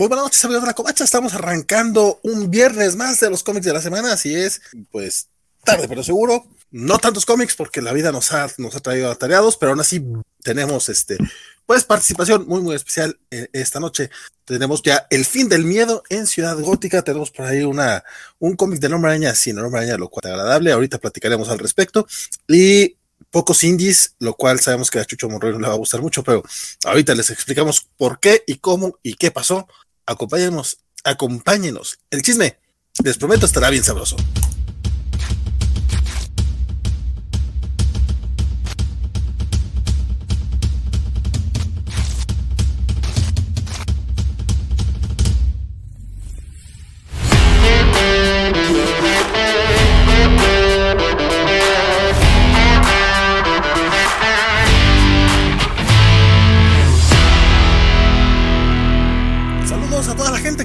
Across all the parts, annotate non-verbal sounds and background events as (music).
Muy buenas noches, amigos de la Covacha. Estamos arrancando un viernes más de los cómics de la semana. Así es, pues tarde, pero seguro. No tantos cómics porque la vida nos ha, nos ha traído atareados, pero aún así tenemos este, pues participación muy, muy especial esta noche. Tenemos ya El fin del miedo en Ciudad Gótica. Tenemos por ahí una, un cómic de Norma Araña sin Norma Araña, lo cual agradable. Ahorita platicaremos al respecto. Y pocos indies, lo cual sabemos que a Chucho Monroy no le va a gustar mucho, pero ahorita les explicamos por qué y cómo y qué pasó acompáñenos, acompáñenos. El chisme, les prometo, estará bien sabroso.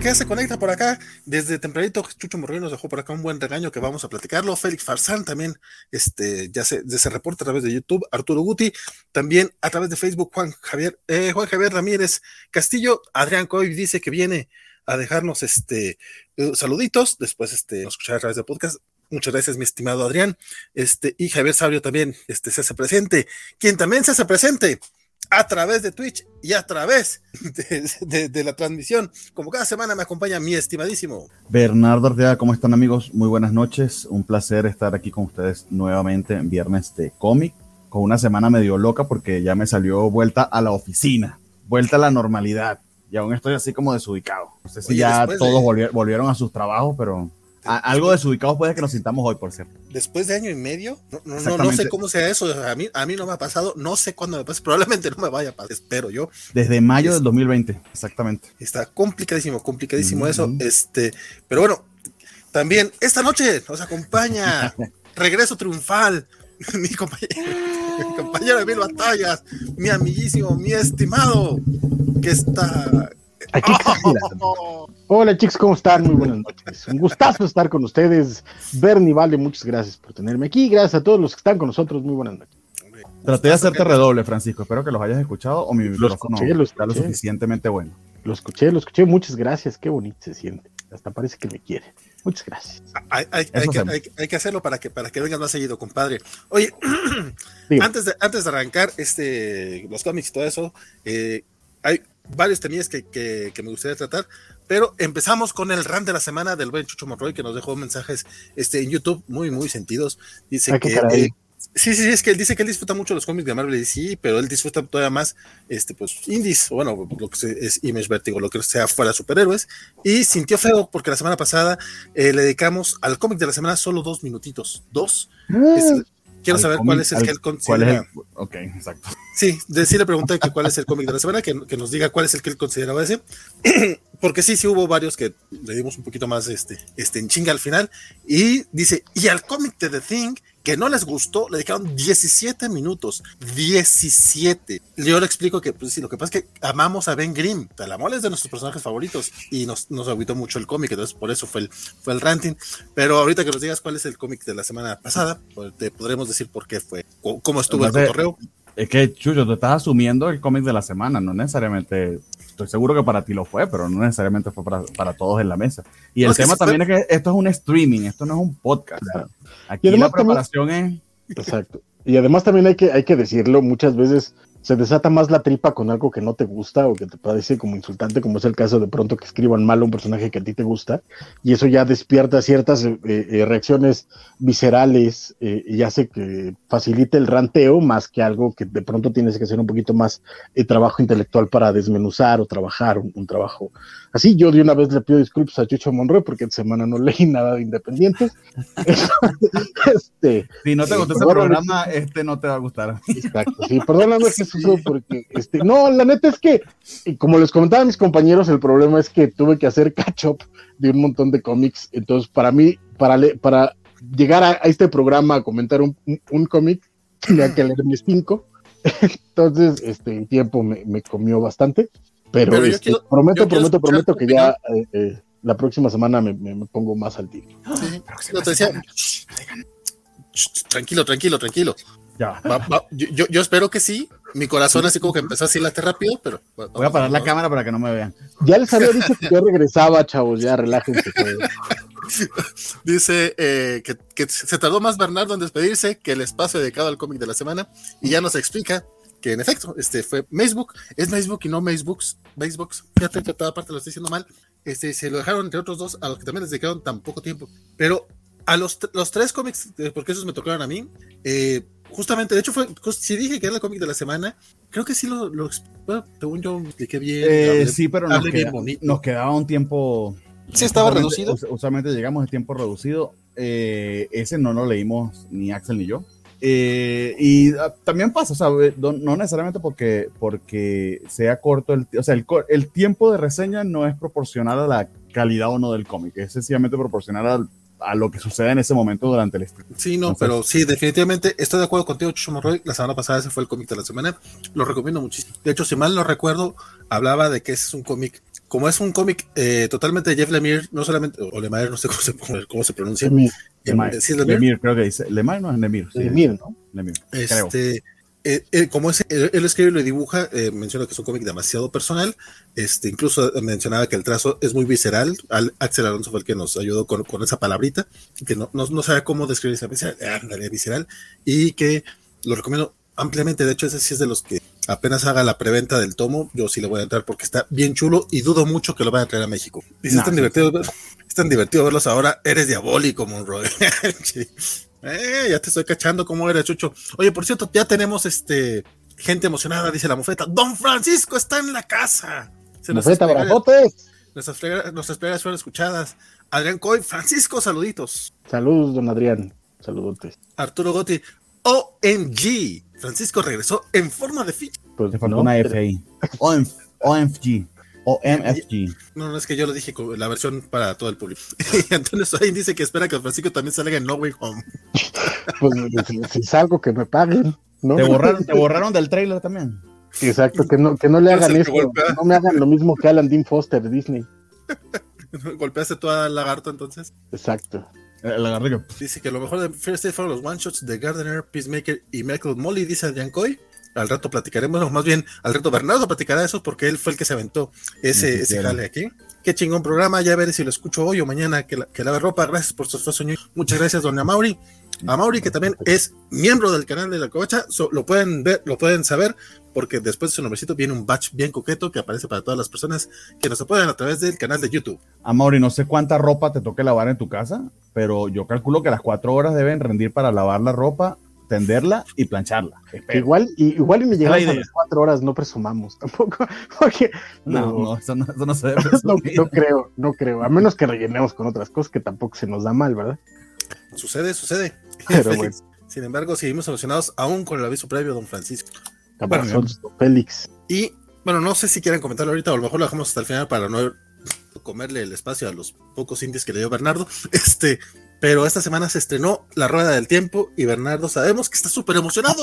Que se conecta por acá. Desde tempranito, Chucho Morrillo nos dejó por acá un buen regaño que vamos a platicarlo. Félix Farsán también, este, ya se, se reporta a través de YouTube. Arturo Guti, también a través de Facebook, Juan Javier, eh, Juan Javier Ramírez Castillo. Adrián Coy dice que viene a dejarnos este eh, saluditos. Después, este, nos escuchará a través de podcast. Muchas gracias, mi estimado Adrián. Este, y Javier Sabrio también, este, se hace presente. Quien también se hace presente a través de Twitch y a través de, la transmisión. Como cada semana me acompaña mi estimadísimo Bernardo Ortega. ¿Cómo están amigos? Muy buenas noches. Un placer estar aquí con ustedes nuevamente en viernes de cómic, con una semana medio loca porque ya me salió vuelta a la oficina, vuelta a la normalidad. Y aún estoy así como desubicado. No sé si ya todos volvieron a sus trabajos, pero algo desubicado puede que nos sintamos hoy, por cierto. Después de año y medio, no, no, no, sé cómo sea eso. A mí, a mí no me ha pasado, no sé cuándo me pase, probablemente no me vaya a pasar, espero yo. Desde mayo del 2020, exactamente. Está complicadísimo, complicadísimo eso. Este, pero bueno, también esta noche nos acompaña (laughs) Regreso Triunfal, (laughs) mi compañero, mi compañero de mil batallas, mi amiguísimo, mi estimado, que está Aquí (laughs) Hola chicos, ¿cómo están? Muy buenas noches. Un gustazo estar con ustedes. Bernie Vale, muchas gracias por tenerme aquí. Gracias a todos los que están con nosotros. Muy buenas noches. Traté de hacerte redoble, Francisco. Espero que los hayas escuchado o mi micrófono lo está lo suficientemente bueno. Lo escuché, lo escuché. Muchas gracias. Qué bonito se siente. Hasta parece que me quiere. Muchas gracias. Hay, que, hacerlo para que, para que vengas más seguido, compadre. Oye, (clears throat) antes de, antes de arrancar este, los cómics y todo eso, eh, hay varios temas que, que, me gustaría tratar, pero empezamos con el run de la semana del buen Chucho Monroy, que nos dejó mensajes este, en YouTube muy, muy sentidos. Dice que. sí, sí, es que él dice que él disfruta mucho los cómics de Marvel y sí, pero él disfruta todavía más, este, pues, indies, o bueno, lo que es Image Vertigo, lo que sea fuera superhéroes, y sintió feo porque la semana pasada eh, le dedicamos al cómic de la semana solo dos minutitos, dos. Ah. Quiero saber cuál es el que él considera. ok, exacto. Sí, sí le pregunté que cuál es el cómic de la semana, que, nos diga cuál es el que él consideraba ese. (clears throat) Porque sí, sí hubo varios que le dimos un poquito más este, este en chinga al final. Y dice, y al cómic de The Thing que no les gustó, le dedicaron 17 minutos. 17. Yo le explico que, pues sí, lo que pasa es que amamos a Ben Grimm. Talamol es de nuestros personajes favoritos y nos, nos agüitó mucho el cómic, entonces por eso fue el, fue el ranting. Pero ahorita que nos digas cuál es el cómic de la semana pasada, pues te podremos decir por qué fue, cómo estuvo el cotorreo. Es que, Chucho, tú estás asumiendo el cómic de la semana, no necesariamente estoy seguro que para ti lo fue, pero no necesariamente fue para, todos en la mesa. Y el tema también es que esto es un streaming, esto no es un podcast. Aquí la preparación es... Exacto. Y además también hay que, hay que decirlo, muchas veces se desata más la tripa con algo que no te gusta o que te parece como insultante, como es el caso de pronto que escriban mal a un personaje que a ti te gusta, y eso ya despierta ciertas eh, eh, reacciones viscerales eh, y hace que facilite el ranteo más que algo que de pronto tienes que hacer un poquito más de trabajo intelectual para desmenuzar o trabajar un, trabajo así. Yo de una vez le pido disculpas a Chucho Monroy porque esta semana no leí nada de Independientes. (laughs) este, si no te gustó ese programa, este no te va a gustar. Exacto, sí, perdóname (laughs) que porque, este, no, la neta es que, como les comentaba mis compañeros, el problema es que tuve que hacer catch up de un montón de cómics, entonces para mí, para, para llegar a, este programa a comentar un, un, cómic, tenía que leer mis cinco, (laughs) entonces, este, el tiempo me, comió bastante, pero, este, prometo, prometo, prometo que ya eh, eh, la próxima semana me, pongo más al tiro. tranquilo, tranquilo, tranquilo. Ya. yo, yo, espero que sí, mi corazón así como que empezó así late rápido, pero... Voy a parar la cámara para que no me vean. Ya les había dicho que yo regresaba, chavos, ya relájense. (laughs) Dice eh, que, que, se tardó más Bernardo en despedirse que el espacio dedicado al cómic de la semana y ya nos explica que en efecto, este fue Facebook, es Facebook y no Facebooks, Facebooks, fíjate que toda parte lo estoy diciendo mal, este, se lo dejaron entre otros dos, a los que también les dedicaron tan poco tiempo, pero a los, los tres cómics, eh, porque esos me tocaron a mí, eh, justamente, de hecho fue, si dije que era el cómic de la semana, creo que sí lo, lo según yo expliqué bien. Eh, sí, pero nos, nos, quedaba un tiempo... Sí, estaba reducido. Usualmente llegamos de tiempo reducido. ese no lo leímos ni Axel ni yo. Eh, y ah, también pasa, o sea, no, necesariamente porque, porque sea corto, el, o sea, el, el, tiempo de reseña no es proporcional a la calidad o no del cómic, es sencillamente proporcional a, a lo que sucede en ese momento durante el stream. Sí, no, pero sí, definitivamente estoy de acuerdo contigo, Chucho Morroy. La semana pasada ese fue el cómic de la semana. Lo recomiendo muchísimo. De hecho, si mal no recuerdo, hablaba de que ese es un cómic como es un cómic eh, totalmente de Jeff Lemire, no solamente, o Lemire, no sé cómo se, cómo se pronuncia. Lemire. Lemire, creo que dice. Lemire no es Lemire. Sí, Lemire, ¿no? Lemire, este, eh, eh, como es, él, escribe y lo dibuja, menciona que es un cómic demasiado personal. Este, incluso mencionaba que el trazo es muy visceral. Axel Alonso fue el que nos ayudó con, con esa palabrita, que no, no, no sabe cómo describir esa visceral, visceral, y que lo recomiendo ampliamente. De hecho, ese sí es de los que apenas haga la preventa del tomo, yo sí le voy a entrar porque está bien chulo y dudo mucho que lo vayan a traer a México. Dice, es tan divertido, es tan divertido verlos ahora, eres diabólico, Monroy. (laughs) eh, ya te estoy cachando cómo eres, Chucho. Oye, por cierto, ya tenemos este gente emocionada, dice la mofeta. Don Francisco está en la casa. Se mofeta, brazotes. Nuestras, nuestras plegas fueron escuchadas. Adrián Coy, Francisco, saluditos. Saludos, don Adrián. Saludotes. Arturo Gotti, OMG. Francisco regresó en forma de ficha. Pues le faltó una F ahí. OMG. O MFG. No, no, es que yo lo dije con la versión para todo el público. (laughs) y Antonio Soain dice que espera que Francisco también salga en No Way Home. (laughs) pues si, salgo, que me paguen. ¿no? ¿Te, borraron, ¿Te borraron del trailer también? Exacto, que no, que no le hagan eso. No me hagan lo mismo que Alan Dean Foster de Disney. (laughs) ¿Golpeaste toda lagarto entonces? Exacto. Dice que lo mejor de First Day fueron los one shots de Gardener, Peacemaker y Michael Molly, dice Adrian Coy. Al rato platicaremos, o más bien al rato Bernardo platicará eso porque él fue el que se aventó ese, ese jale aquí. Qué chingón programa, ya veré si lo escucho hoy o mañana que, la, que lave ropa. Gracias por su esfuerzo. Muchas gracias, doña Mauri. A Mauri, que también es miembro del canal de la covacha, lo pueden ver, lo pueden saber, porque después de su nombrecito viene un batch bien coqueto que aparece para todas las personas que nos apoyan a través del canal de YouTube. A Mauri, no sé cuánta ropa te toque lavar en tu casa, pero yo calculo que las cuatro horas deben rendir para lavar la ropa tenderla y plancharla. Igual, y, igual y me llegamos a las cuatro horas, no presumamos tampoco. (laughs) Porque, no, no, eso no, eso no se debe (laughs) no, no, creo, no creo. A menos que rellenemos con otras cosas que tampoco se nos da mal, ¿verdad? Sucede, sucede. (laughs) Sin embargo, seguimos emocionados aún con el aviso previo, don Francisco. Bueno, Félix. Y bueno, no sé si quieren comentarlo ahorita, o a lo mejor lo dejamos hasta el final para no comerle el espacio a los pocos indies que le dio Bernardo. (laughs) Este, pero esta semana se estrenó La Rueda del Tiempo y Bernardo sabemos que está súper emocionado.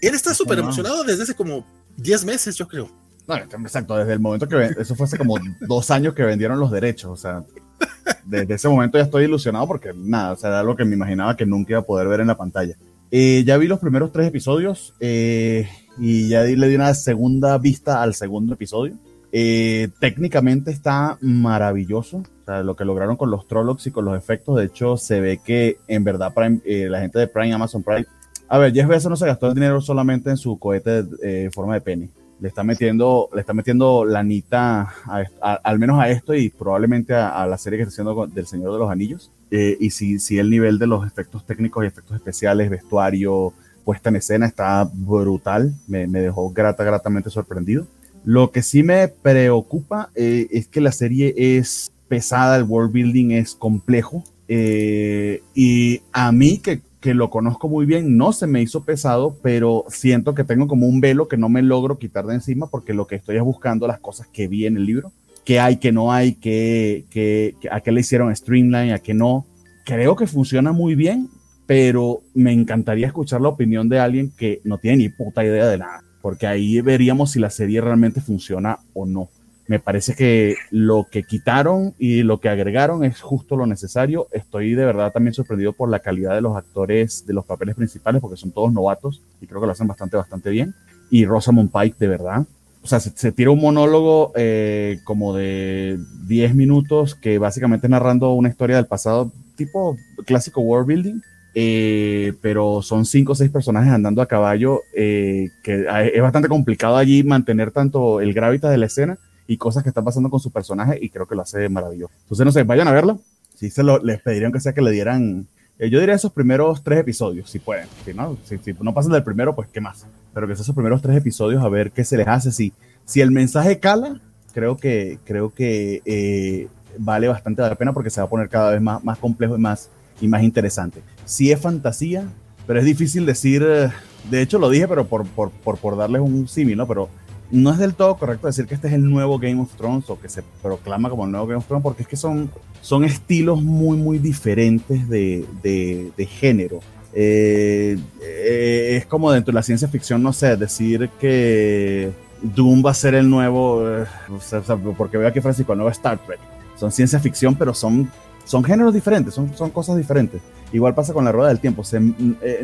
él está súper emocionado desde hace como 10 meses, yo creo. No, exacto, desde el momento que eso fue hace como (laughs) dos años que vendieron los derechos, o sea, desde ese momento ya estoy ilusionado porque nada, o sea, era algo que me imaginaba que nunca iba a poder ver en la pantalla. Eh, ya vi los primeros tres episodios eh, y ya le di una segunda vista al segundo episodio. Eh, técnicamente está maravilloso. O sea, lo que lograron con los Trollocs y con los efectos. De hecho, se ve que en verdad la gente de Prime, Amazon Prime. A ver, Jeff Bezos no se gastó el dinero solamente en su cohete de forma de pene. Le está metiendo, le está metiendo lanita al menos a esto y probablemente a, la serie que está haciendo del Señor de los Anillos. Eh, y si, si el nivel de los efectos técnicos y efectos especiales, vestuario, puesta en escena está brutal, me, me dejó grata, gratamente sorprendido. Lo que sí me preocupa eh, es que la serie es pesada, el world building es complejo. Eh, y a mí, que, que, lo conozco muy bien, no se me hizo pesado, pero siento que tengo como un velo que no me logro quitar de encima porque lo que estoy es buscando las cosas que vi en el libro qué hay, qué no hay, qué, qué, a qué le hicieron Streamline, a qué no. Creo que funciona muy bien, pero me encantaría escuchar la opinión de alguien que no tiene ni puta idea de nada, porque ahí veríamos si la serie realmente funciona o no. Me parece que lo que quitaron y lo que agregaron es justo lo necesario. Estoy de verdad también sorprendido por la calidad de los actores de los papeles principales, porque son todos novatos y creo que lo hacen bastante, bastante bien. y Rosamund Pike, de verdad. O sea, se, tira un monólogo eh, como de 10 minutos que básicamente narrando una historia del pasado, tipo clásico world building, eh, pero son cinco o seis personajes andando a caballo, eh, que es bastante complicado allí mantener tanto el gravitas de la escena y cosas que están pasando con su personaje y creo que lo hace maravilloso. Entonces, no sé, vayan a verlo. Si se lo, les pedirían que sea que le dieran eh, yo diría esos primeros tres episodios, si pueden. Si no, si, no pasan del primero, pues qué más. Pero que esos primeros tres episodios a ver qué se les hace. Si, si el mensaje cala, creo que, creo que eh, vale bastante la pena porque se va a poner cada vez más, más complejo y más, y más interesante. Si es fantasía, pero es difícil decir, eh, de hecho lo dije, pero por, por, por, por darles un símil, ¿no? Pero no es del todo correcto decir que este es el nuevo Game of Thrones o que se proclama como el nuevo Game of Thrones, porque es que son, son estilos muy, muy diferentes de, de, género. Eh, eh, es como dentro de la ciencia ficción, no sé, decir que Doom va a ser el nuevo, eh, porque veo aquí Francisco, el nuevo Star Trek. Son ciencia ficción, pero son, son géneros diferentes, son, son cosas diferentes. Igual pasa con la rueda del tiempo.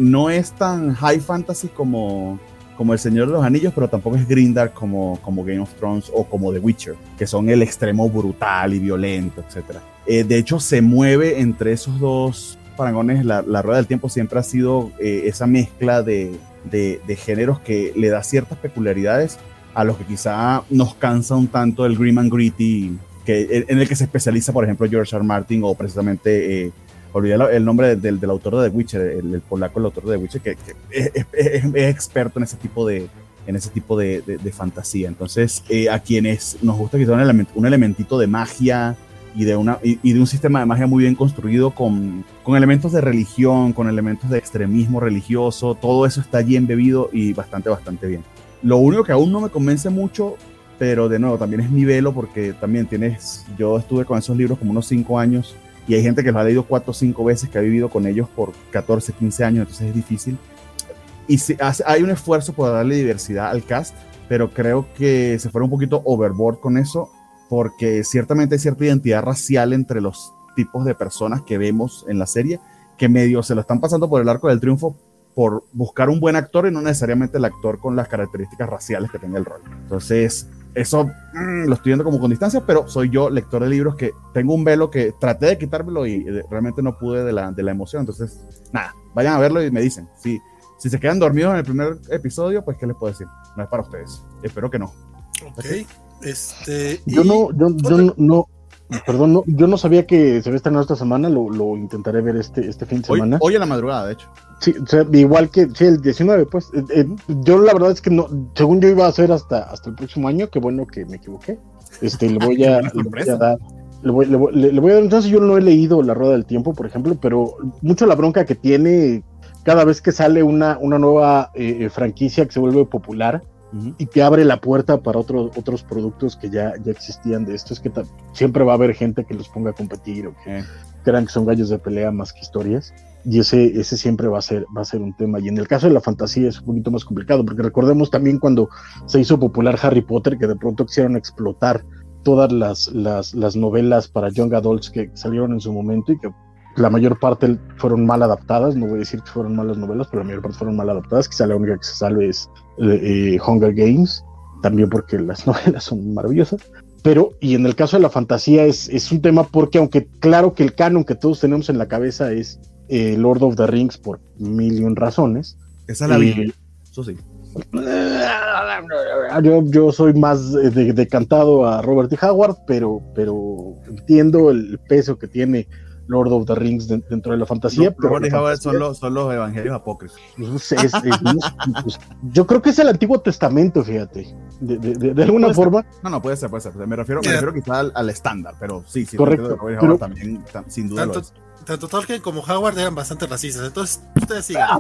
no es tan high fantasy como, como El Señor de los Anillos, pero tampoco es Grindark como, como Game of Thrones o como The Witcher, que son el extremo brutal y violento, etc. Eh, de hecho, se mueve entre esos dos parangones. La, Rueda del Tiempo siempre ha sido eh, esa mezcla de, de, géneros que le da ciertas peculiaridades a los que quizá nos cansa un tanto el grim and gritty, que, en el que se especializa, por ejemplo, George R. Martin o precisamente eh, olvidé el nombre del, del, autor de The Witcher, el, polaco, el autor de The Witcher, que, es, experto en ese tipo de, en ese tipo de, de, fantasía. Entonces, eh, a quienes nos gusta quitar un, elemento, un elementito de magia y de, una, y, de un sistema de magia muy bien construido con, con, elementos de religión, con elementos de extremismo religioso, todo eso está allí embebido y bastante, bastante bien. Lo único que aún no me convence mucho, pero de nuevo, también es mi velo porque también tienes, yo estuve con esos libros como unos cinco años y hay gente que los ha leído cuatro o cinco veces, que ha vivido con ellos por 14, 15 años, entonces es difícil. Y si, hay un esfuerzo por darle diversidad al cast, pero creo que se fueron un poquito overboard con eso, porque ciertamente hay cierta identidad racial entre los tipos de personas que vemos en la serie, que medio se lo están pasando por el arco del triunfo por buscar un buen actor y no necesariamente el actor con las características raciales que tenga el rol. Entonces, eso mm, lo estoy viendo como con distancia, pero soy yo, lector de libros, que tengo un velo que traté de quitármelo y realmente no pude de la, de la emoción. Entonces, nada, vayan a verlo y me dicen. Si, si se quedan dormidos en el primer episodio, pues, ¿qué les puedo decir? No es para ustedes. Espero que no. Ok. Este, yo no, yo, yo no, Perdón, no, yo no sabía que se ve estrenado esta semana, lo, lo, intentaré ver este, este fin de semana. Hoy, a la madrugada, de hecho. Sí, igual que sí, el 19, pues. Eh, eh, yo la verdad es que no, según yo iba a ser hasta, hasta el próximo año, qué bueno que me equivoqué. Este, le voy (laughs) a, le voy a dar. Le voy, le, voy, a dar, entonces yo no he leído La Rueda del Tiempo, por ejemplo, pero mucho la bronca que tiene cada vez que sale una, una nueva eh, franquicia que se vuelve popular, y que abre la puerta para otros otros productos que ya, ya existían de esto. Es que siempre va a haber gente que los ponga a competir o que crean que son gallos de pelea más que historias. Y ese, ese siempre va a, ser, va a ser un tema. Y en el caso de la fantasía es un poquito más complicado, porque recordemos también cuando se hizo popular Harry Potter, que de pronto quisieron explotar todas las, las, las novelas para young adults que salieron en su momento y que la mayor parte fueron mal adaptadas, no voy a decir que fueron malas novelas, pero la mayor parte fueron mal adaptadas, quizá la única que se salve es eh, Hunger Games, también porque las (laughs) novelas son maravillosas. Pero, y en el caso de la fantasía es, es un tema porque aunque claro que el canon que todos tenemos en la cabeza es eh, Lord of the Rings por mil y un razones. Esa es la eh, eso sí. (laughs) Yo, yo soy más decantado a Robert E. Howard, pero, pero entiendo el peso que tiene Lord of the Rings dentro de la fantasía. pero son, los, son, los, evangelios apócrifos. Pues, pues, yo creo que es el Antiguo Testamento, fíjate. De, de, de alguna forma. No, no, puede ser, puede ser. Me refiero, me refiero quizá al, estándar, pero sí, sí. Correcto. Pero, también, sin duda. Tanto, tanto Tolkien como Howard eran bastante racistas, entonces ustedes sigan. Ah,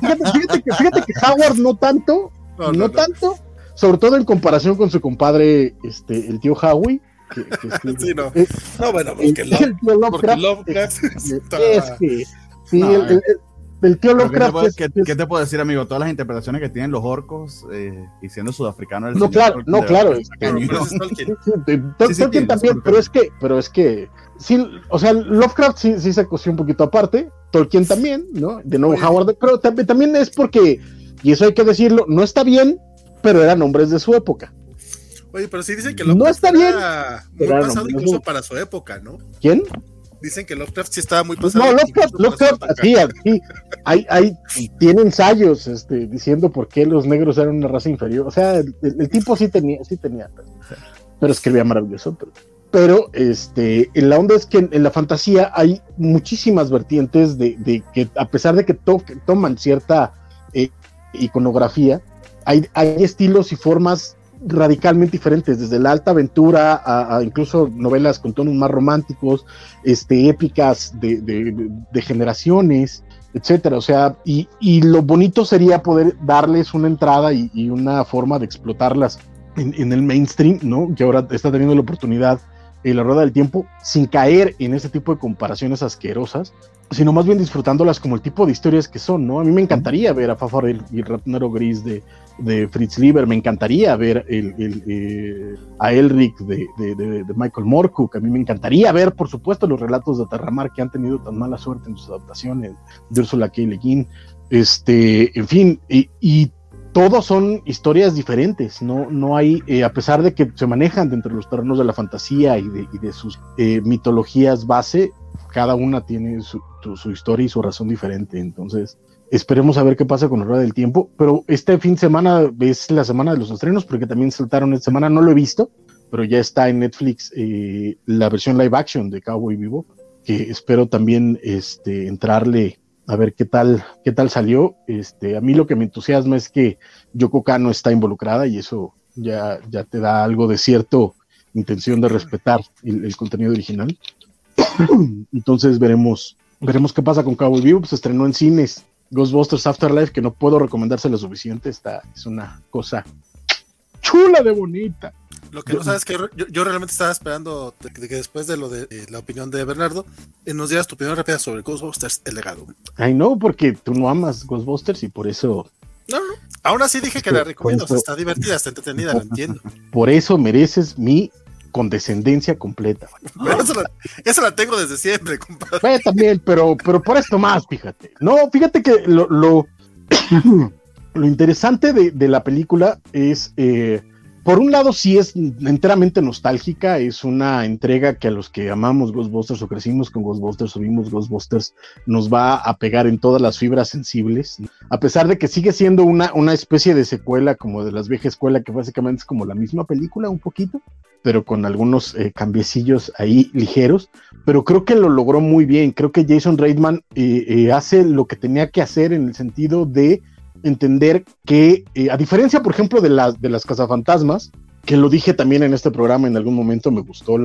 fíjate, fíjate, que, fíjate que Howard no tanto, no, tanto, sobre todo en comparación con su compadre, este, el tío Howie (laughs) sí, no. no, bueno, porque, Lovecraft, es que, sí, el, tío Lovecraft. ¿Qué, ¿qué, te puedo decir, amigo? Todas las interpretaciones que tienen los orcos eh, y siendo sudafricano. no, claro, no, claro. Tolkien también, pero es que, pero es que, sí, o sea, Lovecraft sí, sí se coció un poquito aparte, Tolkien también, ¿no? De nuevo Howard, pero también, también es porque Y eso hay que decirlo, no está bien, pero eran hombres de su época. Oye, pero sí dicen que Lovecraft no está bien, muy pasado incluso para su época, ¿no? ¿Quién? Dicen que Lovecraft sí estaba muy pasado. No, Lovecraft, Lovecraft sí, sí. Hay, hay, tiene ensayos este, diciendo por qué los negros eran una raza inferior. O sea, el, tipo sí tenía, sí tenía, pero, escribía maravilloso. Pero, este, en la onda es que en, la fantasía hay muchísimas vertientes de, que, a pesar de que toman cierta eh, iconografía, hay, hay estilos y formas radicalmente diferentes, desde la alta aventura a, incluso novelas con tonos más románticos, este, épicas de, de, generaciones, etcétera. O sea, y, y, lo bonito sería poder darles una entrada y, una forma de explotarlas en, en, el mainstream, ¿no? Que ahora está teniendo la oportunidad en la rueda del tiempo sin caer en ese tipo de comparaciones asquerosas, sino más bien disfrutándolas como el tipo de historias que son, ¿no? A mí me encantaría ver a Fafar y el ratonero gris de, de Fritz Lieber, me encantaría ver el, eh, a Elric de, de, Michael Moorcook, a mí me encantaría ver, por supuesto, los relatos de Terramar que han tenido tan mala suerte en sus adaptaciones de Ursula K. Le Guin, este, en fin, y, y todos son historias diferentes, no, no hay, eh, a pesar de que se manejan dentro de los terrenos de la fantasía y de, y de sus eh, mitologías base, cada una tiene su, su, historia y su razón diferente, entonces esperemos a ver qué pasa con la rueda del tiempo, pero este fin de semana es la semana de los estrenos, porque también saltaron esta semana, no lo he visto, pero ya está en Netflix eh, la versión live action de Cowboy Vivo, que espero también este, entrarle a ver qué tal, qué tal salió. Este, a mí lo que me entusiasma es que Yoko Kano está involucrada y eso ya, ya te da algo de cierto intención de respetar el, contenido original. (coughs) Entonces veremos, veremos qué pasa con Cowboy Vivo. Se estrenó en cines Ghostbusters Afterlife, que no puedo recomendarse lo suficiente. Está, es una cosa chula de bonita. Lo que no sabes es que yo, realmente estaba esperando que después de lo de la opinión de Bernardo, eh, nos dieras tu opinión rápida sobre Ghostbusters, el legado. Ay, no, porque tú no amas Ghostbusters y por eso. No, no. Aún así dije que la recomiendo, está divertida, está entretenida, lo entiendo. Por eso mereces mi condescendencia completa. (laughs) Eso la, tengo desde siempre, compadre. también, pero, pero por esto más, fíjate. No, fíjate que lo, lo, (clears throat) interesante de, de, la película es eh, por un lado sí es enteramente nostálgica, es una entrega que a los que amamos Ghostbusters o crecimos con Ghostbusters o vimos Ghostbusters nos va a pegar en todas las fibras sensibles, a pesar de que sigue siendo una, una especie de secuela como de las viejas escuela que básicamente es como la misma película un poquito, pero con algunos eh, cambiecillos ahí ligeros, pero creo que lo logró muy bien, creo que Jason Reitman eh, eh, hace lo que tenía que hacer en el sentido de entender que, eh, a diferencia, por ejemplo, de, las de las cazafantasmas, que lo dije también en este programa en algún momento, me gustó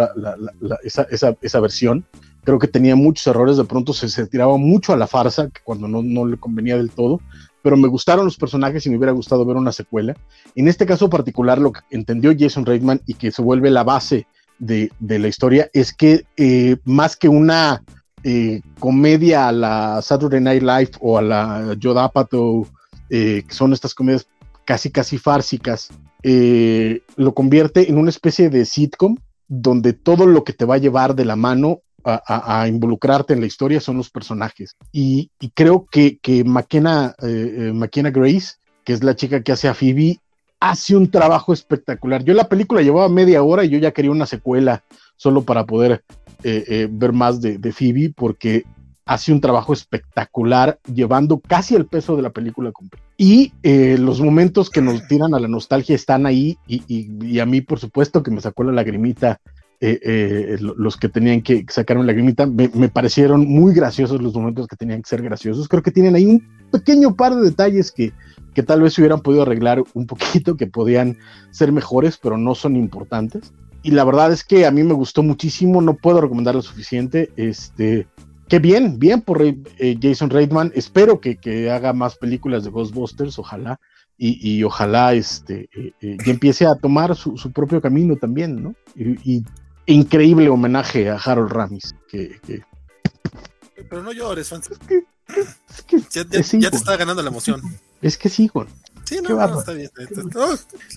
esa, esa, esa, versión. Creo que tenía muchos errores, de pronto se, se tiraba mucho a la farsa, cuando no, no, le convenía del todo, pero me gustaron los personajes y me hubiera gustado ver una secuela. En este caso particular, lo que entendió Jason Reitman y que se vuelve la base de, de la historia es que eh, más que una eh, comedia a la Saturday Night Live o a la Joe Apatow eh, son estas comedias casi casi fársicas, eh, lo convierte en una especie de sitcom donde todo lo que te va a llevar de la mano a, involucrarte en la historia son los personajes. Y, creo que, que McKenna, eh, Grace, que es la chica que hace a Phoebe, hace un trabajo espectacular. Yo la película llevaba media hora y yo ya quería una secuela solo para poder ver más de Phoebe, porque hace un trabajo espectacular, llevando casi el peso de la película completa. Y eh, los momentos que nos tiran a la nostalgia están ahí, y, a mí, por supuesto, que me sacó la lagrimita. Eh, eh, los que tenían que sacar una lagrimita me, me, parecieron muy graciosos los momentos que tenían que ser graciosos. Creo que tienen ahí un pequeño par de detalles que, que tal vez hubieran podido arreglar un poquito, que podían ser mejores, pero no son importantes. Y la verdad es que a mí me gustó muchísimo, no puedo recomendar lo suficiente. Este, Qué bien, bien por eh, Jason Reitman. Espero que, haga más películas de Ghostbusters, ojalá. Y, ojalá este, eh, eh, y empiece a tomar su, propio camino también, ¿no? Y, increíble homenaje a Harold Ramis. Que, Pero no llores, Francis. ya, te está ganando la emoción. Es que sigo. Sí, no, está bien.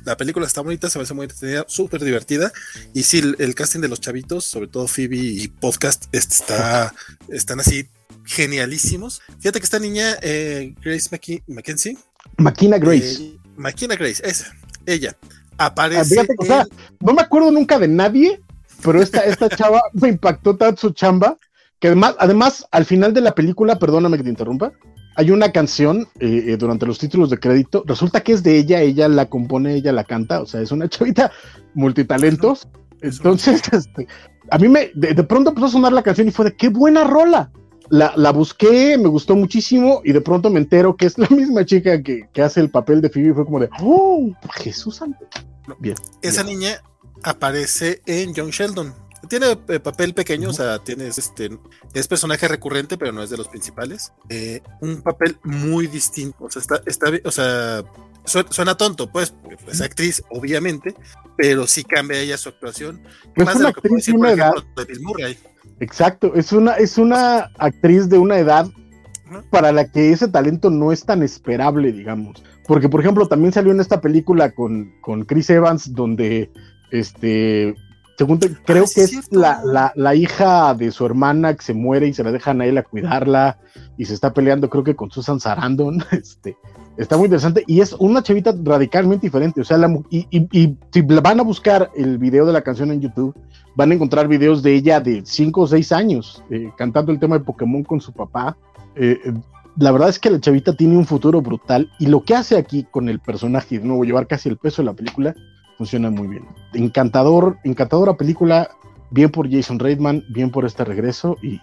la película está bonita, se me hace muy entretenida, súper divertida. Y sí, el, casting de los chavitos, sobre todo Phoebe y Podcast, está, están así genialísimos. Fíjate que esta niña, eh, Grace McKenzie, Maquina Grace. Eh, Maquina Grace, esa, ella. Aparece. Ah, no me acuerdo nunca de nadie, pero esta, esta (laughs) chava me impactó tanto su chamba que además, además, al final de la película, perdóname que te interrumpa, hay una canción eh, eh, durante los títulos de crédito, resulta que es de ella, ella la compone, ella la canta, o sea, es una (laughs) chavita multitalentos. Entonces, este, a mí me, de, pronto empezó a sonar la canción y fue de qué buena rola. La, la, busqué, me gustó muchísimo y de pronto me entero que es la (laughs) misma chica que, que hace el papel de Phoebe y fue como de, oh, Jesús santo. Bien. Esa niña aparece en John Sheldon. Tiene eh, papel pequeño, o sea, tiene este, es personaje recurrente, pero no es de los principales. Eh, un papel muy distinto, o sea, está, está o sea, suena, tonto, pues, es actriz, obviamente, pero sí cambia ella su actuación. Es una actriz de una edad. Exacto, es una, es una actriz de una edad para la que ese talento no es tan esperable, digamos. Porque, por ejemplo, también salió en esta película con, con Chris Evans, donde este según creo ah, que es la, la, hija de su hermana que se muere y se la dejan a él a cuidarla y se está peleando, creo que con Susan Sarandon. (laughs) Este, está muy interesante y es una chavita radicalmente diferente. O sea, la, y, y, si van a buscar el video de la canción en YouTube, van a encontrar videos de ella de 5 o 6 años eh, cantando el tema de Pokémon con su papá. Eh, eh, la verdad es que la chavita tiene un futuro brutal y lo que hace aquí con el personaje de nuevo llevar casi el peso de la película funciona muy bien. Encantador, encantadora película, bien por Jason Reitman, bien por este regreso y,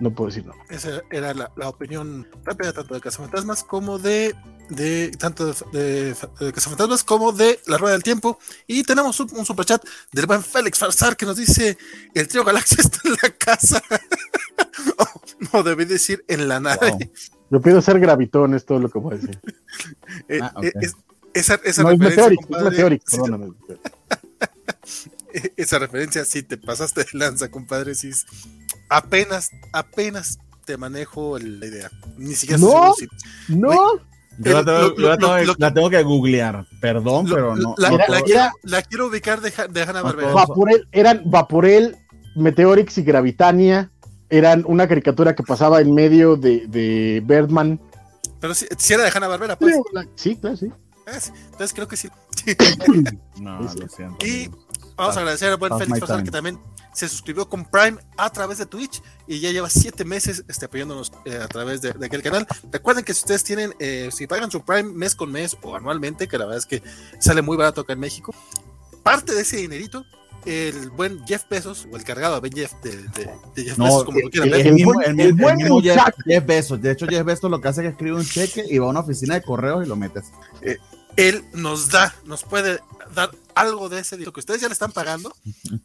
no puedo decir nada. Esa era la, opinión rápida tanto de Cazafantasmas como de, de tanto de, de, Cazafantasmas como de La Rueda del Tiempo. Y tenemos un, superchat del buen Félix Farsar que nos dice: El trío Galaxia (laughs) está en la casa. (laughs) no, debí decir en la nave. Yo pido ser gravitón, es todo lo que puedo decir. (laughs) Eh, ah, eh, esa, esa referencia, compadre, (laughs) esa referencia, sí, te pasaste de lanza, compadre. Sí, apenas, apenas te manejo la idea. Ni siquiera No, no. Yo la tengo, que googlear, perdón, pero no. La, quiero, ubicar de, de Hanna Barbera. Vaporel, eran Vaporel, Meteorix y Gravitania. Eran una caricatura que pasaba en medio de, de Birdman. Pero si, era de Hanna Barbera, pues. Sí, claro, sí. Entonces creo que sí. (laughs) no, lo siento. Y vamos a agradecer al buen Félix Fasar que también se suscribió con Prime a través de Twitch y ya lleva siete meses este, apoyándonos eh, a través de, aquel canal. Recuerden que si ustedes tienen, eh, si pagan su Prime mes con mes o anualmente, que la verdad es que sale muy barato acá en México, parte de ese dinerito el buen Jeff Bezos, o el cargado a Ben Jeff de, Jeff Bezos, como lo quieran ver. El, mismo, el, mismo Jeff, Jeff, Bezos. De hecho, Jeff Bezos lo que hace es que escribe un cheque y va a una oficina de correos y lo metes. Eh, él nos da, nos puede dar algo de ese dinero que ustedes ya le están pagando.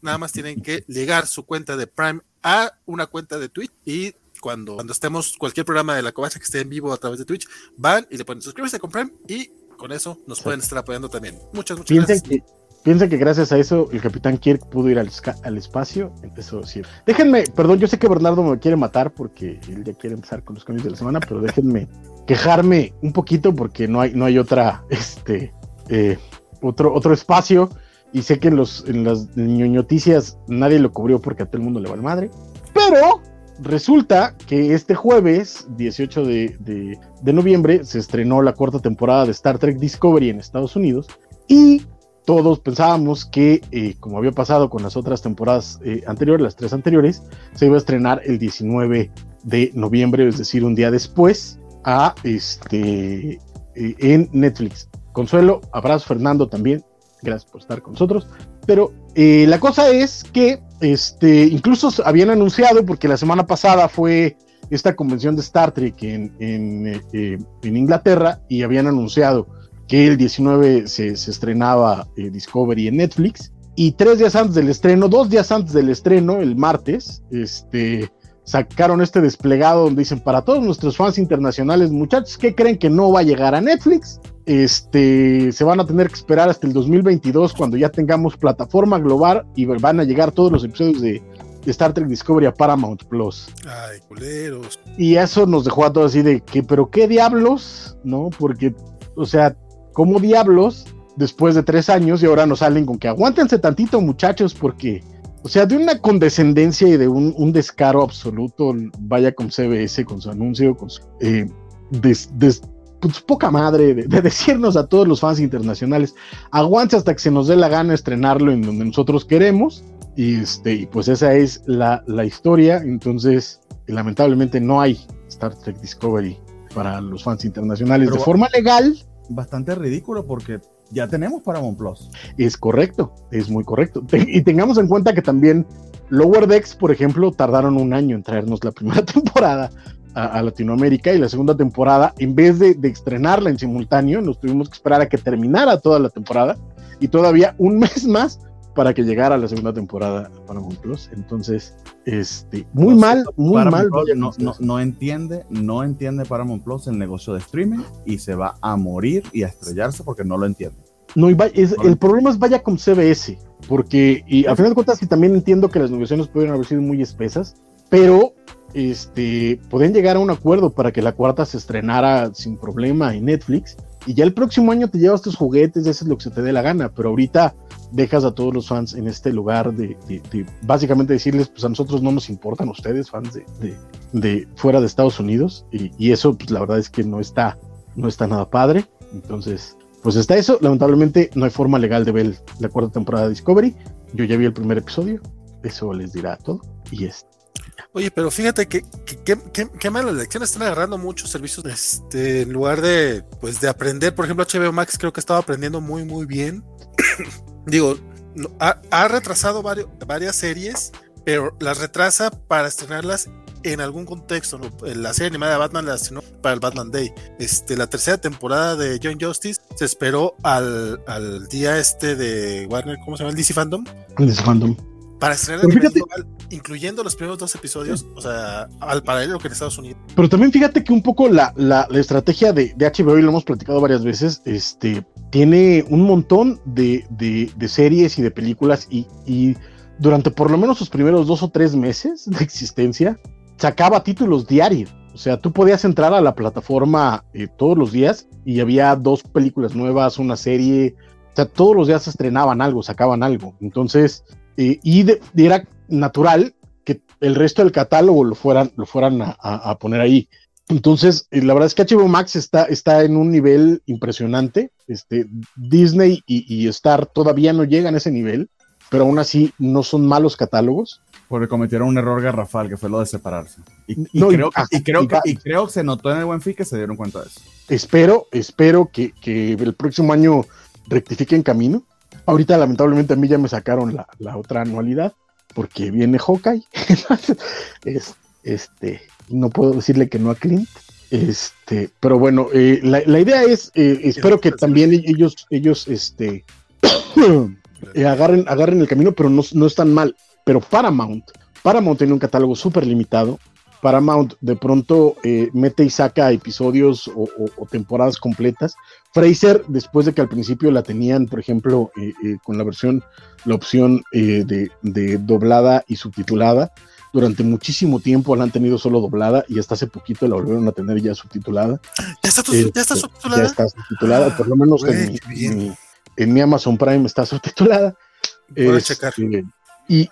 Nada más tienen que ligar su cuenta de Prime a una cuenta de Twitch y cuando, cuando estemos cualquier programa de la covacha que esté en vivo a través de Twitch, van y le ponen suscríbete con Prime y con eso nos pueden estar apoyando también. Muchas, muchas gracias. Que, piensen que gracias a eso el Capitán Kirk pudo ir al, al espacio. A decir, déjenme, perdón, yo sé que Bernardo me quiere matar porque él ya quiere empezar con los cambios de la semana, pero déjenme quejarme un poquito porque no hay, no hay otra, este, eh, otro, otro espacio. Y sé que en, los, en las noticias nadie lo cubrió porque a todo el mundo le va la madre. Pero resulta que este jueves, 18 de, noviembre, se estrenó la cuarta temporada de Star Trek Discovery en Estados Unidos. Y todos pensábamos que, eh, como había pasado con las otras temporadas eh, anteriores, las tres anteriores, se iba a estrenar el 19 de noviembre, es decir, un día después a este eh, en Netflix. Consuelo, abrazo Fernando también, gracias por estar con nosotros. Pero la cosa es que este, incluso habían anunciado, porque la semana pasada fue esta convención de Star Trek en, en, Inglaterra y habían anunciado que el 19 se, se estrenaba Discovery en Netflix. Y tres días antes del estreno, dos días antes del estreno, el martes, este, sacaron este desplegado donde dicen para todos nuestros fans internacionales, muchachos, ¿qué creen que no va a llegar a Netflix? Este, se van a tener que esperar hasta el 2022 cuando ya tengamos plataforma global y van a llegar todos los episodios de, Star Trek Discovery a Paramount Plus. Ay, culeros. Y eso nos dejó a todos así de que, pero qué diablos, ¿no? Porque, o sea, ¿cómo diablos después de tres años y ahora nos salen con que aguántense tantito, muchachos, porque o sea, de una condescendencia y de un, descaro absoluto, vaya con CBS, con su anuncio, con su, eh, pues, poca madre de, decirnos a todos los fans internacionales, aguante hasta que se nos dé la gana estrenarlo en donde nosotros queremos. Y, este, y pues esa es la, la historia. Entonces, lamentablemente no hay Star Trek Discovery para los fans internacionales de forma legal. Bastante ridículo porque ya tenemos Paramount Plus. Es correcto, es muy correcto. y tengamos en cuenta que también Lower Decks, por ejemplo, tardaron un año en traernos la primera (laughs) temporada a, Latinoamérica y la segunda temporada, en vez de, de, estrenarla en simultáneo, nos tuvimos que esperar a que terminara toda la temporada y todavía un (laughs) mes más para que llegara la segunda temporada para Plus. Entonces, este, muy mal, muy mal. no, no, no, entiende, no entiende Paramount Plus el negocio de streaming y se va a morir y a estrellarse porque no lo entiende. No, es, el problema es vaya con CBS, porque, y a final de cuentas, y también entiendo que las negociaciones pueden haber sido muy espesas, pero este, pueden llegar a un acuerdo para que la cuarta se estrenara sin problema en Netflix y ya el próximo año te llevas tus juguetes, eso es lo que se te dé la gana, pero ahorita dejas a todos los fans en este lugar de, básicamente decirles, pues a nosotros no nos importan ustedes, fans de, fuera de Estados Unidos, y, eso pues la verdad es que no está, no está nada padre, entonces pues está eso, lamentablemente no hay forma legal de ver la cuarta temporada de Discovery, yo ya vi el primer episodio, eso les dirá todo, y es Oye, pero fíjate que, qué malas lecciones están agarrando muchos servicios este, en lugar de, pues, de aprender. Por ejemplo, HBO Max creo que estaba aprendiendo muy, muy bien. Digo, ha, retrasado varias series, pero las retrasa para estrenarlas en algún contexto. La serie animada de Batman la estrenó para el Batman Day. Este, la tercera temporada de John Justice se esperó al, al día este de Warner, ¿cómo se llama? El DC Fandom. El DC Fandom para estrenar el global, incluyendo los primeros dos episodios, o sea, al paralelo que en Estados Unidos. Pero también fíjate que un poco la, la, estrategia de, de, HBO, y lo hemos platicado varias veces, este, tiene un montón de, de, series y de películas y, y, durante por lo menos sus primeros dos o tres meses de existencia, sacaba títulos diarios. O sea, tú podías entrar a la plataforma eh, todos los días y había dos películas nuevas, una serie, o sea, todos los días estrenaban algo, sacaban algo. Entonces, eh, y, era natural que el resto del catálogo lo fueran, lo fueran a, poner ahí. Entonces, eh, la verdad es que HBO Max está, está en un nivel impresionante. Este, Disney y, Star todavía no llegan a ese nivel, pero aún así no son malos catálogos. Porque cometieron un error garrafal, que fue lo de separarse. Y, creo, y, creo, que, creo que se notó en el buen fin que se dieron cuenta de eso. Espero, espero que, que el próximo año rectifiquen camino Ahorita, lamentablemente, a mí ya me sacaron la, otra anualidad porque viene Hawkeye. (laughs) es, este, no puedo decirle que no a Clint. Este, pero bueno, eh, la, idea es, eh, espero que también ellos, ellos, este, (coughs) eh, agarren, agarren el camino, pero no, no están mal. Pero Paramount, Paramount tiene un catálogo súper limitado Paramount de pronto eh, mete y saca episodios o, temporadas completas. Fraser, después de que al principio la tenían, por ejemplo, eh, con la versión, la opción de, doblada y subtitulada, durante muchísimo tiempo la han tenido solo doblada y hasta hace poquito la volvieron a tener ya subtitulada. ¿Ya está, este, subtitulada? Ya está subtitulada, por lo menos en mi, Amazon Prime está (laughs) subtitulada. Voy a checar. Este,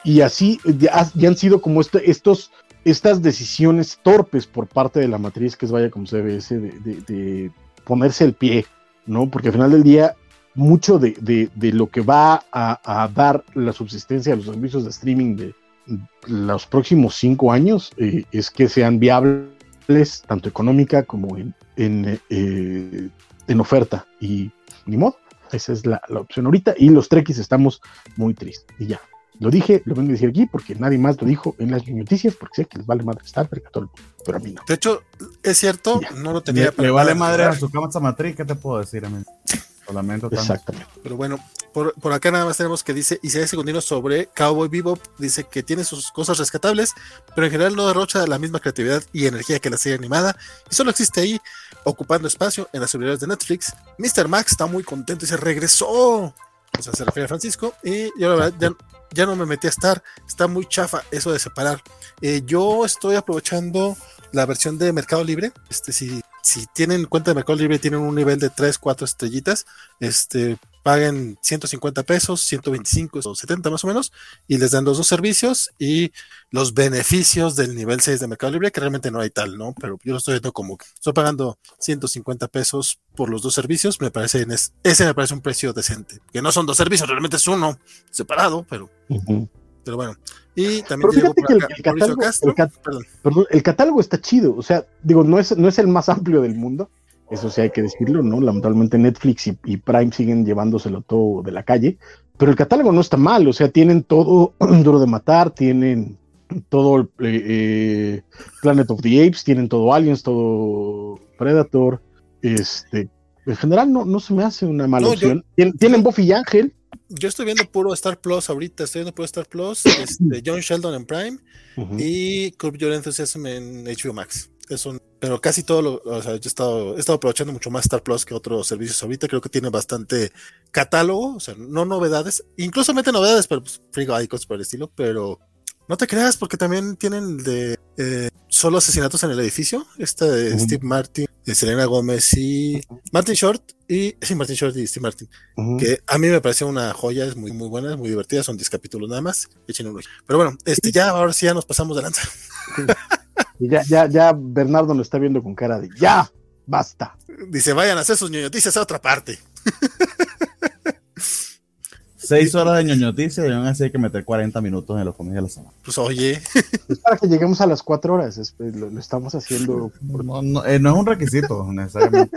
y, así ya, han sido como este, estos estas decisiones torpes por parte de la matriz que es Vaya como CBS de, de, ponerse el pie, ¿no? Porque al final del día, mucho de, de lo que va a, dar la subsistencia a los servicios de streaming de los próximos cinco años eh, es que sean viables, tanto económica como en, en, eh, en oferta. Y ni modo, esa es la, la opción ahorita. Y los trequis estamos muy tristes. Y ya, lo dije, lo vengo a decir aquí porque nadie más lo dijo en las noticias, porque sé que les vale madre Star Trek a todo el mundo, pero a mí no. De hecho, es cierto, no lo tenía. Le, le vale madre a su cama matriz, ¿qué te puedo decir, mí? Lamento Exactamente. Pero bueno, por, por, acá nada más tenemos que dice, y se hace continuo sobre Cowboy Bebop, dice que tiene sus cosas rescatables, pero en general no derrocha la misma creatividad y energía que la serie animada, y solo existe ahí, ocupando espacio en las seguridades de Netflix. Mr. Max está muy contento y se regresó. O sea, se refiere a Francisco, y yo la verdad ya, ya no me metí a estar, está muy chafa eso de separar. Eh, yo estoy aprovechando la versión de Mercado Libre, este, si, si tienen cuenta de Mercado Libre, tienen un nivel de 3, 4 estrellitas, este, paguen 150 pesos, 125 o 70 más o menos, y les dan los dos servicios y los beneficios del nivel 6 de Mercado Libre, que realmente no hay tal, ¿no? Pero yo lo estoy viendo como que estoy pagando 150 pesos por los dos servicios, me parece, ese me parece un precio decente, que no son dos servicios, realmente es uno separado, pero... Pero bueno, y también fíjate que el, catálogo, el, catálogo, está chido, o sea, digo, no es, no es el más amplio del mundo, eso sí hay que decirlo, ¿no? Lamentablemente Netflix y, Prime siguen llevándoselo todo de la calle, pero el catálogo no está mal, o sea, tienen todo (clears throat) Duro de Matar, tienen todo el eh, eh, Planet of the Apes, tienen todo Aliens, todo Predator, este, en general no, no se me hace una mala opción. tienen, Buffy y Ángel. Yo estoy viendo puro Star Plus ahorita, estoy viendo puro Star Plus, (coughs) este, John Sheldon en Prime y Curb Your Enthusiasm en HBO Max. Pero casi todo lo, o sea, yo he estado, he estado aprovechando mucho más Star Plus que otros servicios ahorita, creo que tiene bastante catálogo, o sea, no novedades, incluso mete novedades, pero pues, frigo hay cosas por el estilo, pero no te creas porque también tienen de eh, solo asesinatos en el edificio, esta de Steve Martin, de Selena Gómez y Martin Short y sí, Martin Short y Steve Martin, que a mí me pareció una joya, es muy muy buena, muy divertida, son 10 capítulos nada más, Pero bueno, este ya ahora sí ya nos pasamos de lanza. Y ya, ya, ya Bernardo lo está viendo con cara de ya, basta. Dice, vayan a hacer sus ñoñoticias a otra parte. Seis horas de ñoñoticias y aún así hay que meter 40 minutos en los comidas de la semana. Pues oye. Es para que lleguemos a las cuatro horas. lo, estamos haciendo. No, eh, no, es un requisito necesariamente.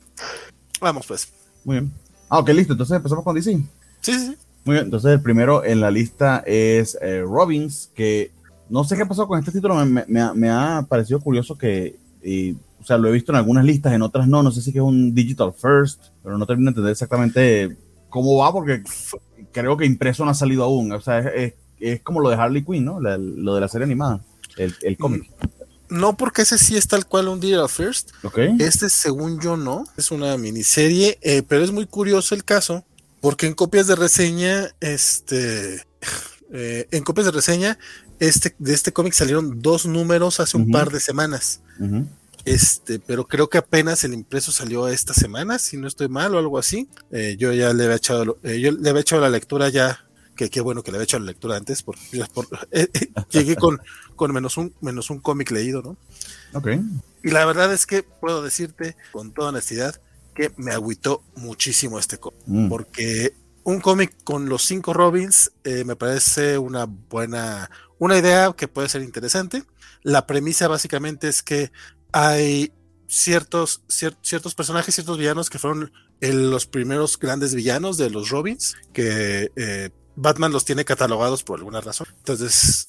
(laughs) Vamos pues. Muy bien. Ah, ok, listo. Entonces empezamos con DC. Sí, sí, sí. Muy bien. Entonces el primero en la lista es eh, Robbins, que no sé qué pasó con este título, me, ha parecido curioso que, o sea, lo he visto en algunas listas, en otras no, no sé si es un digital first, pero no termino de entender exactamente cómo va porque creo que impreso no ha salido aún, o sea, es, como lo de Harley Quinn, ¿no? lo de la serie animada, el, el cómic. Mm, no, porque ese sí es tal cual un Digital First. Este, según yo, no. Es una miniserie, eh, pero es muy curioso el caso, porque en copias de reseña, este, (sighs) eh, en copias de reseña, este, de este cómic salieron dos números hace un par de semanas. Este, pero creo que apenas el impreso salió esta semana, si no estoy mal o algo así. Eh, yo ya le había echado, eh, yo le había echado la lectura ya, que qué bueno que le había echado la lectura antes, porque (laughs) llegué con, con menos un, menos un cómic leído, ¿no? Ok. Y la verdad es que puedo decirte con toda honestidad que me agüitó muchísimo este cómic, mm. porque un cómic con los cinco Robins eh, me parece una buena, una idea que puede ser interesante. La premisa básicamente es que hay ciertos, ciertos personajes, ciertos villanos que fueron los primeros grandes villanos de los Robins, que eh, Batman los tiene catalogados por alguna razón. Entonces,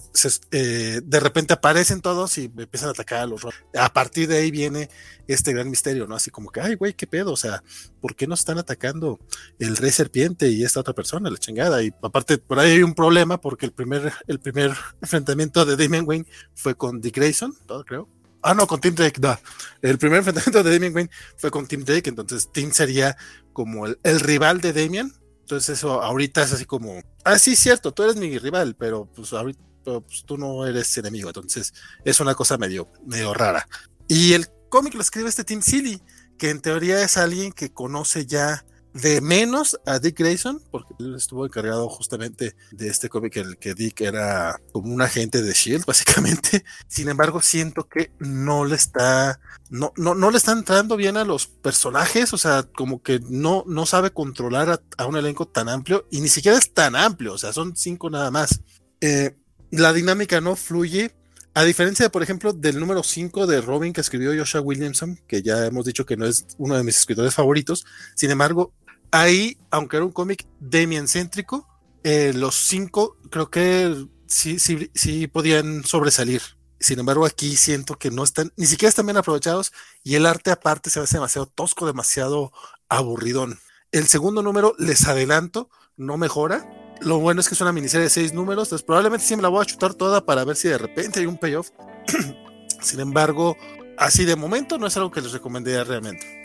eh, de repente aparecen todos y empiezan a atacar a los A partir de ahí viene este gran misterio, ¿no? Así como que, ay, güey, qué pedo, o sea, ¿por qué no están atacando el rey serpiente y esta otra persona, la chingada? Y aparte, por ahí hay un problema porque el primer, el primer (laughs) enfrentamiento de Damian Wayne fue con Dick Grayson, creo. Ah, no, con Tim Drake, no. El primer (laughs) enfrentamiento de Damian Wayne fue con Tim Drake, entonces Tim sería como el, rival de Damian entonces eso ahorita es así como, ah, sí, cierto, tú eres mi rival, pero pues ahorita pues, tú no eres enemigo. Entonces es una cosa medio, medio rara. Y el cómic lo escribe este Tim Silly, que en teoría es alguien que conoce ya de menos a Dick Grayson, porque él estuvo encargado justamente de este cómic en el que Dick era como un agente de Shield, (laughs) básicamente. Sin embargo, siento que no le está, no, no, no le está entrando bien a los personajes, o sea, como que no, no sabe controlar a, un elenco tan amplio, y ni siquiera es tan amplio, o sea, son cinco nada más. Eh, la dinámica no fluye. A diferencia, por ejemplo, del número 5 de Robin que escribió Joshua Williamson, que ya hemos dicho que no es uno de mis escritores favoritos, sin embargo, ahí, aunque era un cómic Demian-céntrico, eh, los cinco creo que sí, sí, sí podían sobresalir. Sin embargo, aquí siento que no están, ni siquiera están bien aprovechados y el arte aparte se hace demasiado tosco, demasiado aburridón. El segundo número, les adelanto, no mejora. Lo bueno es que es una miniserie de seis números, entonces probablemente sí me la voy a chutar toda para ver si de repente hay un payoff. (clears throat) Sin embargo, así de momento no es algo que les recomendaría realmente.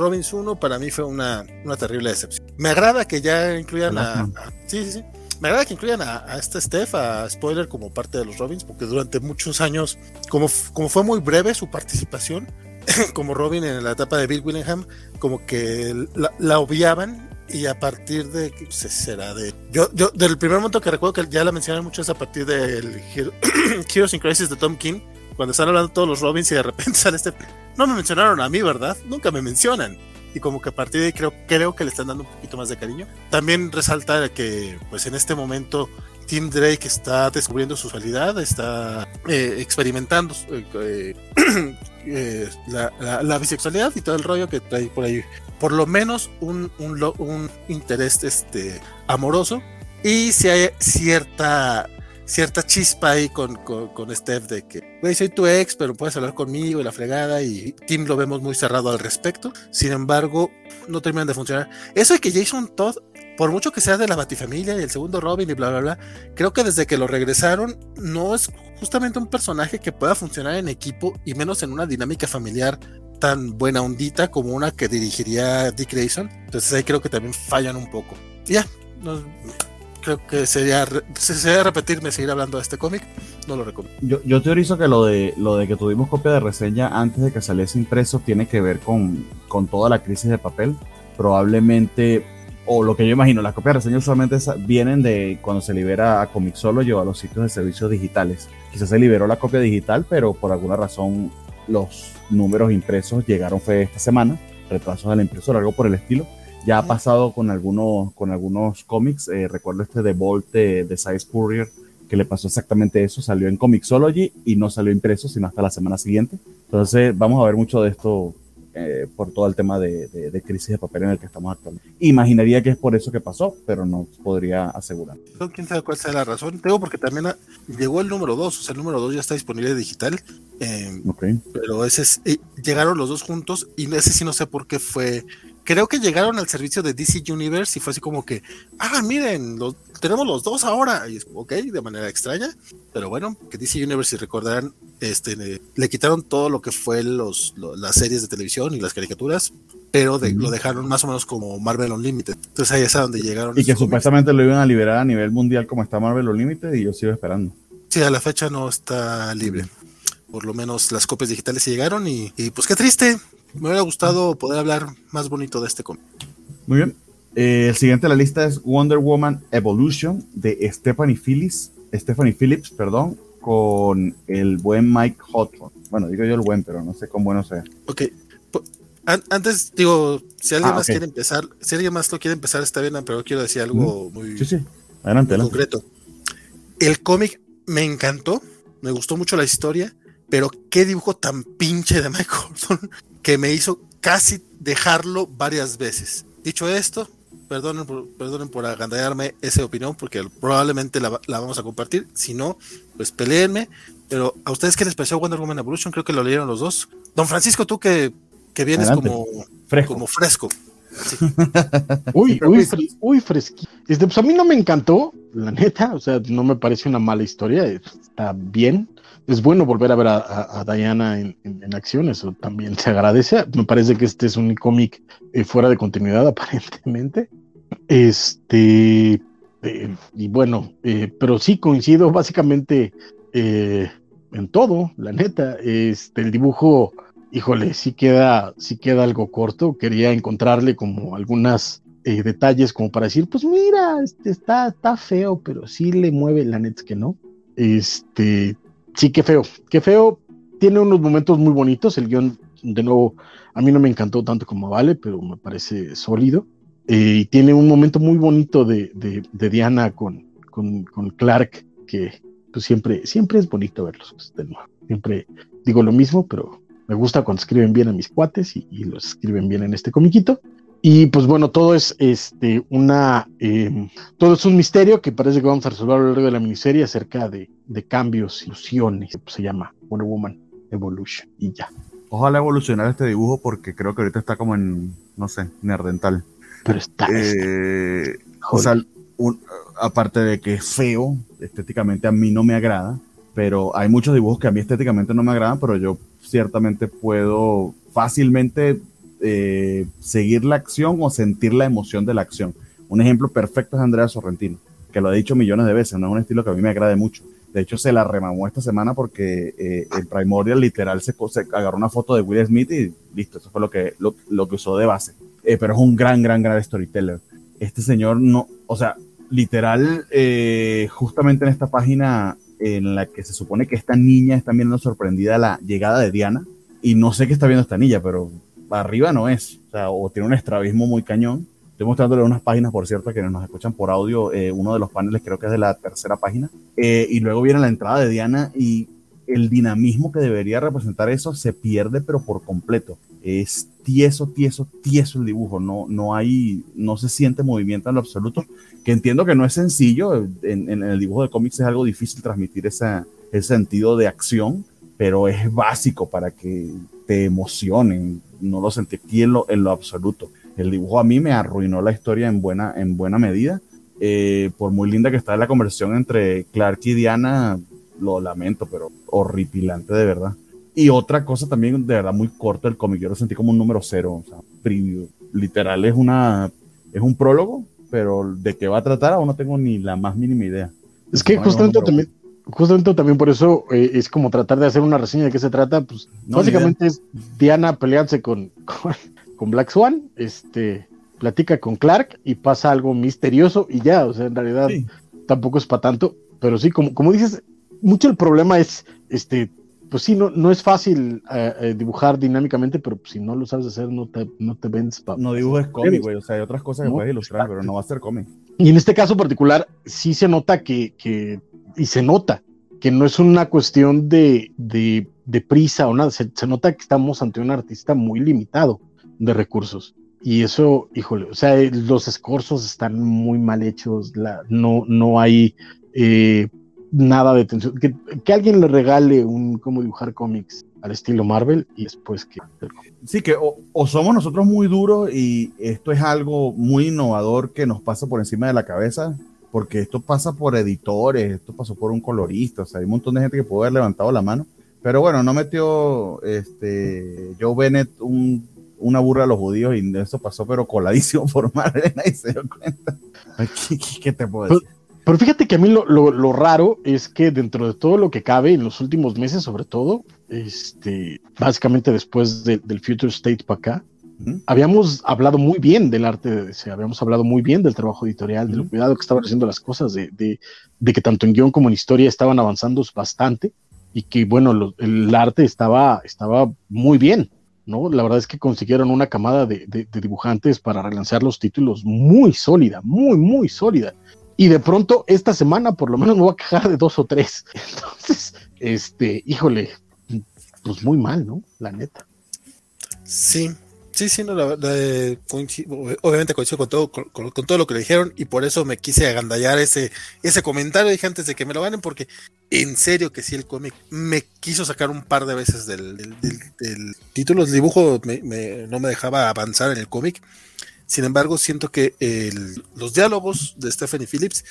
Robins 1 para mí fue una, una terrible decepción. Me agrada que ya incluyan a, Sí, sí, sí. Me agrada que incluyan a, a este Steph, a Spoiler, como parte de los Robins, porque durante muchos años, como, como fue muy breve su participación (laughs) como Robin en la etapa de Bill Willingham, como que la, obviaban y a partir de se será de yo yo del primer momento que recuerdo que ya la mencioné mucho es a partir del (clears throat) Heroes in Crisis de Tom King cuando están hablando todos los Robins y de repente (laughs) sale este no me mencionaron a mí verdad nunca me mencionan y como que a partir de ahí creo creo que le están dando un poquito más de cariño también resalta que pues en este momento Tim Drake está descubriendo su sexualidad, está eh, experimentando eh, eh, (clears throat) la, bisexualidad y todo el rollo que trae por ahí. Por lo menos un, un, interés este, amoroso. Y si hay cierta cierta chispa ahí con, con, Steph de que, güey, soy tu ex, pero puedes hablar conmigo y la fregada, y Tim lo vemos muy cerrado al respecto. Sin embargo, no terminan de funcionar. Eso de que Jason Todd por mucho que sea de la Batifamilia y el segundo Robin y bla, bla, bla, creo que desde que lo regresaron no es justamente un personaje que pueda funcionar en equipo y menos en una dinámica familiar tan buena ondita como una que dirigiría Dick Grayson. Entonces ahí creo que también fallan un poco. Ya, creo que sería, sería repetirme seguir hablando de este cómic. No lo recomiendo. Yo, yo, teorizo que lo de, lo de que tuvimos copia de reseña antes de que saliese impreso tiene que ver con, con toda la crisis de papel. Probablemente o lo que yo imagino, las copias de reseña usualmente vienen de cuando se libera a Comixology o a los sitios de servicios digitales. Quizás se liberó la copia digital, pero por alguna razón los números impresos llegaron fue esta semana, retrasos de la impresora, algo por el estilo. Ya ha pasado con algunos, con algunos cómics, eh, recuerdo este de Bolt de, de Size Courier, que le pasó exactamente eso, salió en Comixology y no salió impreso sino hasta la semana siguiente. Entonces vamos a ver mucho de esto eh, por todo el tema de, de, crisis de papel en el que estamos actualmente. Imaginaría que es por eso que pasó, pero no podría asegurar. ¿Quién sabe cuál sea la razón? Tengo porque también llegó el número 2, o sea, el número 2 ya está disponible digital. Eh, Pero ese es, eh, llegaron los dos juntos y ese sí no sé por qué fue creo que llegaron al servicio de DC Universe y fue así como que, ah, miren, tenemos los dos ahora. Y es, ok, de manera extraña. Pero bueno, que DC Universe, si recordarán, este, le, quitaron todo lo que fue los, las series de televisión y las caricaturas, pero lo dejaron más o menos como Marvel Unlimited. Entonces ahí es a donde llegaron. Y que supuestamente lo iban a liberar a nivel mundial como está Marvel Unlimited y yo sigo esperando. Sí, a la fecha no está libre. Por lo menos las copias digitales llegaron y, y pues qué triste, me hubiera gustado poder hablar más bonito de este cómic. Muy bien. Eh, el siguiente de la lista es Wonder Woman Evolution de Stephanie Phillips, Stephanie Phillips, perdón, con el buen Mike Hawthorne. Bueno, digo yo el buen, pero no sé cómo bueno sea. Ok. Antes, digo, si alguien ah, más quiere empezar, si alguien más lo quiere empezar, está bien, pero quiero decir algo muy, sí, sí. Adelante, concreto. El cómic me encantó, me gustó mucho la historia, pero qué dibujo tan pinche de Mike Hawthorne que me hizo casi dejarlo varias veces. Dicho esto, perdonen por, perdonen por agandallarme esa opinión, porque probablemente la, vamos a compartir. Si no, pues peleenme. Pero a ustedes, ¿qué les pareció Wonder Woman Evolution? Creo que lo leyeron los dos. Don Francisco, tú que, que vienes como fresco. Como fresco. (laughs) uy, uy, uy, fresquito. Este, pues a mí no me encantó, la neta. O sea, no me parece una mala historia. Está bien es bueno volver a ver a, Diana en, acción, eso también se agradece. Me parece que este es un cómic eh, fuera de continuidad, (laughs) aparentemente. Este, eh, y bueno, eh, pero sí coincido básicamente en todo, la neta. Este, el dibujo, híjole, sí queda, sí queda algo corto. Quería encontrarle como algunas detalles como para decir, pues mira, este está, está feo, pero sí le mueve, la neta que no. Este, sí, qué feo, qué feo. Tiene unos momentos muy bonitos. El guion, de nuevo, a mí no me encantó tanto como Vale, pero me parece sólido. Eh, y tiene un momento muy bonito de, Diana con, Clark, que pues siempre, siempre es bonito verlos pues, de nuevo. Siempre digo lo mismo, pero me gusta cuando escriben bien a mis cuates y, y los escriben bien en este comiquito. Y pues bueno, todo es este una em, todo es un misterio que parece que vamos a resolver a lo largo de la miniserie acerca de, de cambios, ilusiones, pues se llama Wonder Woman Evolution y ya. Ojalá evolucionar este dibujo porque creo que ahorita está como en, no sé, nerdental. Pero está. Eh, o sea, aparte de que es feo, estéticamente a mí no me agrada, pero hay muchos dibujos que a mí estéticamente no me agradan, pero yo ciertamente puedo fácilmente eh, seguir la acción o sentir la emoción de la acción. Un ejemplo perfecto es Andrea Sorrentino, que lo ha dicho millones de veces, no es un estilo que a mí me agrade mucho. De hecho, se la remamó esta semana porque eh, en Primordial literal se, agarró una foto de Will Smith y listo, eso fue lo que, lo, que usó de base. Eh, pero es un gran, gran, gran storyteller. este señor no, o sea, literal, eh, justamente en esta página en la que se supone que esta niña está viendo sorprendida la llegada de Diana, y no sé qué está viendo esta niña, pero arriba no es, o tiene un estrabismo muy cañón. Estoy mostrándole unas páginas, por cierto, que nos escuchan por audio, eh, uno de los paneles creo que es de la tercera página, eh, y luego viene la entrada de Diana y el dinamismo que debería representar eso se pierde, pero por completo. Es tieso, tieso, tieso el dibujo. No, no hay, no se siente movimiento en lo absoluto. Que entiendo que no es sencillo. En, en el dibujo de cómics es algo difícil transmitir ese sentido de acción, pero es básico para que te emocionen. No lo sentí aquí en lo, en lo absoluto. El dibujo a mí me arruinó la historia en buena, en buena medida. Eh, por muy linda que está la conversación entre Clark y Diana, lo lamento, pero horripilante de verdad. Y otra cosa también, de verdad, muy corto el cómic. Yo lo sentí como un número cero, o sea, preview. Literal es una, es un prólogo, pero de qué va a tratar aún no tengo ni la más mínima idea. Es que justamente también, justamente también por eso eh, es como tratar de hacer una reseña de qué se trata. Pues básicamente es Diana peleándose (laughs) con, con, Black Swan, este, platica con Clark y pasa algo misterioso y ya, o sea, en realidad tampoco es para tanto. Pero sí, como, como dices, mucho el problema es, este, pues sí, no, no es fácil eh, eh, dibujar dinámicamente, pero si no lo sabes hacer, no te, no te vendes. no dibujes cómic, güey, o sea, hay otras cosas que puedes ilustrar, pero no va a ser cómic. Y en este caso particular, sí se nota que, que y se nota que no es una cuestión de, de, prisa o nada, se, nota que estamos ante un artista muy limitado de recursos. Y eso, híjole, o sea, los escorzos están muy mal hechos, no, no hay eh, nada de tensión. Que, que, alguien le regale un cómo dibujar cómics al estilo Marvel y después que... Sí, que o, o, somos nosotros muy duros y esto es algo muy innovador que nos pasa por encima de la cabeza, porque esto pasa por editores, esto pasó por un colorista, o sea, hay un montón de gente que puede haber levantado la mano. Pero bueno, no metió este Joe Bennett un, una burra a los judíos y eso pasó, pero coladísimo por (laughs) Marvel, y se dio cuenta. ¿Qué, qué, qué te puedo decir? Pero fíjate que a mí lo, lo, lo, raro es que dentro de todo lo que cabe en los últimos meses, sobre todo, este, básicamente después de, del Future State para acá. Habíamos hablado muy bien del arte de DC, habíamos hablado muy bien del trabajo editorial, uh -huh. de lo cuidado que estaban haciendo las cosas, de, de, de, que tanto en guion como en historia estaban avanzando bastante y que, bueno, lo, el arte estaba, estaba muy bien. ¿no? La verdad es que consiguieron una camada de, de, de, dibujantes para relanzar los títulos muy sólida, muy, muy sólida y de pronto esta semana por lo menos me voy a quejar de dos o tres. (laughs) Entonces, este, híjole, pues muy mal, ¿no? La neta. Sí, sí, sí, no, la, la, coincido, obviamente coincido con todo, con, con, con, todo lo que le dijeron y por eso me quise agandallar ese, ese comentario, dije antes de que me lo ganen, porque en serio que sí el cómic me quiso sacar un par de veces del, del, del, del título, el dibujo me, me, no me dejaba avanzar en el cómic sin embargo, siento que el, los diálogos de Stephanie Phillips,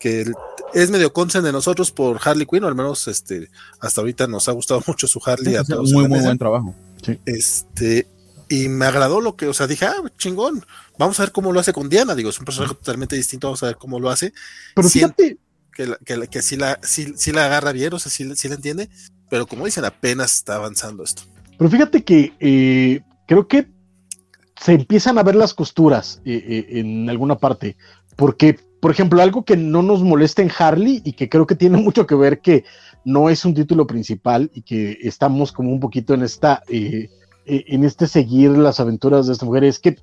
que el, es medio consen de nosotros por Harley Quinn, o al menos este, hasta ahorita nos ha gustado (laughs) mucho su Harley. Sí, a todos muy, muy buen trabajo. Sí. Este, y me agradó lo que, o sea, dije, ah, chingón, vamos a ver cómo lo hace con Diana. Digo, es un personaje totalmente distinto, vamos a ver cómo lo hace. Pero fíjate. Que, la, que, que sí, la, sí, sí, la agarra bien, o sea, sí, sí, la entiende, pero como dicen, apenas está avanzando esto. Pero fíjate que eh, creo que se empiezan a ver las costuras eh, eh, en alguna parte, porque, por ejemplo, algo que no nos molesta en Harley y que creo que tiene (laughs) mucho que ver que no es un título principal y que estamos como un poquito en esta, eh, en este seguir las aventuras de esta mujer, es que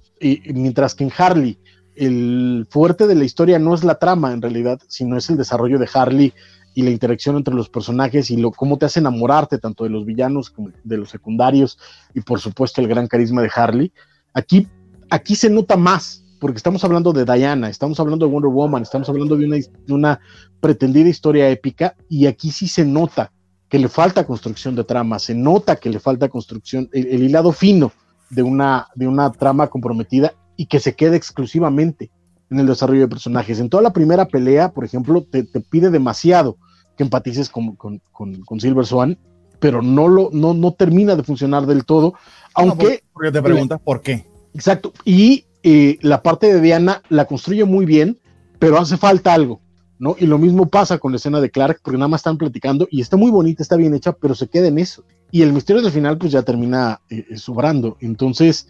mientras que en Harley el fuerte de la historia no es la trama en realidad, sino es el desarrollo de Harley y la interacción entre los personajes y lo, cómo te hace enamorarte tanto de los villanos como de los secundarios y por supuesto el gran carisma de Harley. Aquí, aquí se nota más, porque estamos hablando de Diana, estamos hablando de Wonder Woman, estamos hablando de una, de una pretendida historia épica, y aquí sí se nota que le falta construcción de trama, se nota que le falta construcción, el, el hilado fino de una, de una trama comprometida y que se queda exclusivamente en el desarrollo de personajes. En toda la primera pelea, por ejemplo, te, te pide demasiado que empatices con, con, con, con, Silver Swan, pero no, lo, no, no termina de funcionar del todo, aunque... No, porque te preguntas por qué. Exacto, y eh, la parte de Diana la construye muy bien, pero hace falta algo, ¿no? Y lo mismo pasa con la escena de Clark, porque nada más están platicando y está muy bonita, está bien hecha, pero se queda en eso. Y el misterio del final, pues ya termina eh, sobrando. Entonces,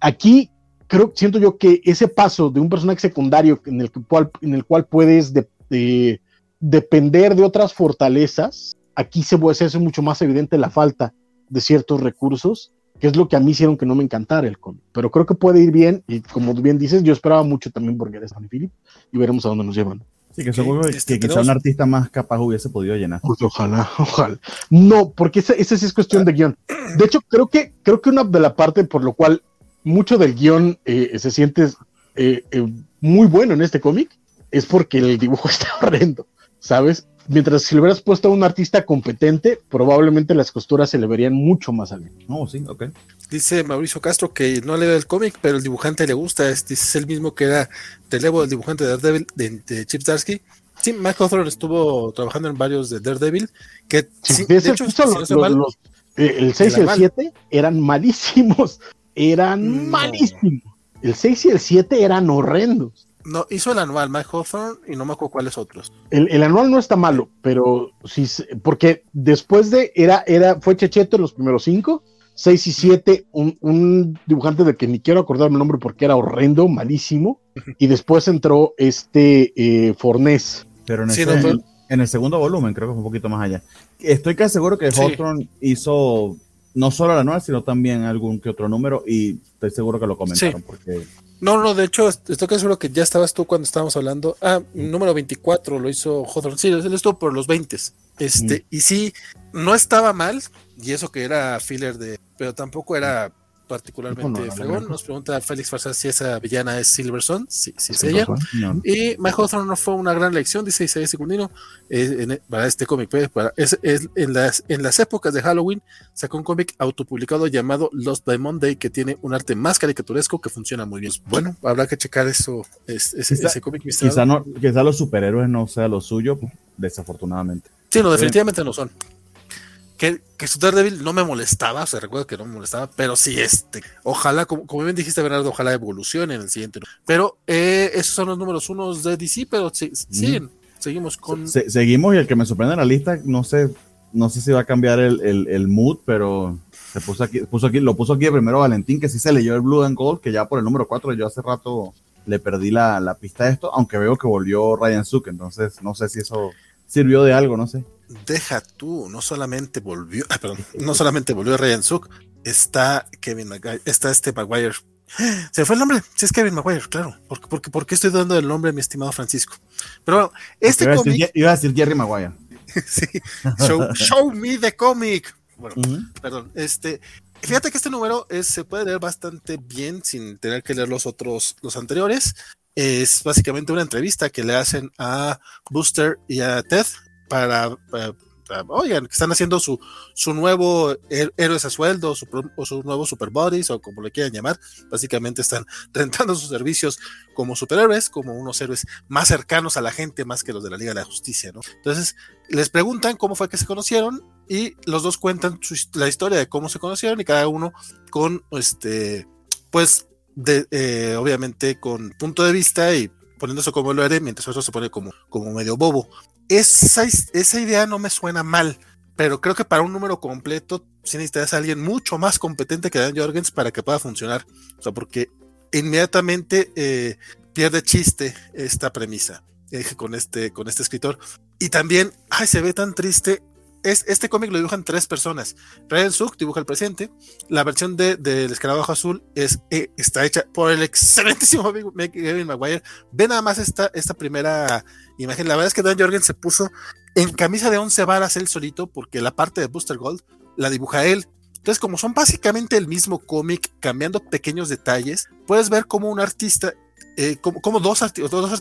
aquí creo, siento yo que ese paso de un personaje secundario en el cual, en el cual puedes depender de otras fortalezas, aquí se, se hace mucho más evidente la falta de ciertos recursos, que es lo que a mí hicieron que no me encantara el cómic. Pero creo que puede ir bien, y como bien dices, yo esperaba mucho también porque eres San Philip, y veremos a dónde nos llevan. Sí, que este, que quizá un artista más capaz hubiese podido llenar. Pues ojalá, (laughs) ojalá. No, porque esa, esa sí es cuestión de guion. De hecho, creo que, creo que una de la parte por lo cual mucho del guion eh, se siente eh, eh, muy bueno en este cómic es porque el dibujo (laughs) está horrendo, ¿sabes? Mientras si le hubieras puesto a un artista competente, probablemente las costuras se le verían mucho más al No, sí, ok. Dice Mauricio Castro que no le ve el cómic, pero el dibujante le gusta. Es, es el mismo que era Televo, el dibujante de Daredevil, de, Chip Darsky. Sí, Mike Hawthorne estuvo trabajando en varios de Daredevil. Que, sí, de, hecho, el 6 y el 7 eran malísimos. Eran malísimos. El 6 y el 7 eran horrendos. No, hizo el anual Mike Hawthorne y no me acuerdo cuáles otros. El, anual no está malo, pero sí, porque después de, era, era, fue Checheto los primeros cinco, 6 y 7, un, dibujante de que ni quiero acordarme el nombre porque era horrendo, malísimo, y después entró este eh, Fornés. Pero en, en, el segundo volumen, creo que fue un poquito más allá. Estoy casi seguro que Hawthorne hizo no solo el anual, sino también algún que otro número, y estoy seguro que lo comentaron, porque no, no, de hecho, estoy casi seguro que ya estabas tú cuando estábamos hablando. Ah, número 24 lo hizo Jodron. Sí, él estuvo por los 20. Este, y sí, no estaba mal, y eso que era filler de. Pero tampoco era particularmente fregón. Nos pregunta Félix Farsad si esa villana es Silverson, si, si es ella. Y My Hawthorne no fue una gran lección, dice Isaías Secundino, eh, para este cómic. Pues, para, es, en, las, en las épocas de Halloween sacó un cómic autopublicado llamado Lost by Monday que tiene un arte más caricaturesco que funciona muy bien. Bueno, habrá que checar eso, ese cómic. Quizá, no, quizá los superhéroes no sea lo suyo, desafortunadamente. Sí, no, definitivamente no son que, que su Daredevil no me molestaba, o sea, recuerdo que no me molestaba, pero sí, este, ojalá, como, como bien dijiste, Bernardo, ojalá evolucione en el siguiente. Pero eh, esos son los números unos de DC, pero sí, seguimos con. seguimos y el que me sorprende en la lista, no sé, no sé si va a cambiar el, el, mood, pero se puso aquí, puso aquí, lo puso aquí primero Valentín, que sí se leyó el Blue and Gold, que ya por el número 4 yo hace rato le perdí la, la pista de esto, aunque veo que volvió Ryan Zook, entonces no sé si eso sirvió de algo, no sé deja tú, no solamente volvió, ah, perdón, no solamente volvió Ryan Suk, está Kevin Maguire, está este Maguire. Se fue el nombre, sí es Kevin Maguire, claro. Porque, porque, estoy dando el nombre a mi estimado Francisco. Pero bueno, este cómic. Iba a decir Jerry Maguire. (laughs) sí, show, me the comic. Bueno, perdón, este. Fíjate que este número es, se puede leer bastante bien sin tener que leer los otros, los anteriores. Es básicamente una entrevista que le hacen a Booster y a Ted para, oigan, que están haciendo su, su nuevo héroes a sueldo o su nuevo super bodies o como le quieran llamar. Básicamente están (laughs) rentando sus servicios como superhéroes, como unos héroes más cercanos a la gente, más que los de la Liga de la Justicia, ¿no? Entonces, les preguntan cómo fue que se conocieron y los dos cuentan la historia de cómo se conocieron y cada uno con, este, pues, de, eh, obviamente con punto de vista y poniéndose como lo eres, mientras otro se pone como, como medio bobo esa, esa idea no me suena mal, pero creo que para un número completo sí necesitas a alguien mucho más competente que Dan Jorgens para que pueda funcionar. O sea, porque inmediatamente eh, pierde chiste esta premisa eh, con, este, con este escritor. Y también, ay, se ve tan triste. Es, este cómic lo dibujan tres personas. Ryan Suk dibuja el presente. La versión de, del escarabajo azul es, eh, está hecha por el excelentísimo Kevin Maguire. Ve nada más esta, esta primera imagen. La verdad es que Dan Jorgen se puso en camisa de 11 varas él solito, porque la parte de Booster Gold la dibuja él. Entonces, como son básicamente el mismo cómic, cambiando pequeños detalles, puedes ver cómo un artista, eh, como, dos,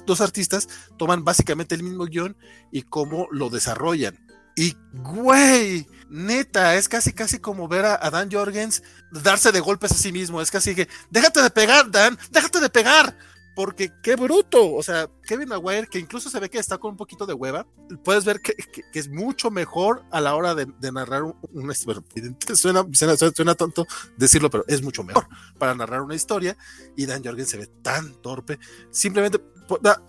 dos, artistas toman básicamente el mismo guion y cómo lo desarrollan. Y, güey, neta, es casi, casi como ver a, Dan Jorgens darse de golpes a sí mismo. Es casi que, déjate de pegar, Dan, déjate de pegar porque qué bruto. O sea, Kevin Maguire, que incluso se ve que está con un poquito de hueva, puedes ver que, es mucho mejor a la hora de, narrar un, una historia. Suena, suena, tonto decirlo, pero es mucho mejor para narrar una historia. Y Dan Jorgen se ve tan torpe. Simplemente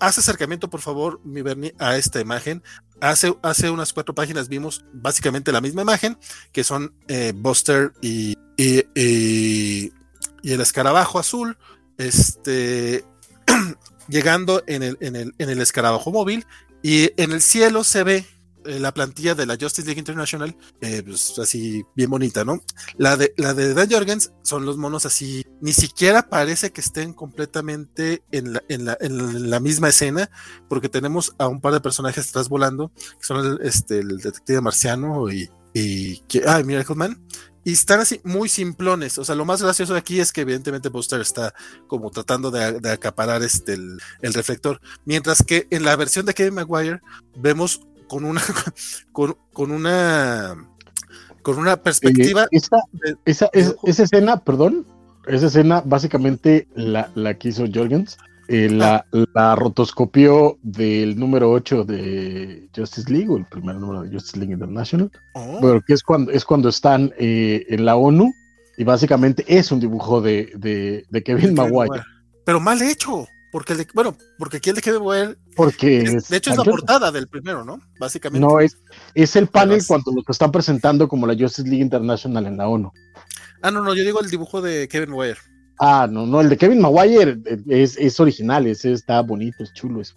haz acercamiento, por favor, mi Bernie, a esta imagen. Hace, hace unas cuatro páginas vimos básicamente la misma imagen, que son eh, Buster y, y, y el escarabajo azul este, (clears throat) llegando en el, en, el, en el escarabajo móvil y en el cielo se ve la plantilla de la Justice League International, eh, pues así bien bonita, ¿no? La de, la de Dan Jorgens son los monos así, ni siquiera parece que estén completamente en la, en la, en la misma escena, porque tenemos a un par de personajes atrás volando, que son el, este, el detective marciano y, y que, ah, Miracle Man, y están así muy simplones. O sea, lo más gracioso de aquí es que evidentemente Buster está como tratando de, de acaparar este el, el, reflector. Mientras que en la versión de Kevin Maguire vemos con una (laughs) con, con una con una perspectiva. Eh, esa, de, esa, esa, esa, escena, perdón, esa escena básicamente la, la que hizo Jorgens. Eh, la, ah. la, rotoscopió del número 8 de Justice League, o el primer número de Justice League International, oh. pero que es cuando, es cuando están eh, en la ONU y básicamente es un dibujo de, de, de Kevin Maguire. Pero mal hecho. Porque el de, bueno, porque aquí el de Kevin Maguire. Porque es, de hecho es la portada del primero, ¿no? Básicamente. No, es, es el panel cuando lo están presentando como la Justice League International en la ONU. Ah, no, no, yo digo el dibujo de Kevin Maguire. Ah, no, no, el de Kevin Maguire es, es original, ese está bonito, es chulo. Es,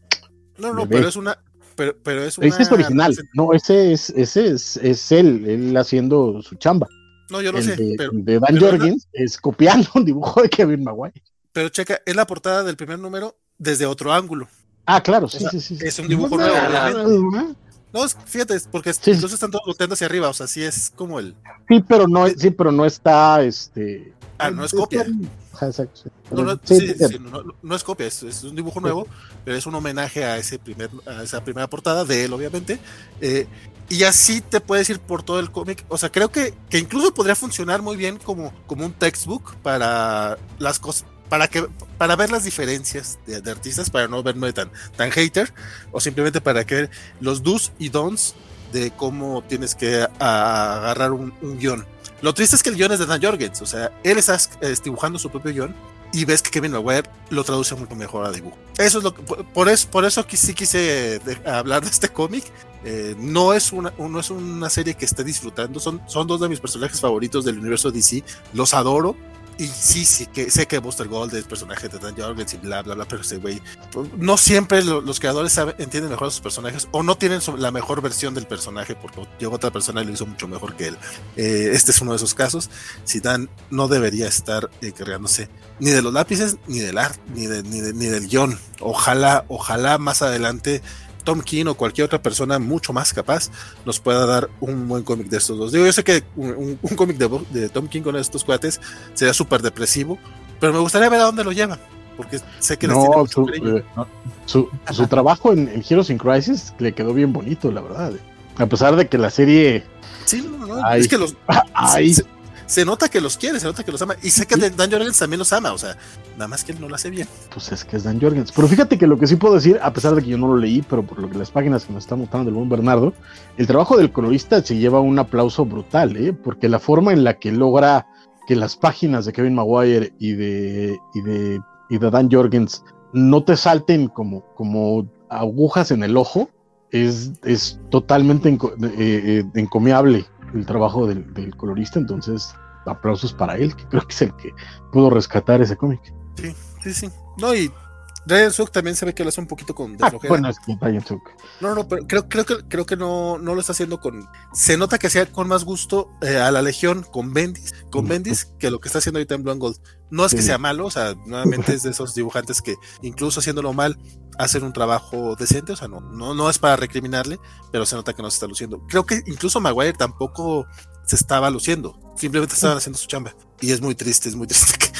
no, no, pero es una. Pero, pero es una, ese es original, no, ese es, ese es, es él, él haciendo su chamba. No, yo lo el sé. De, pero, de Dan Jorgens es copiando un dibujo de Kevin Maguire. Pero checa, es la portada del primer número desde otro ángulo. Ah, claro, sí, o sea, sí, sí, Es un dibujo nuevo, obviamente. No, fíjate, porque sí. entonces están todos volteando hacia arriba, o sea, sí es como el. Sí, pero no, sí, pero no está, este. Ah, no es copia. Sí. No, no, sí, sí, no, no, es copia, es, es, un dibujo nuevo, pero es un homenaje a ese primer, a esa primera portada de él, obviamente. Eh, y así te puedes ir por todo el cómic. O sea, creo que, que incluso podría funcionar muy bien como, como un textbook para las cosas para que para ver las diferencias de, de, artistas, para no verme tan, tan hater, o simplemente para que ver los do's y don'ts de cómo tienes que a, a agarrar un, un, guion. Lo triste es que el guion es de Dan Jorgens, o sea, él está es, dibujando su propio guion y ves que Kevin Maguire lo traduce mucho mejor a dibujo. Eso es lo que, por eso, por eso sí quise de, hablar de este cómic. Eh, no, es una, no es una serie que esté disfrutando, son, son dos de mis personajes favoritos del universo DC, los adoro, y sí, sí, que sé que Buster Gold es personaje de Dan Jorgens y bla, bla, bla, pero ese güey, no siempre lo, los creadores entienden mejor a sus personajes o no tienen la mejor versión del personaje porque llegó otra persona y lo hizo mucho mejor que él. Eh, este es uno de esos casos. Si Dan no debería estar eh, ni de los lápices, ni del art, ni, de, ni, de, ni del guion. Ojalá, ojalá más adelante Tom King o cualquier otra persona mucho más capaz nos pueda dar un buen cómic de estos dos. Digo, yo sé que un, un cómic de, de, Tom King con estos cuates sería súper depresivo, pero me gustaría ver a dónde lo llevan, porque sé que les no, tiene mucho su, eh, no, su, su, trabajo en, en, Heroes in Crisis le quedó bien bonito, la verdad. A pesar de que la serie. Sí, no, no, ay, es que los. (laughs) Ay, se, se nota que los quiere, se nota que los ama. Y sé que Dan Jorgens también los ama, o sea, nada más que él no lo hace bien. Pues es que es Dan Jorgens. Pero fíjate que lo que sí puedo decir, a pesar de que yo no lo leí, pero por lo que las páginas que nos está mostrando el buen Bernardo, el trabajo del colorista se lleva un aplauso brutal, ¿eh? porque la forma en la que logra que las páginas de Kevin Maguire y de, y de, y de Dan Jorgens no te salten como, como agujas en el ojo, es, es totalmente enco eh, eh, encomiable el trabajo del, del, colorista, entonces aplausos para él, que creo que es el que pudo rescatar ese cómic. Sí, sí, sí. No, y Ryan Suk también se ve que lo hace un poquito con de ah, Bueno, es que Ryan Suk. No, no, pero creo, creo que creo que no, no lo está haciendo con. Se nota que sea con más gusto eh, a la Legión con Bendis, con. Bendis, que lo que está haciendo ahorita en Blue Gold. No es sí. que sea malo, o sea, nuevamente es de esos dibujantes que, incluso haciéndolo mal, hacen un trabajo decente, o sea, no, no, no es para recriminarle, pero se nota que no se está luciendo. Creo que incluso Maguire tampoco se estaba luciendo, simplemente estaban haciendo su chamba. Y es muy triste, es muy (laughs) triste que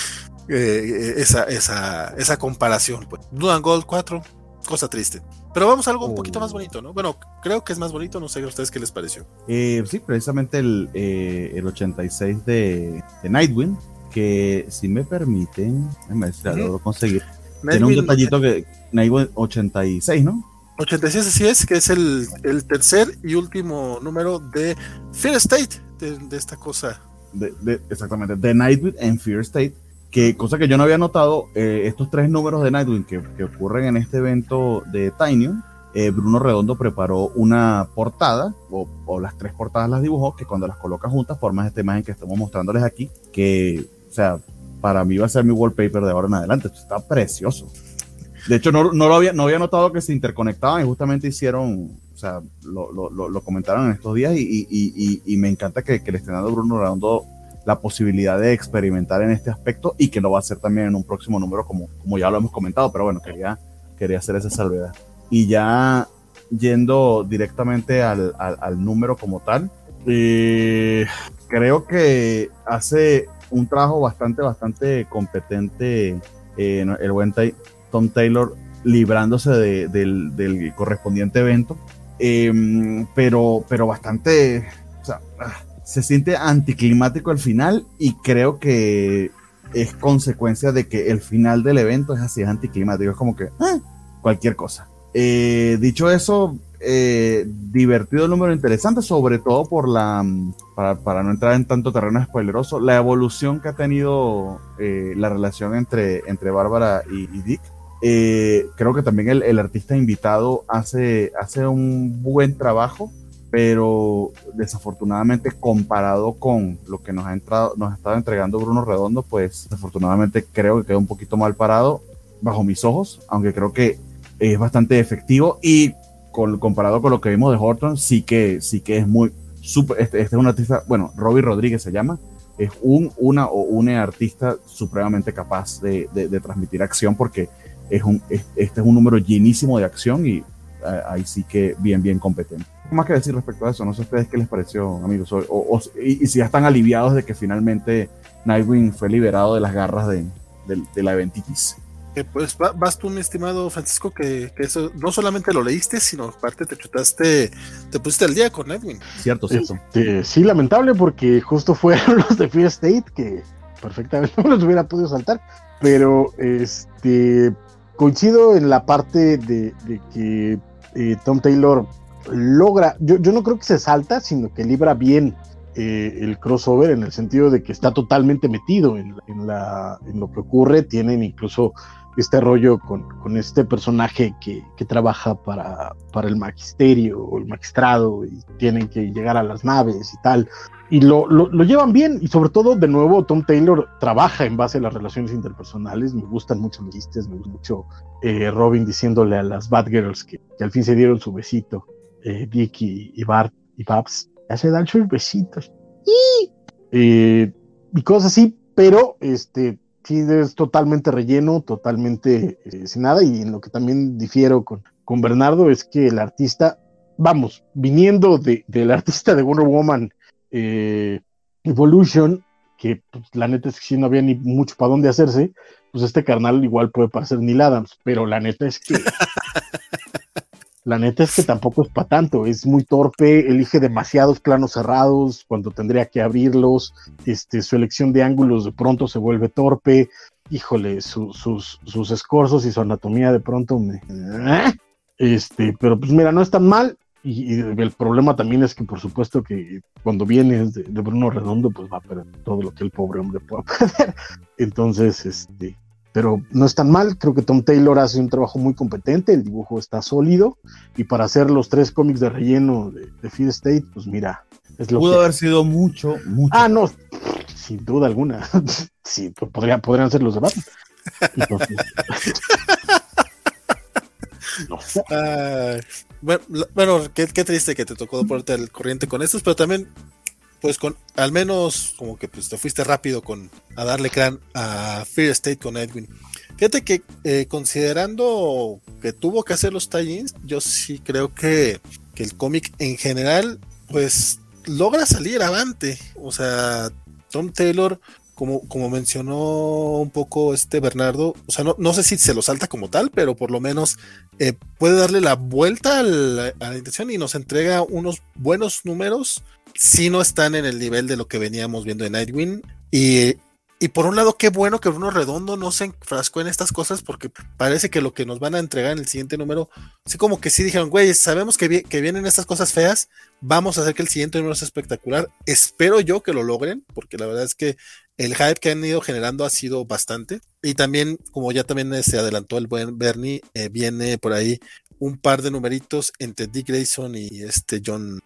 eh, esa, esa, esa comparación. Pues. And Gold 4, cosa triste. Pero vamos a algo un poquito más bonito, ¿no? Bueno, creo que es más bonito, no sé a ustedes qué les pareció. Eh, sí, precisamente el, eh, el 86 de, de, Nightwing, que si me permiten, si lo conseguir. Nightwing, (laughs) Tiene un detallito que Nightwing 86, ¿no? 86 así es, que es el, el tercer y último número de Fear State, de, de esta cosa. De, de, exactamente, de Nightwing en Fear State, que cosa que yo no había notado, eh, estos tres números de Nightwing que, que, ocurren en este evento de Tiny, eh, Bruno Redondo preparó una portada, o, o, las tres portadas las dibujó, que cuando las coloca juntas forman esta imagen que estamos mostrándoles aquí, que, o sea, para mí va a ser mi wallpaper de ahora en adelante. Está precioso. De hecho, no, no, lo había, no había notado que se interconectaban y justamente hicieron, o sea, lo, lo, lo comentaron en estos días y, y, y, y me encanta que, que, el estrenado Bruno Redondo la posibilidad de experimentar en este aspecto y que lo va a hacer también en un próximo número como, como ya lo hemos comentado, pero bueno, quería, quería hacer esa salvedad. Y ya yendo directamente al, al, al número como tal, eh, creo que hace un trabajo bastante, bastante competente eh, el buen Tom Taylor librándose de, del, correspondiente evento, eh, pero, pero bastante, sea, se siente anticlimático al final y creo que es consecuencia de que el final del evento es así, es anticlimático, es como que ah, cualquier cosa. Eh, dicho eso, eh, divertido el número interesante, sobre todo por la, para, para, no entrar en tanto terreno spoileroso, la evolución que ha tenido eh, la relación entre, entre Bárbara y Dick. Eh, creo que también el, el, artista invitado hace, hace un buen trabajo, pero desafortunadamente comparado con lo que nos ha, entrado, nos ha estado entregando Bruno Redondo, pues desafortunadamente creo que queda un poquito mal parado bajo mis ojos, aunque creo que es bastante efectivo y con, comparado con lo que vimos de Horton, sí que, sí que es muy super, este, este es un artista, bueno, Robbie Rodríguez se llama, es un, una o una artista supremamente capaz de, de, de transmitir acción porque es un, es, este es un número llenísimo de acción y ahí sí que bien, bien competente. ¿Qué más que decir respecto a eso? No sé a ustedes qué les pareció, amigos, o, o, y, y, si ya están aliviados de que finalmente Nightwing fue liberado de las garras de, de, de la eventitis pues vas tú, mi estimado Francisco, que, que, eso no solamente lo leíste, sino aparte te chutaste, te pusiste al día con Edwin. Cierto, cierto. Este, sí, lamentable, porque justo fueron (laughs) los de Fear State que perfectamente (laughs) no los hubiera podido saltar, pero este coincido en la parte de, que eh, Tom Taylor logra, yo, yo no creo que se salta, sino que libra bien eh, el crossover en el sentido de que está totalmente metido en, en, la, en lo que ocurre, tienen incluso este rollo con, este personaje que, que, trabaja para, para el magisterio o el magistrado y tienen que llegar a las naves y tal. Y lo, lo, lo, llevan bien y sobre todo, de nuevo, Tom Taylor trabaja en base a las relaciones interpersonales. Me gustan mucho los chistes, me gusta mucho eh, Robin diciéndole a las Batgirls que, que, al fin se dieron su besito, eh, Dick y, y, Bart y Babs. Ya se dan sus besitos. Y, eh, y cosas así, pero este sí es totalmente relleno, totalmente eh, sin nada, y en lo que también difiero con, con Bernardo es que el artista, vamos, viniendo de, del artista de Wonder Woman eh, Evolution, que pues, la neta es que sí no había ni mucho para dónde hacerse, pues este carnal igual puede parecer Neil Adams, pero la neta es que (laughs) La neta es que tampoco es para tanto, es muy torpe, elige demasiados planos cerrados cuando tendría que abrirlos, este, su elección de ángulos de pronto se vuelve torpe, híjole, su, sus, sus escorzos y su anatomía de pronto me... Este, pero pues mira, no es tan mal, y, y, el problema también es que por supuesto que cuando vienes de, de Bruno Redondo, pues va a perder todo lo que el pobre hombre pueda perder. (laughs) Entonces, este, pero no es tan mal. Creo que Tom Taylor hace un trabajo muy competente, el dibujo está sólido y para hacer los tres cómics de relleno de, de Fear State, pues mira, es lo pudo que... haber sido mucho, mucho. Ah, no, sin duda alguna. (laughs) sí, podría, podrían ser los de Batman. Entonces, (laughs) (laughs) no. bueno, qué, triste que te tocó ponerte al corriente con estos, pero también pues con al menos como que pues te fuiste rápido con a darle crán a Fear State con Edwin. Fíjate que eh, considerando que tuvo que hacer los tie-ins, yo sí creo que, que el cómic en general pues logra salir avante. O sea, Tom Taylor, como, como mencionó un poco este Bernardo, o sea, no, no sé si se lo salta como tal, pero por lo menos eh, puede darle la vuelta a la, intención y nos entrega unos buenos números sí no están en el nivel de lo que veníamos viendo en Nightwing. Y, y por un lado, qué bueno que Bruno Redondo no se enfrascó en estas cosas porque parece que lo que nos van a entregar en el siguiente número, sí como que sí dijeron, güey, sabemos que, que vienen estas cosas feas, vamos a hacer que el siguiente número sea espectacular. Espero yo que lo logren, porque la verdad es que el hype que han ido generando ha sido bastante. Y también, como ya también se adelantó el buen Bernie, eh, viene por ahí un par de numeritos entre Dick Grayson y este John,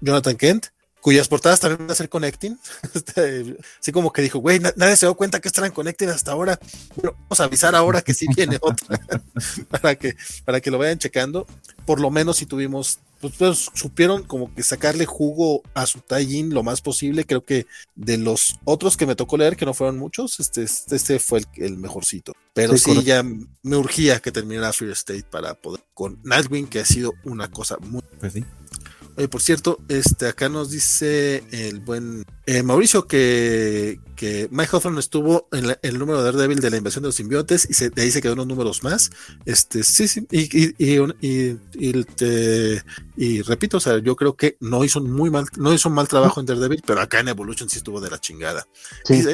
Jonathan Kent cuyas portadas también van a ser Connecting. (laughs) Este, así como que dijo, güey, nadie se dio cuenta que estaban Connecting hasta ahora. Bueno, vamos a avisar ahora que sí (laughs) viene otra (laughs) para, que, para que lo vayan checando. Por lo menos si tuvimos, pues, pues, supieron como que sacarle jugo a su tie lo más posible. Creo que de los otros que me tocó leer, que no fueron muchos, este, este fue el, mejorcito. Pero sí, ya me urgía que terminara Fear State para poder con Nightwing, que ha sido una cosa muy. Pues sí por cierto, este, acá nos dice el buen eh, Mauricio que, que Mike Hoffman estuvo en el número de Daredevil de la invasión de los simbiontes y se, de ahí se quedó unos números más. Este, sí, sí, y, y, y, repito, o sea, yo creo que no hizo muy mal, no hizo un mal trabajo en Daredevil, pero acá en Evolution sí estuvo de la chingada. Sí,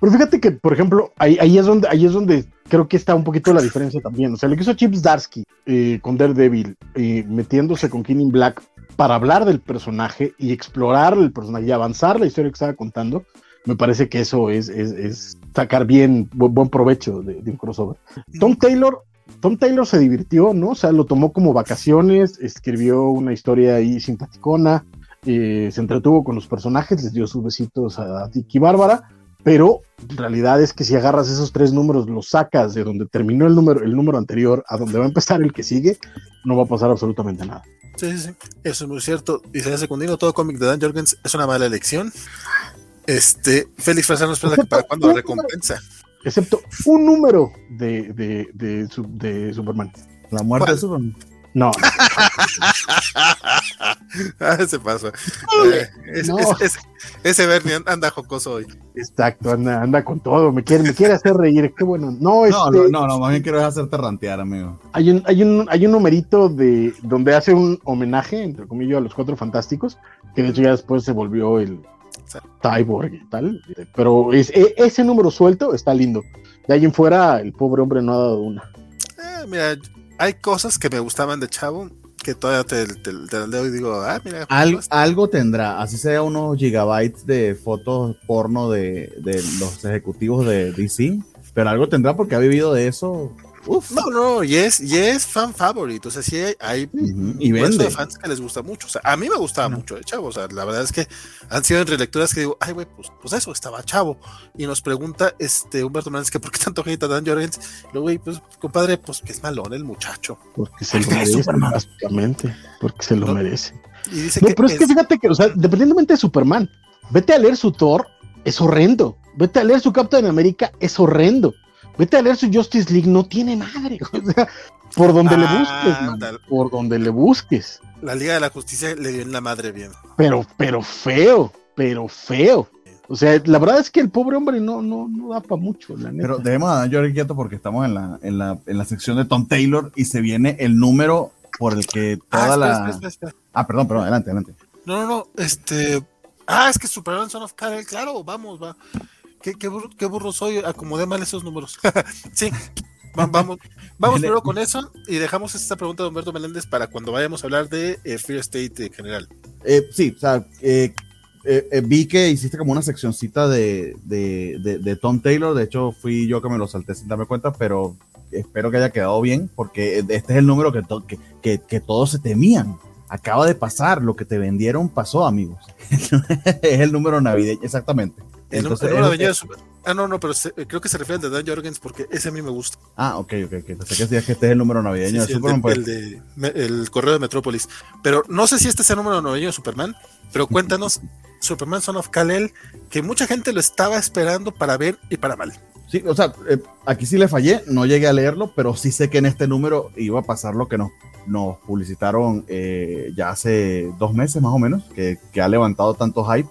pero fíjate que, por ejemplo, ahí, ahí, es donde, ahí es donde creo que está un poquito la diferencia también. O sea, lo que hizo Chips Darsky eh, con Daredevil, eh, metiéndose con King Black para hablar del personaje y explorar el personaje y avanzar la historia que estaba contando, me parece que eso es, es, sacar bien, buen, provecho de, un crossover. Tom Taylor, Tom Taylor se divirtió, ¿no? O sea, lo tomó como vacaciones, escribió una historia ahí simpaticona, eh, se entretuvo con los personajes, les dio sus besitos a Dick y Bárbara, pero en realidad es que si agarras esos tres números, los sacas de donde terminó el número, el número anterior a donde va a empezar el que sigue, no va a pasar absolutamente nada. Sí, sí, sí. Eso es muy cierto. Y se secundino, todo cómic de Dan Jorgens es una mala elección. Este, Félix Frazano espera que para cuando la recompensa. Excepto un número de, de, de, de Superman. La muerte de Superman. No. (laughs) ah, se pasa. Eh, ese Bernie anda jocoso hoy. Exacto, anda, anda con todo. Me quiere, me quiere hacer reír. Qué bueno. No, no, este, no, no, más bien quiero hacerte rantear, amigo. Hay un, hay un, hay un numerito de donde hace un homenaje, entre comillas, a los cuatro fantásticos, que de hecho ya después se volvió el Cyborg y tal. Pero es, e, ese número suelto está lindo. De ahí en fuera, el pobre hombre no ha dado una. Eh, mira, hay cosas que me gustaban de Chavo que todavía te, te, leo y digo, ah, mira. algo tendrá, así sea unos gigabytes de fotos porno de, de los ejecutivos de DC, pero algo tendrá porque ha vivido de eso no, no, y es, y es fan favorito. O sea, sí hay, y vende. fans que les gusta mucho. O sea, a mí me gustaba mucho el chavo. O sea, la verdad es que han sido en relecturas que digo, ay, güey, pues, pues eso, estaba chavo. Y nos pregunta este Humberto Hernández que por qué tanto hate a Dan Jorgens. Luego, güey, pues, compadre, pues que es malón el muchacho. Porque se lo merece, básicamente. Porque se lo merece. Y dice no, pero es, que fíjate que, o sea, dependientemente de Superman, vete a leer su Thor, es horrendo. Vete a leer su Captain América, es horrendo. Vete a leer su Justice League, no tiene madre. (laughs) O sea, por donde le ah, busques, por donde le busques. La Liga de la Justicia le dio en la madre bien. Pero, pero feo, pero feo. O sea, la verdad es que el pobre hombre no, no, no da para mucho, la neta. Pero debemos a Dan quieto porque estamos en la, en, la, en la sección de Tom Taylor y se viene el número por el que toda la. ah, perdón, perdón, adelante, adelante. No, no, no, este. Ah, es que Superman Son of Kal claro, vamos, va. ¿Qué, burro, soy? Acomodé mal esos números. (laughs) sí, vamos, vamos primero con eso y dejamos esta pregunta de Humberto Meléndez para cuando vayamos a hablar de eh, Free State en general. Eh, sí, o sea, eh, vi que hiciste como una seccioncita de, de, Tom Taylor. De hecho, fui yo que me lo salté sin darme cuenta, pero espero que haya quedado bien porque este es el número que, que, que todos se temían acaba de pasar, lo que te vendieron pasó, amigos. (laughs) es el número navideño, exactamente. Entonces, Ah, no, no, pero creo que se refiere al de Dan Jorgens porque ese a mí me gusta. Ah, ok, ok, ok. Entonces, que este es el número navideño de Superman. El, de, el, correo de Metrópolis. Pero no sé si este es el número navideño de Superman, pero cuéntanos, (laughs) Superman Son of Kal-El, que mucha gente lo estaba esperando para ver y para mal. Sí, o sea, eh, aquí sí le fallé, no llegué a leerlo, pero sí sé que en este número iba a pasar lo que nos, nos publicitaron eh, ya hace dos meses más o menos, que, que ha levantado tanto hype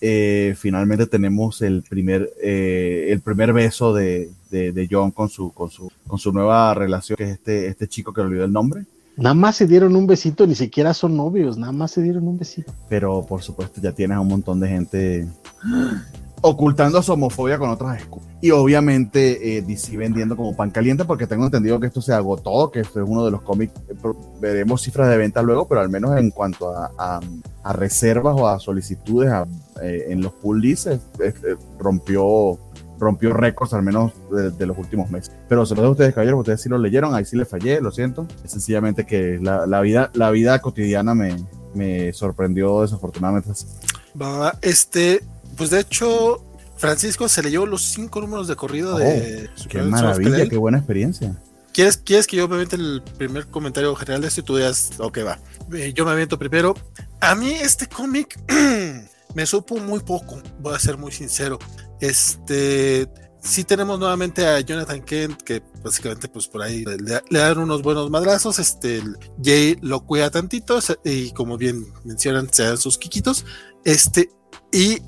eh, finalmente tenemos el primer, eh, el primer beso de, de, John con su, con, su, con su nueva relación, que es este, este chico que olvidó el nombre. Nada más se dieron un besito, ni siquiera son novios, nada más se dieron un besito. Pero por supuesto ya tienes a un montón de gente ocultando su homofobia con otras excusas. Y obviamente eh, DC vendiendo como pan caliente porque tengo entendido que esto se agotó, que esto es uno de los cómics, eh, veremos cifras de venta luego, pero al menos en cuanto a, reservas o a solicitudes eh, en los pool lists, rompió rompió récords al menos de, los últimos meses. Pero se los dejo a ustedes, caballeros, ustedes sí lo leyeron, ahí sí les fallé, lo siento. Es sencillamente que la, vida, la vida cotidiana me, me sorprendió desafortunadamente. Va, este, pues de hecho, Francisco se leyó los cinco números de corrido de oh, Qué maravilla, qué buena experiencia. ¿Quieres, ¿Quieres que yo me aviente el primer comentario general de esto y tú digas, ok, va? Eh, yo me aviento primero. A mí este cómic (clears throat) me supo muy poco, voy a ser muy sincero. Este, sí tenemos nuevamente a Jonathan Kent, que básicamente pues por ahí le, dan unos buenos madrazos, este, Jay lo cuida tantito y como bien mencionan, se dan sus quiquitos, este, y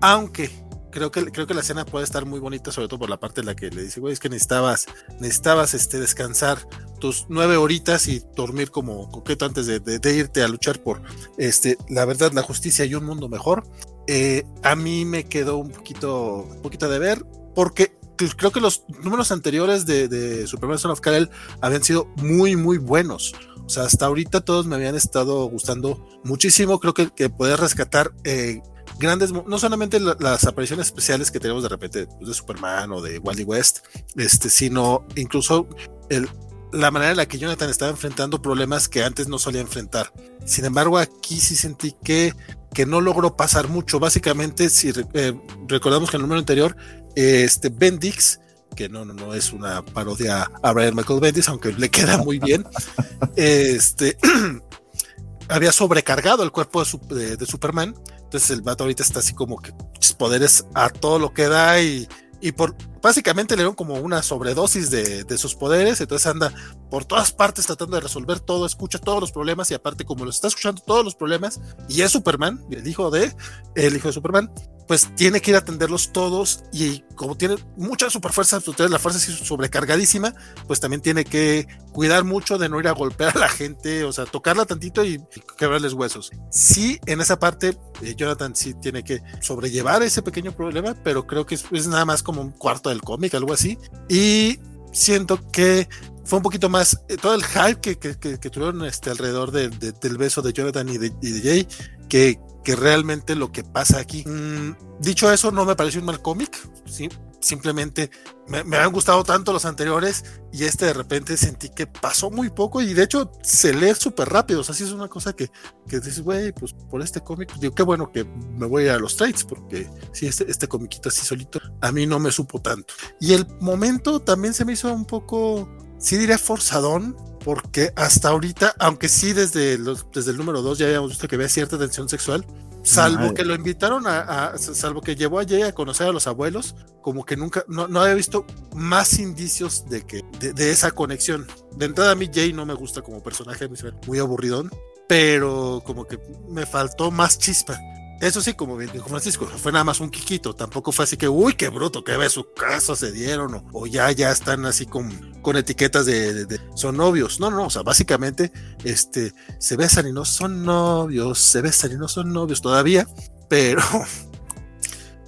aunque creo que, creo que la escena puede estar muy bonita, sobre todo por la parte en la que le dice, güey, es que necesitabas, necesitabas este, descansar tus nueve horitas y dormir como coqueto antes de, irte a luchar por este, la verdad, la justicia y un mundo mejor. Eh, a mí me quedó un poquito, un poquito de ver, porque creo que los números anteriores de, de Superman Son of Kal habían sido muy, muy buenos. O sea, hasta ahorita todos me habían estado gustando muchísimo. Creo que, que poder rescatar eh, grandes, no solamente las apariciones especiales que tenemos de repente pues, de Superman o de Wally West, este, sino incluso el, la manera en la que Jonathan estaba enfrentando problemas que antes no solía enfrentar. Sin embargo, aquí sí sentí que, que no logró pasar mucho. Básicamente, si eh, recordamos que en el número anterior, este Bendix, que no, no, no es una parodia a Brian Michael Bendix, aunque le queda muy bien, (laughs) este (clears throat) había sobrecargado el cuerpo de, Superman. Entonces el vato ahorita está así como que poderes a todo lo que da y, y por básicamente le dieron como una sobredosis de, de, sus poderes, entonces anda por todas partes tratando de resolver todo, escucha todos los problemas y aparte como lo está escuchando todos los problemas y es Superman, el hijo de el hijo de Superman, pues tiene que ir a atenderlos todos y como tiene mucha superfuerza, pues, la fuerza es sobrecargadísima, pues también tiene que cuidar mucho de no ir a golpear a la gente, o sea, tocarla tantito y, quebrarles huesos. Sí, en esa parte, eh, Jonathan sí tiene que sobrellevar ese pequeño problema, pero creo que es, nada más como un cuarto del cómic, algo así. Y siento que fue un poquito más eh, todo el hype que, que, tuvieron este, alrededor del beso de Jonathan y de, y de Jay, que, que realmente lo que pasa aquí. Mm, dicho eso, no me pareció un mal cómic, ¿sí? simplemente me, han gustado tanto los anteriores y este de repente sentí que pasó muy poco y de hecho se lee súper rápido, o sea, sí es una cosa que, que dices, güey, pues por este cómic, digo, qué bueno que me voy a los trades porque sí, este, este comiquito así solito a mí no me supo tanto. Y el momento también se me hizo un poco, sí diría forzadón, porque hasta ahorita, aunque sí desde, los, desde el número 2 ya habíamos visto que había cierta tensión sexual, salvo que lo invitaron a, salvo que llevó a Jay a conocer a los abuelos, como que nunca, no, no había visto más indicios de que, de, esa conexión. De entrada a mí Jay no me gusta como personaje, muy aburridón, pero como que me faltó más chispa. Eso sí, como bien dijo Francisco, fue nada más un quiquito, tampoco fue así que, uy, qué bruto, qué su caso se dieron, o, ya, ya están así con, con etiquetas de, de, son novios. No, no, o sea, básicamente, este, se besan y no son novios, se besan y no son novios todavía, pero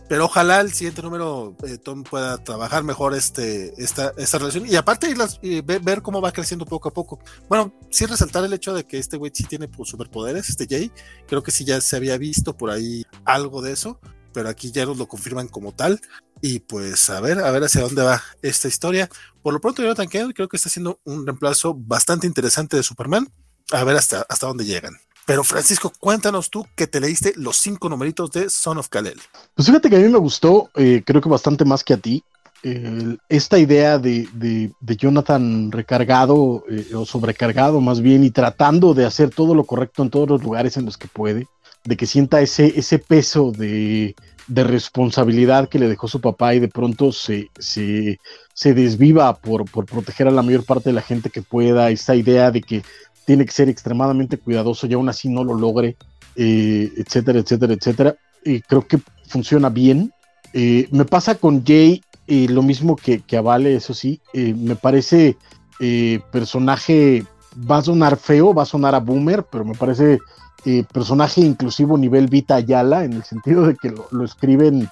pero ojalá el siguiente número eh, Tom pueda trabajar mejor este, esta, esta relación y aparte ver, cómo va creciendo poco a poco. Bueno, sí resaltar el hecho de que este güey sí tiene superpoderes, este Jay, creo que sí ya se había visto por ahí algo de eso, pero aquí ya nos lo confirman como tal y pues a ver, a ver hacia dónde va esta historia. Por lo pronto Jonathan Kent creo que está haciendo un reemplazo bastante interesante de Superman, a ver hasta, hasta dónde llegan. Pero Francisco, cuéntanos tú que te leíste los cinco numeritos de Son of Kalel. Pues fíjate que a mí me gustó, eh, creo que bastante más que a ti, esta idea de, Jonathan recargado eh, o sobrecargado más bien y tratando de hacer todo lo correcto en todos los lugares en los que puede, de que sienta ese, ese peso de, responsabilidad que le dejó su papá y de pronto se, se, se desviva por, por proteger a la mayor parte de la gente que pueda, esta idea de que tiene que ser extremadamente cuidadoso y aún así no lo logre, eh, etcétera, etcétera, etcétera. Creo que funciona bien. Eh, me pasa con Jay eh, lo mismo que, que, a Vale, eso sí. me parece personaje, va a sonar feo, va a sonar a boomer, pero me parece personaje inclusivo nivel Vita Ayala, en el sentido de que lo, lo escriben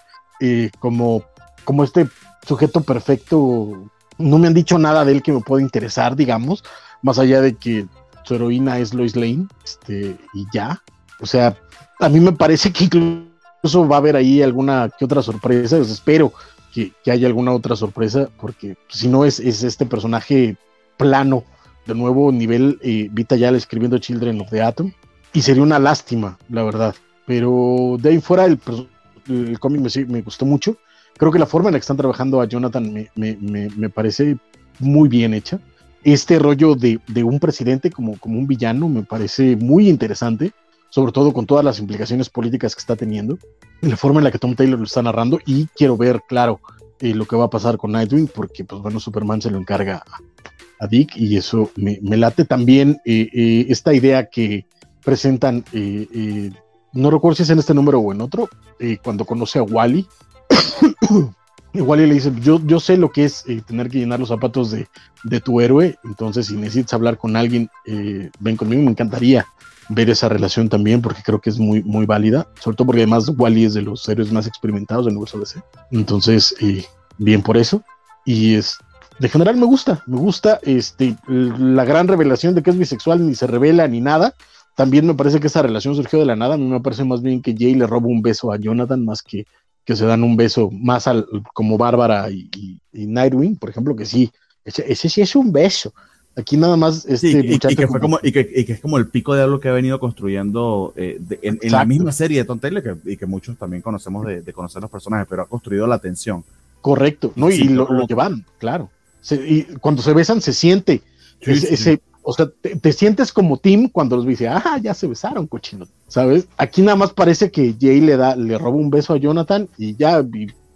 como, como este sujeto perfecto. No me han dicho nada de él que me pueda interesar, digamos, más allá de que su heroína es Lois Lane, este, y ya. O sea, a mí me parece que incluso va a haber ahí alguna que otra sorpresa. espero que, haya alguna otra sorpresa, porque si no es, es este personaje plano de nuevo nivel eh, Vita Yal escribiendo Children of the Atom. Y sería una lástima, la verdad. Pero de ahí fuera el, el cómic me, me, gustó mucho. Creo que la forma en la que están trabajando a Jonathan me, me, me parece muy bien hecha. Este rollo de, de, un presidente como, como un villano me parece muy interesante, sobre todo con todas las implicaciones políticas que está teniendo, la forma en la que Tom Taylor lo está narrando. Y quiero ver, claro, eh, lo que va a pasar con Nightwing, porque, pues bueno, Superman se lo encarga a, Dick, y eso me, me late también eh, eh, esta idea que presentan no recuerdo si es en este número o en otro, eh, cuando conoce a Wally. Wally le dice, yo, yo sé lo que es eh, tener que llenar los zapatos de, de, tu héroe, entonces si necesitas hablar con alguien, eh, ven conmigo, me encantaría ver esa relación también, porque creo que es muy, muy válida, sobre todo porque además Wally es de los héroes más experimentados del universo DC. Entonces, bien por eso. Y es, de general me gusta, me gusta este, la gran revelación de que es bisexual, ni se revela ni nada también me parece que esa relación surgió de la nada. A me parece más bien que Jay le roba un beso a Jonathan más que que se dan un beso más al, como Bárbara y, Nightwing, por ejemplo, que sí, ese, sí es un beso. Aquí nada más este y, que fue como, y, que, es como el pico de algo que ha venido construyendo eh, en, la misma serie de Tom Taylor y que muchos también conocemos de, conocer los personajes, pero ha construido la tensión. Correcto, ¿no? y lo, llevan, claro. y cuando se besan se siente ese, o sea, te, sientes como Tim cuando los dice, ah, ya se besaron, cochino, ¿sabes? Aquí nada más parece que Jay le da, le roba un beso a Jonathan y ya,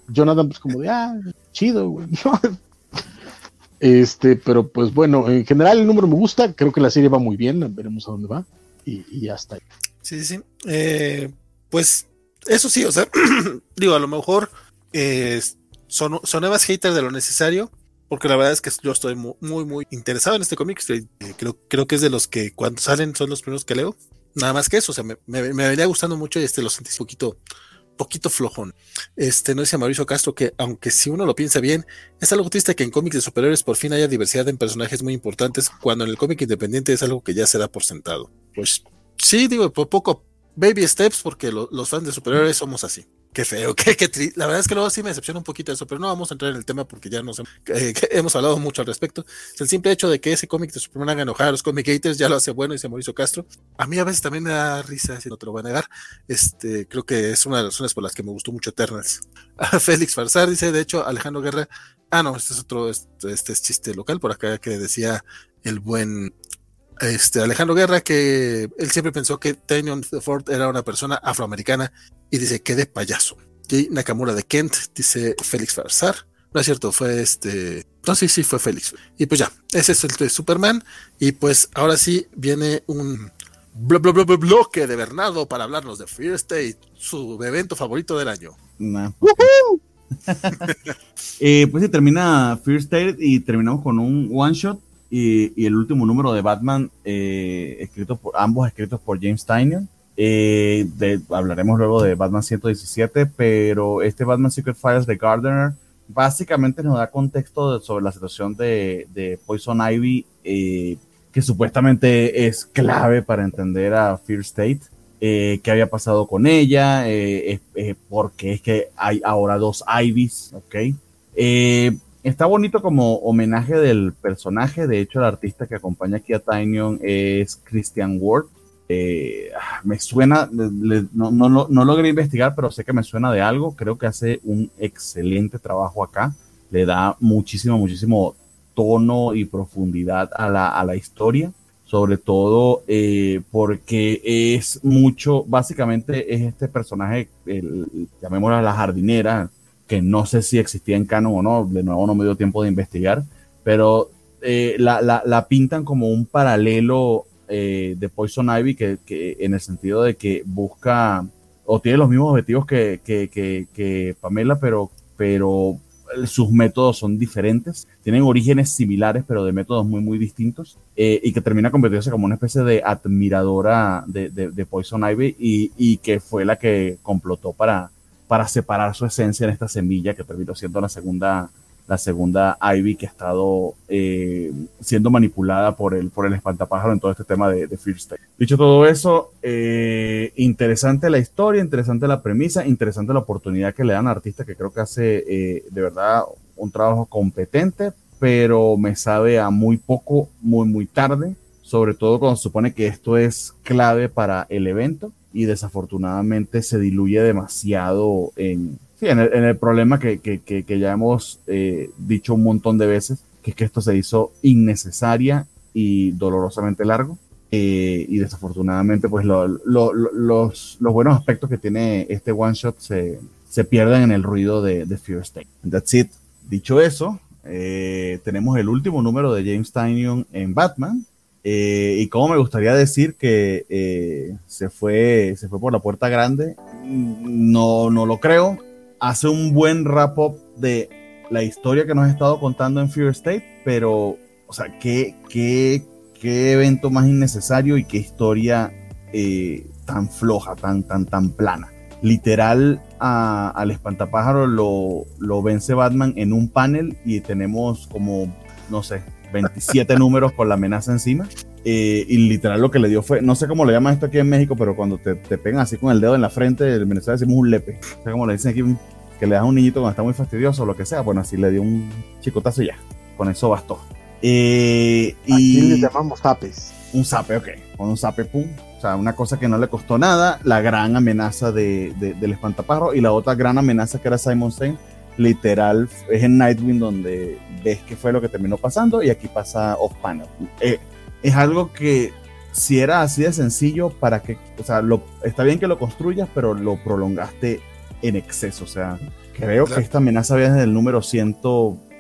Jonathan pues como de, ah, chido, güey. (laughs) este, pero pues bueno, en general el número me gusta, creo que la serie va muy bien, veremos a dónde va y, y ya está. Sí, sí, eh, pues eso sí, o sea, (clears throat) digo, a lo mejor eh, son, son nuevas haters de lo necesario, porque la verdad es que yo estoy muy, muy, interesado en este cómic. Eh, creo, creo que es de los que cuando salen son los primeros que leo. Nada más que eso, o sea, me, me, venía gustando mucho y este lo sentí un poquito, poquito flojón. Este, no dice Mauricio Castro que, aunque si uno lo piensa bien, es algo triste que en cómics de superhéroes por fin haya diversidad en personajes muy importantes, cuando en el cómic independiente es algo que ya se da por sentado. Pues sí, digo, por poco, baby steps, porque los fans de superhéroes somos así. Qué feo, (laughs) qué, qué. La verdad es que luego sí me decepciona un poquito eso, pero no vamos a entrar en el tema porque ya nos (laughs) eh, hemos hablado mucho al respecto. el simple hecho de que ese cómic de Superman haga enojar a los comic haters ya lo hace bueno, dice Mauricio Castro. A mí a veces también me da risa, si no te lo voy a negar. Este, creo que es una de las razones por las que me gustó mucho Eternals. (laughs) Félix Farsar dice, de hecho, Alejandro Guerra. Ah, no, este es otro, este, este es chiste local por acá que decía el buen este, Alejandro Guerra, que él siempre pensó que Tanyon Ford era una persona afroamericana y dice que de payaso. Jay Nakamura de Kent dice Félix Farsar. No es cierto, fue este. No, sí, sí, fue Félix. Y pues ya, ese es el de Superman. Y pues ahora sí viene un bloque de Bernardo para hablarnos de Fear State, su evento favorito del año. (laughs) Eh, pues se termina Fear State y terminamos con un one shot y, el último número de Batman, eh, escrito por, ambos escritos por James Tynion. Eh, hablaremos luego de Batman 117, pero este Batman Secret Files de Gardner básicamente nos da contexto sobre la situación de, Poison Ivy, eh, que supuestamente es clave para entender a Fear State. qué había pasado con ella, porque es que hay ahora dos Ivys, ¿ok? Está bonito como homenaje del personaje. De hecho, el artista que acompaña aquí a Tinyon es Christian Ward. Eh, me suena, no, no, logré investigar, pero sé que me suena de algo. Creo que hace un excelente trabajo acá. Le da muchísimo, muchísimo tono y profundidad a la, a la historia. Sobre todo eh, porque es mucho, básicamente es este personaje, el, llamémoslo la jardinera, que no sé si existía en canon o no, de nuevo no me dio tiempo de investigar, pero eh, la, la, pintan como un paralelo eh, de Poison Ivy que, que, en el sentido de que busca o tiene los mismos objetivos que, que Pamela, pero, pero sus métodos son diferentes, tienen orígenes similares, pero de métodos muy, muy distintos, eh, y que termina convirtiéndose como una especie de admiradora de, de, de Poison Ivy y, y, que fue la que complotó para, para separar su esencia en esta semilla que terminó siendo la segunda, la segunda Ivy que ha estado eh, siendo manipulada por el, por el espantapájaro en todo este tema de, de Fear. Dicho todo eso, eh, interesante la historia, interesante la premisa, interesante la oportunidad que le dan al artista que creo que hace eh, de verdad un trabajo competente, pero me sabe a muy poco, muy, muy tarde, sobre todo cuando se supone que esto es clave para el evento y desafortunadamente se diluye demasiado en, en, el, problema que, que, que, ya hemos eh, dicho un montón de veces, que es que esto se hizo innecesaria y dolorosamente largo. Eh, y desafortunadamente, pues los, los, buenos aspectos que tiene este one shot se, se pierden en el ruido de, de Fear State. That's it. Dicho eso, eh, tenemos el último número de James Tynion en Batman. Eh, y como me gustaría decir que eh, se, fue, se fue por la puerta grande, no, no lo creo. Hace un buen wrap-up de la historia que nos ha estado contando en Fear State, pero, o sea, qué, qué, qué evento más innecesario y qué historia tan floja, tan, tan, tan plana literal al espantapájaro lo vence Batman en un panel y tenemos como, no sé, 27 números con la amenaza encima. Eh, y literal lo que le dio fue, no sé cómo le llaman esto aquí en México, pero cuando te, te pegan así con el dedo en la frente, en Venezuela decimos un lepe. O sea, como le dicen aquí, que le das a un niñito cuando está muy fastidioso o lo que sea. Bueno, así le dio un chicotazo y ya. Con eso bastó. Eh, y le llamamos zapes. Un zape, ok. Con un zape, pum, o sea, una cosa que no le costó nada, la gran amenaza de, del espantapájaro y la otra gran amenaza que era Simon Saint, literal, es en Nightwing donde ves qué fue lo que terminó pasando y aquí pasa off panel. Eh, es algo que si era así de sencillo, para que, o sea, lo, está bien que lo construyas, pero lo prolongaste en exceso. O sea, creo que esta amenaza viene desde el número 100,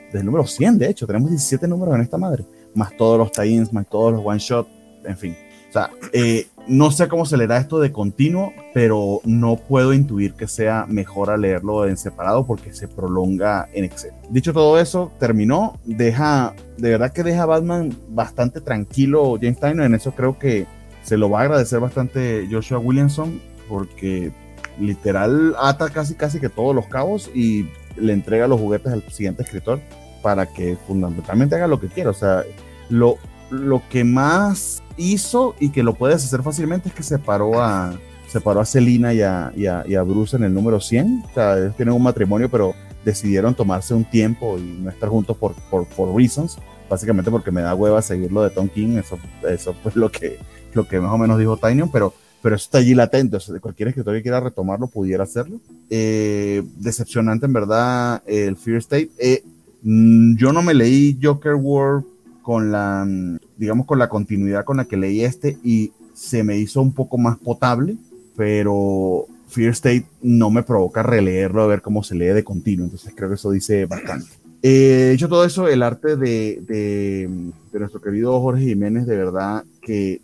desde el número 100, de hecho, tenemos 17 números en esta madre, más todos los tie-ins, más todos los one-shot, en fin. O sea, eh, no sé cómo se le da esto de continuo, pero no puedo intuir que sea mejor a leerlo en separado porque se prolonga en exceso. Dicho todo eso, terminó. Deja, de verdad que deja a Batman bastante tranquilo James Tynion. En eso creo que se lo va a agradecer bastante Joshua Williamson porque literal ata casi casi que todos los cabos y le entrega los juguetes al siguiente escritor para que fundamentalmente haga lo que quiera. O sea, lo, lo que más hizo y que lo puedes hacer fácilmente es que separó a, separó a Selina y a, y, a, Bruce en el número 100. O sea, ellos tienen un matrimonio, pero decidieron tomarse un tiempo y no estar juntos por, por, por reasons. Básicamente porque me da hueva seguirlo de Tom King. Eso, eso fue lo que, lo que más o menos dijo Tynion, pero, pero eso está allí latente. O sea, cualquier escritor que quiera retomarlo pudiera hacerlo. Eh, decepcionante, en verdad, el Fear State. Eh, mm, yo no me leí Joker World con la, digamos, con la continuidad con la que leí este y se me hizo un poco más potable, pero Fear State no me provoca releerlo a ver cómo se lee de continuo, entonces creo que eso dice bastante. Eh, dicho todo eso, el arte de, de, nuestro querido Jorge Jiménez, de verdad que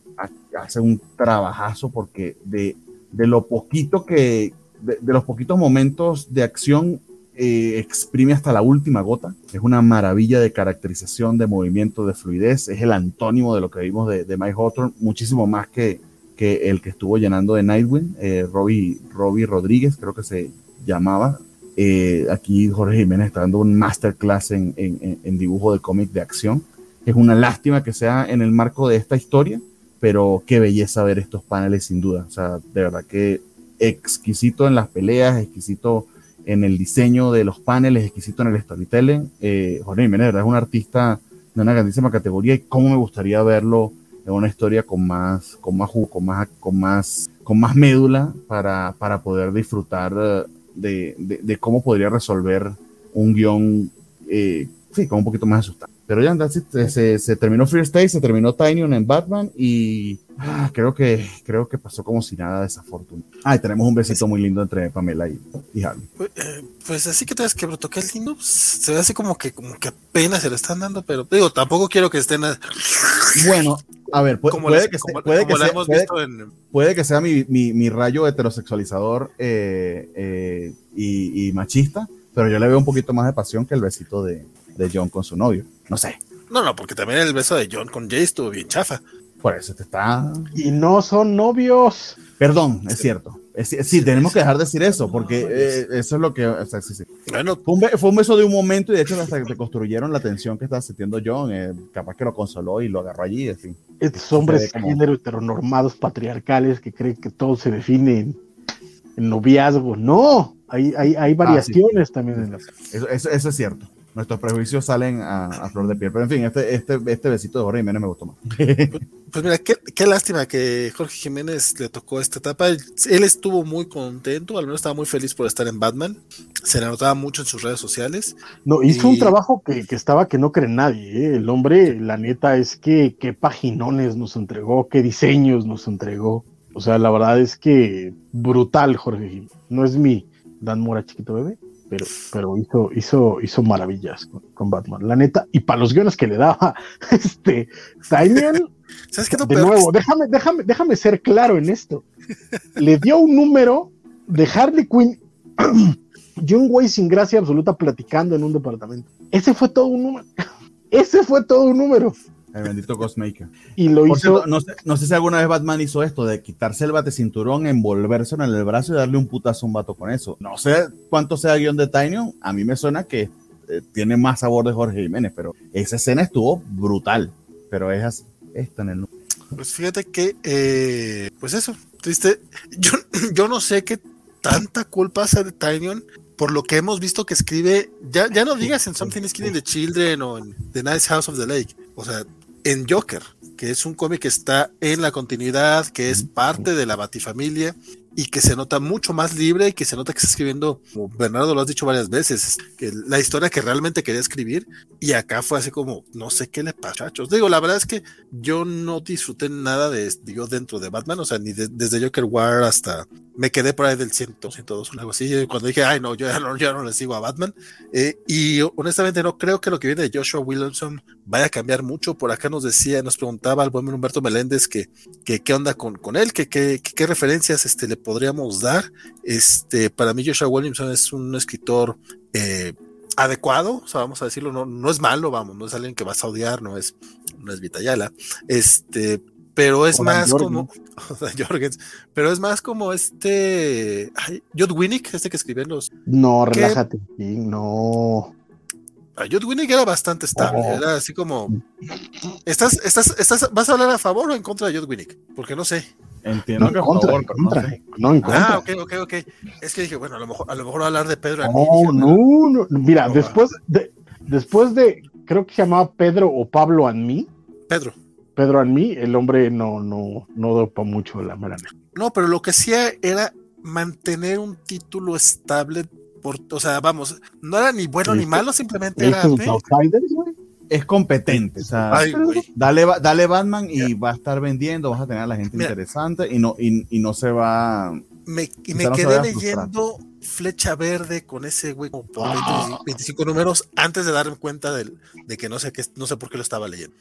hace un trabajazo porque de, de lo poquito que, de, los poquitos momentos de acción eh, exprime hasta la última gota. Es una maravilla de caracterización, de movimiento, de fluidez. Es el antónimo de lo que vimos de, Mike Hawthorne, muchísimo más que, que el que estuvo llenando de Nightwing, eh, Robbie, Rodríguez, creo que se llamaba. Eh, aquí Jorge Jiménez está dando un masterclass en, en, en dibujo de cómic de acción. Es una lástima que sea en el marco de esta historia, pero qué belleza ver estos paneles sin duda. O sea, de verdad que exquisito en las peleas, exquisito en el diseño de los paneles, exquisito en el storytelling. Eh, Jorge Jiménez, es un artista de una grandísima categoría y cómo me gustaría verlo en una historia con más, con más jugo, con más, con más, con más médula para, para poder disfrutar de, de, cómo podría resolver un guion, eh, sí, con un poquito más sustancia. Pero ya, se, se, terminó Fear State, se terminó Tinyon en Batman y ah, creo, que, creo que pasó como si nada desafortunado. Ah, y tenemos un besito muy lindo entre Pamela y, y Harley. Pues, eh, pues así que te ves que Bruto, que es lindo, pues, se ve así como que, como que apenas se lo están dando, pero digo, tampoco quiero que estén. Bueno, a ver, puede, que, sea, puede, que, sea, puede, que sea mi, mi, mi rayo heterosexualizador eh, eh, y, y machista, pero yo le veo un poquito más de pasión que el besito de, de John con su novio. No sé. No, no, porque también el beso de John con Jay estuvo bien chafa. Por eso te está. Y no son novios. Perdón, es cierto. sí, tenemos que dejar de decir eso, porque eh, eso es lo que. Bueno, fue un, beso de un momento y de hecho hasta que te construyeron la tensión que estaba sintiendo John. Eh, capaz que lo consoló y lo agarró allí. Así. Estos hombres género heteronormados patriarcales que creen que todo se define en, noviazgo. No, hay, hay, hay ah, variaciones también en Eso, eso, eso es cierto. Nuestros prejuicios salen a, flor de piel. Pero en fin, este, este, este besito de Jorge Jiménez me gustó más. (laughs) Pues mira, qué, lástima que Jorge Jiménez le tocó esta etapa. Él estuvo muy contento, al menos estaba muy feliz por estar en Batman. Se le notaba mucho en sus redes sociales. No, hizo un trabajo que, estaba que no cree nadie. ¿eh? El hombre, la neta, es que qué paginones nos entregó, qué diseños nos entregó. O sea, la verdad es que brutal, Jorge Jiménez. No es mi Dan Mora chiquito bebé, pero, pero hizo, hizo, hizo maravillas con, Batman, la neta. Y para los guiones que le daba, (laughs) este, Simon, ¿Sabes qué de nuevo, déjame, déjame, déjame ser claro en esto. Le dio un número de Harley Quinn (clears throat) y un güey sin gracia absoluta platicando en un departamento. Ese fue todo un número. (laughs) Ese fue todo un número. El bendito Ghostmaker. (laughs) Y lo hizo. no, sé, no, sé, si alguna vez Batman hizo esto de quitarse el bate cinturón, envolverse en el brazo y darle un putazo a un vato con eso. No sé cuánto sea guion de Tinyon. A mí me suena que eh, tiene más sabor de Jorge Jiménez, pero esa escena estuvo brutal. Pero es así. Esta en el. Pues fíjate que, eh, pues eso, triste. Yo, (laughs) yo no sé qué tanta culpa hace de Tinyon por lo que hemos visto que escribe, ya, ya no digas en Something is Killing the Children o en The Nice House of the Lake. O sea, en Joker, que es un cómic que está en la continuidad, que es parte de la Batifamilia y que se nota mucho más libre y que se nota que está escribiendo, como Bernardo lo has dicho varias veces, que la historia que realmente quería escribir y acá fue así como, no sé qué le pasa, chachos. Digo, la verdad es que yo no disfruté nada de yo dentro de Batman, o sea, ni desde Joker War hasta me quedé por ahí del 100, 102, algo así, cuando dije, ay, no, yo ya no, no le sigo a Batman. Eh, y honestamente no creo que lo que viene de Joshua Williamson vaya a cambiar mucho. Por acá nos decía, nos preguntaba el buen Humberto Meléndez que, que qué onda con, con él, que, qué referencias este, le podríamos dar. Este, para mí Joshua Williamson es un escritor eh, adecuado, o sea, vamos a decirlo, no, no es malo, vamos, no es alguien que vas a odiar, no es, no es Vitayala, este, pero es más como o (laughs) Jorgens, pero es más como este Judd Winnick, este que escribió los No, relájate, no. A Judd Winnick era bastante estable, oh. era así como ¿estás, estás, estás, ¿vas a hablar a favor o en contra de Judd Winnick? Porque no sé. Entiendo que contra, favor, contra, no, sé. no en contra. Ah, ok, ok, ok. Es que dije, bueno, a lo mejor, a lo mejor a hablar de Pedro. No, no, no, mira, después de, después de, creo que se llamaba Pedro o Pablo and me. Pedro. Pedro en mí, el hombre no, no, no dopa mucho la mera No, pero lo que hacía era mantener un título estable. Por, o sea, vamos, no era ni bueno ni malo, simplemente era. Es competente. O sea, dale, dale Batman y va a estar vendiendo, vas a tener a la gente interesante y no, y, y, no se va. Me, y me quedé leyendo flecha verde con ese güey como por 25 ah. números antes de darme cuenta de, de que no sé qué, no sé por qué lo estaba leyendo.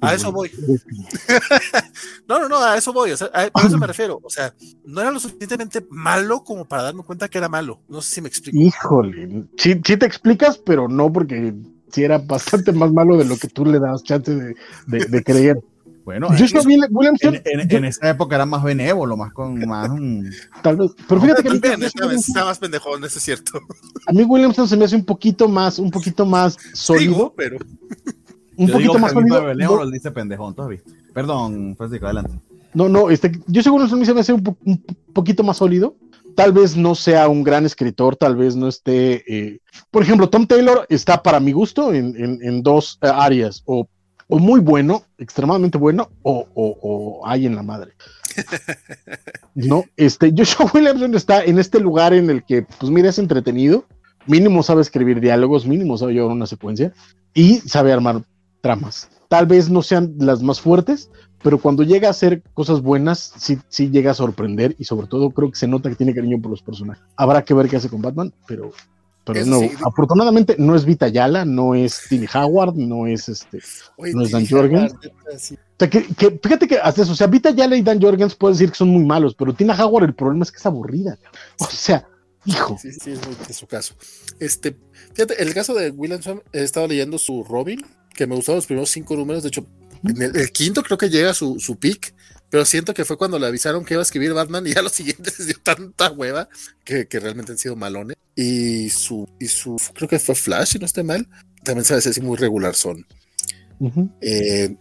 A eso voy. (laughs) no, no, no, a eso voy. O sea, a, eso me refiero. O sea, no era lo suficientemente malo como para darme cuenta que era malo. No sé si me explico. Híjole, sí, te explicas, pero no porque si era bastante más malo de lo que tú le das chance de, de creer. Bueno, en, esa época era más benévolo, más con más. (laughs) Tal vez. Pero fíjate que está más pendejón, eso es cierto. A mí Williamson se me hace un poquito más, un poquito más (laughs) sólido. pero. Un poquito más sólido. Benévolo no. dice pendejón, ¿tú has visto? Perdón, Francisco, adelante. No, no, este, yo seguro que se me hace un, un, poquito más sólido. Tal vez no sea un gran escritor, tal vez no esté. Eh, por ejemplo, Tom Taylor está para mi gusto en, en, en dos eh, áreas, o o muy bueno, extremadamente bueno, o, o, o hay en la madre. (laughs) no, este, Joshua (laughs) Williamson está en este lugar en el que, pues mira, es entretenido, mínimo sabe escribir diálogos, mínimo sabe llevar una secuencia y sabe armar tramas. Tal vez no sean las más fuertes, pero cuando llega a hacer cosas buenas, sí, sí llega a sorprender y sobre todo creo que se nota que tiene cariño por los personajes. Habrá que ver qué hace con Batman, pero pero no, afortunadamente no es Vita Yala, no es Tim Howard, no es este, no es Dan Jorgens. que, fíjate que hasta eso, o sea, Vita Yala y Dan Jorgens pueden decir que son muy malos, pero Tina Howard el problema es que es aburrida. O sea, hijo. Sí, sí, es, su caso. Este, fíjate, el caso de Williamson, he estado leyendo su Robin, que me gustaron los primeros cinco números, de hecho, en el, quinto creo que llega su, su pick, pero siento que fue cuando le avisaron que iba a escribir Batman y ya los (laughs) siguientes dio tanta hueva que, que, realmente han sido malones. Y su, y su, creo que fue Flash, si no estoy mal, también se así muy regular son. Eh,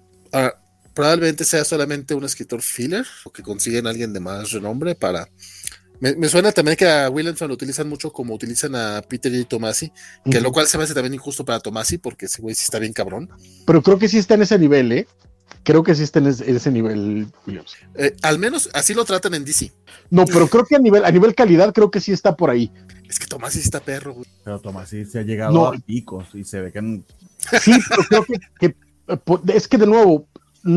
probablemente sea solamente un escritor filler o que consiguen a alguien de más renombre para, Me, suena también que a Williamson lo utilizan mucho como utilizan a Peter y Tomasi, que lo cual se me hace también injusto para Tomasi, porque ese güey sí está bien cabrón. Pero creo que sí está en ese nivel, ¿eh? Creo que sí está en ese, nivel, Williamson. Eh, al menos así lo tratan en DC. No, pero creo que a nivel, a nivel calidad, creo que sí está por ahí. Es que Tomasi sí está perro, güey. Pero Tomasi se ha llegado a picos y se ve que. Sí, pero creo que, es que de nuevo,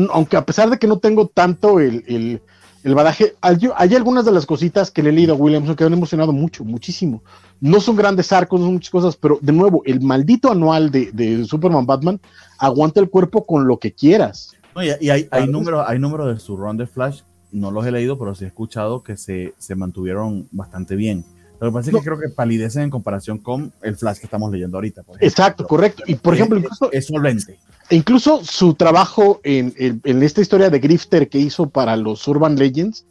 aunque a pesar de que no tengo tanto el el badaje, hay, hay, algunas de las cositas que le he leído a Williamson que han emocionado mucho, muchísimo. No son grandes arcos, no son muchas cosas, pero de nuevo, el maldito anual de, Superman Batman aguanta el cuerpo con lo que quieras. Y, hay, hay números hay número de su run de Flash, no los he leído, pero sí he escuchado que se, se mantuvieron bastante bien. Lo que pasa es que creo que palidecen en comparación con el Flash que estamos leyendo ahorita. Exacto, correcto. Y por ejemplo, incluso, es solvente. E incluso su trabajo en, esta historia de Grifter que hizo para los Urban Legends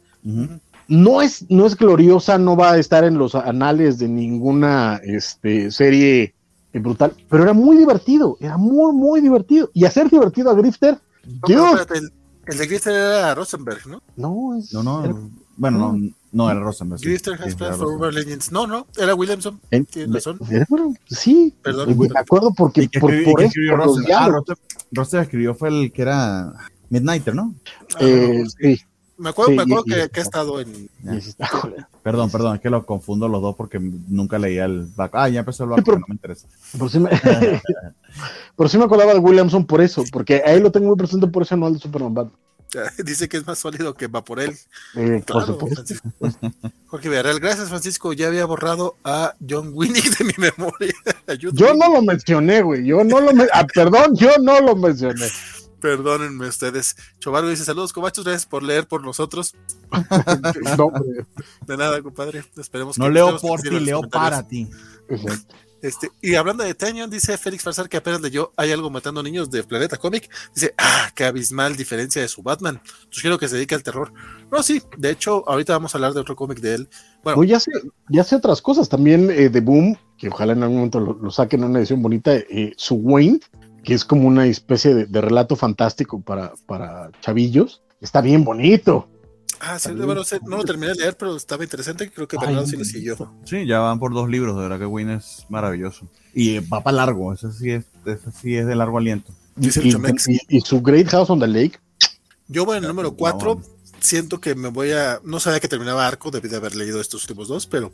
no, es, no es gloriosa, no va a estar en los anales de ninguna este, serie brutal, pero era muy divertido, era muy, muy divertido. Y hacer divertido a Grifter. El, de Grifter era Rosenberg, ¿no? No, no, no. bueno, no, no era Rosenberg. Legends. No, no, era Williamson. Tienes razón. Sí, Perdón, me acuerdo porque por, por eso. Ah, Rosenberg escribió fue el que era Midnighter, ¿no? Eh, sí. Me acuerdo, me acuerdo que, que, ha estado en. Perdón, perdón, es que lo confundo los dos porque nunca leía el back. Ah, ya empezó el back, pero, no me interesa. Por si me, (laughs) por si me acordaba de Williamson por eso, porque ahí lo tengo muy presente por ese anual de Superman Batman. (laughs) Dice que es más sólido que Vaporel. Eh, claro, Jorge Villarreal, gracias Francisco. Ya había borrado a John Winnick de mi memoria. (laughs) yo no lo mencioné, güey. Yo no lo ah, perdón, yo no lo mencioné. Perdónenme ustedes. Chobargo dice: Saludos, cobachos. Gracias por leer por nosotros. (laughs) de nada, compadre. Esperemos no leo por ti, leo para ti. Este, y hablando de Tanyon, dice Félix Farsar que apenas leyó Hay algo matando niños de Planeta Comic. Dice, ah, qué abismal diferencia de su Batman. Sugiero que se dedique al terror. No, sí, de hecho, ahorita vamos a hablar de otro cómic de él. Bueno, ya sé, ya sé otras cosas también eh, de Boom, que ojalá en algún momento lo, saquen en una edición bonita. Eh, su Wayne, que es como una especie de, relato fantástico para, para chavillos. Está bien bonito. Ah, sí, bueno, no lo terminé de leer, pero estaba interesante. Creo que Bernardo sí lo siguió. Sí, ya van por dos libros, de verdad que Wayne es maravilloso. Y va para largo, eso sí es, eso sí es de largo aliento. Y, su Great House on the Lake. Yo voy en el número 4. Siento que me voy a. No sabía que terminaba arco, debí de haber leído estos últimos dos, pero,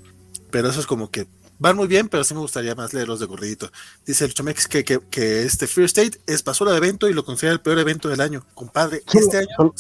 pero eso es como que van muy bien, pero sí me gustaría más leerlos de gorridito. Dice el Chomex que, que, que, este Fear State es basura de evento y lo considera el peor evento del año. Compadre, este año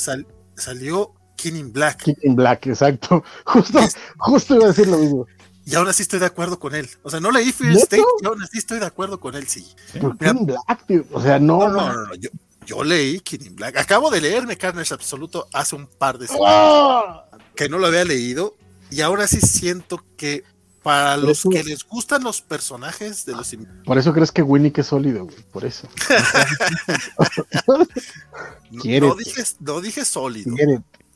salió King in Black. King in Black, exacto. (laughs) Justo, justo iba a decir lo mismo. Y aún así estoy de acuerdo con él. O sea, no leí Fear State y aún así estoy de acuerdo con él, sí. King in Black, tío. O sea, no. No, no, no. Yo, yo, leí King in Black. Acabo de leerme Carnage Absoluto hace un par de semanas. ¡Ah! Que no lo había leído. Y ahora sí siento que para los que les gustan los personajes de los Por eso crees que Winnie es sólido, güey. Por eso. (laughs) no, dije, no dije sólido.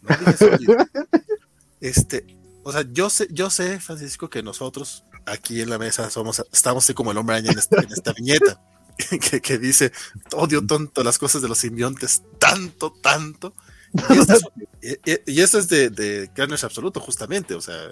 (laughs) este, o sea, yo sé, yo sé, Francisco, que nosotros aquí en la mesa somos, estamos así como el hombre araña en esta, viñeta, (laughs) que, dice, odio tonto las cosas de los simbiontes, tanto, tanto. Y esto es, de, de Carnage Absoluto, justamente, o sea,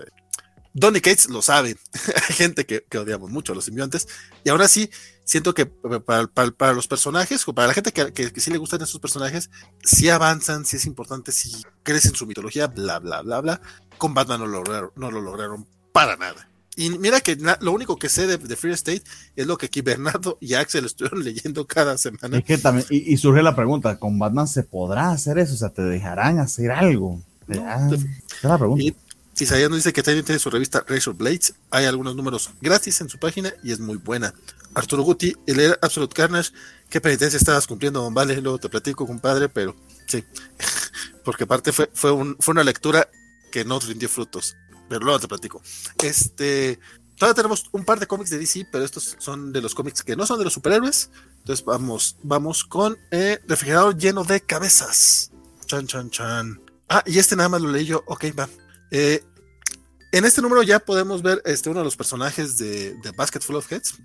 Donny Cates lo sabe, (laughs) hay gente que, odiamos mucho a los simbiontes, y ahora sí, siento que para, los personajes, o para la gente que, que, sí le gustan esos personajes, si avanzan, si es importante, si crecen su mitología, bla, bla, bla, bla. Con Batman no lo lograron, no lo lograron para nada. Y mira que lo único que sé de, Free State es lo que aquí Bernardo y Axel estuvieron (laughs) leyendo cada semana. Es que también, y, surge la pregunta, ¿con Batman se podrá hacer eso? O sea, ¿te dejarán hacer algo? Ah, la pregunta. Isaías nos dice que también tiene su revista Razor Blades. Hay algunos números gratis en su página y es muy buena. Arturo Guti, el leer Absolute Carnage, ¿qué penitencia estabas cumpliendo, don Vale? Luego te platico, compadre, pero sí, (laughs) porque aparte fue, fue, fue una lectura que no rindió frutos, pero luego te platico. Este, todavía tenemos un par de cómics de DC, pero estos son de los cómics que no son de los superhéroes. Entonces vamos, vamos con eh, Refrigerador lleno de cabezas. Chan, chan, chan. Ah, y este nada más lo leí yo. Ok, va. Eh, En este número ya podemos ver este, uno de los personajes de, de Basket Full of Heads,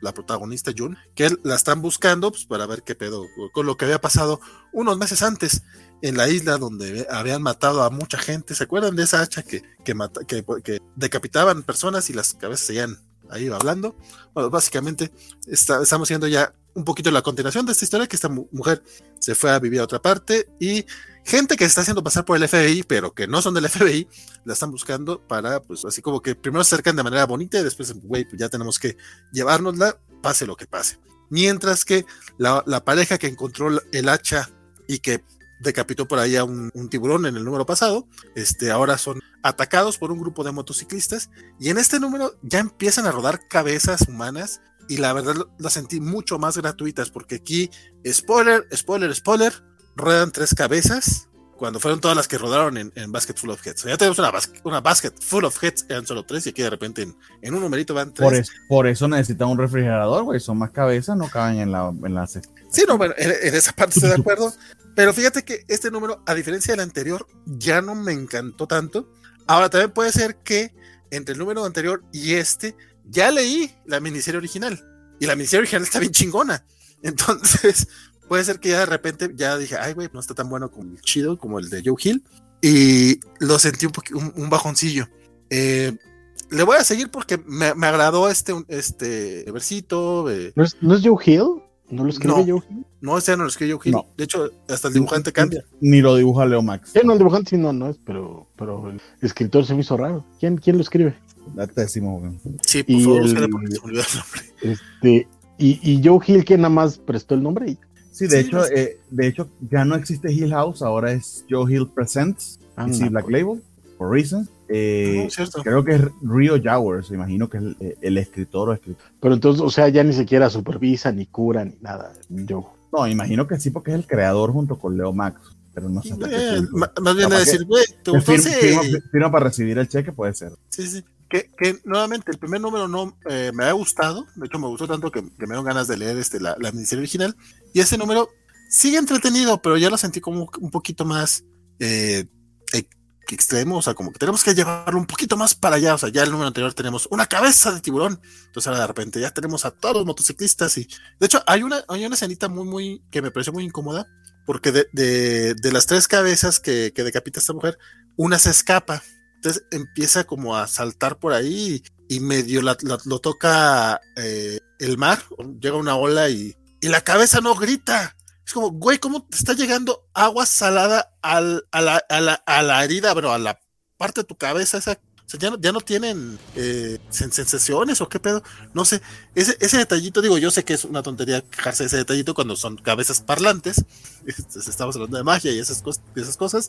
la, protagonista June, que la están buscando pues, para ver qué pedo con lo que había pasado unos meses antes en la isla donde habían matado a mucha gente. ¿Se acuerdan de esa hacha que, que, decapitaban personas y las cabezas seguían ahí hablando? Bueno, básicamente estamos viendo ya un poquito la continuación de esta historia, que esta mujer se fue a vivir a otra parte y gente que se está haciendo pasar por el FBI, pero que no son del FBI, la están buscando para, pues así como que primero se acercan de manera bonita y después, güey, pues ya tenemos que llevárnosla, pase lo que pase. Mientras que la, pareja que encontró el hacha y que decapitó por ahí a un, tiburón en el número pasado, este, ahora son atacados por un grupo de motociclistas y en este número ya empiezan a rodar cabezas humanas y la verdad las sentí mucho más gratuitas porque aquí, spoiler, spoiler, spoiler, ruedan tres cabezas cuando fueron todas las que rodaron en, Basket Full of Heads. ya tenemos una, una, Basket Full of Heads, eran solo tres, y aquí de repente en, un numerito van tres. Por, eso necesitan un refrigerador, güey, son más cabezas, no caben en la... En la... Sí, no, bueno, en, esa parte estoy de acuerdo, pero fíjate que este número, a diferencia del anterior, ya no me encantó tanto. Ahora también puede ser que entre el número anterior y este, ya leí la miniserie original, y la miniserie original está bien chingona. Entonces, puede ser que ya de repente ya dije, ay, güey, no está tan bueno como el chido, como el de Joe Hill. Y lo sentí un, un, bajoncillo. Eh, le voy a seguir porque me, agradó este, este versito. Eh. ¿No, es, Joe Hill? ¿No lo escribe Joe Hill? No, ese no lo escribe Joe Hill. De hecho, hasta el dibujante cambia. Ni lo dibuja Leo Max. no, el dibujante sí no, no es, pero, pero el escritor se me hizo raro. ¿Quién, quién lo escribe? La décimo, Sí, por favor, el, porque se me olvidó el nombre. Este, y, y Joe Hill, que nada más prestó el nombre. Sí, de hecho, eh, de hecho, ya no existe Hill House, ahora es Joe Hill Presents, ah, Black pues. Label, for reasons. Eh, creo que es Rio Jowers, imagino que es eh, el, escritor o escritor. Pero entonces, o sea, ya ni siquiera supervisa, ni cura, ni nada, Joe. No, imagino que sí, porque es el creador junto con Leo Max, pero no sé. más bien a decir, güey, ¿te gustó firma, para recibir el cheque, puede ser. Sí, sí que, nuevamente el primer número no eh, me ha gustado, de hecho me gustó tanto que, me dieron ganas de leer este, la, la miniserie original, y ese número sigue entretenido, pero ya lo sentí como un poquito más eh, extremo, o sea, como que tenemos que llevarlo un poquito más para allá, o sea, ya el número anterior tenemos una cabeza de tiburón, entonces ahora de repente ya tenemos a todos los motociclistas y, de hecho, hay una, hay una escenita muy, muy, que me pareció muy incómoda, porque de, de, las tres cabezas que, que decapita esta mujer, una se escapa, entonces empieza como a saltar por ahí y, medio lo toca eh, el mar, llega una ola y, la cabeza no grita. Es como, güey, ¿cómo te está llegando agua salada al, a, la, a, la, a la herida, pero a la parte de tu cabeza esa ya no, ya no tienen eh, sensaciones o qué pedo. No sé, ese, ese detallito, digo, yo sé que es una tontería quejarse de ese detallito cuando son cabezas parlantes. (laughs) Estamos hablando de magia y esas, cosas, esas cosas.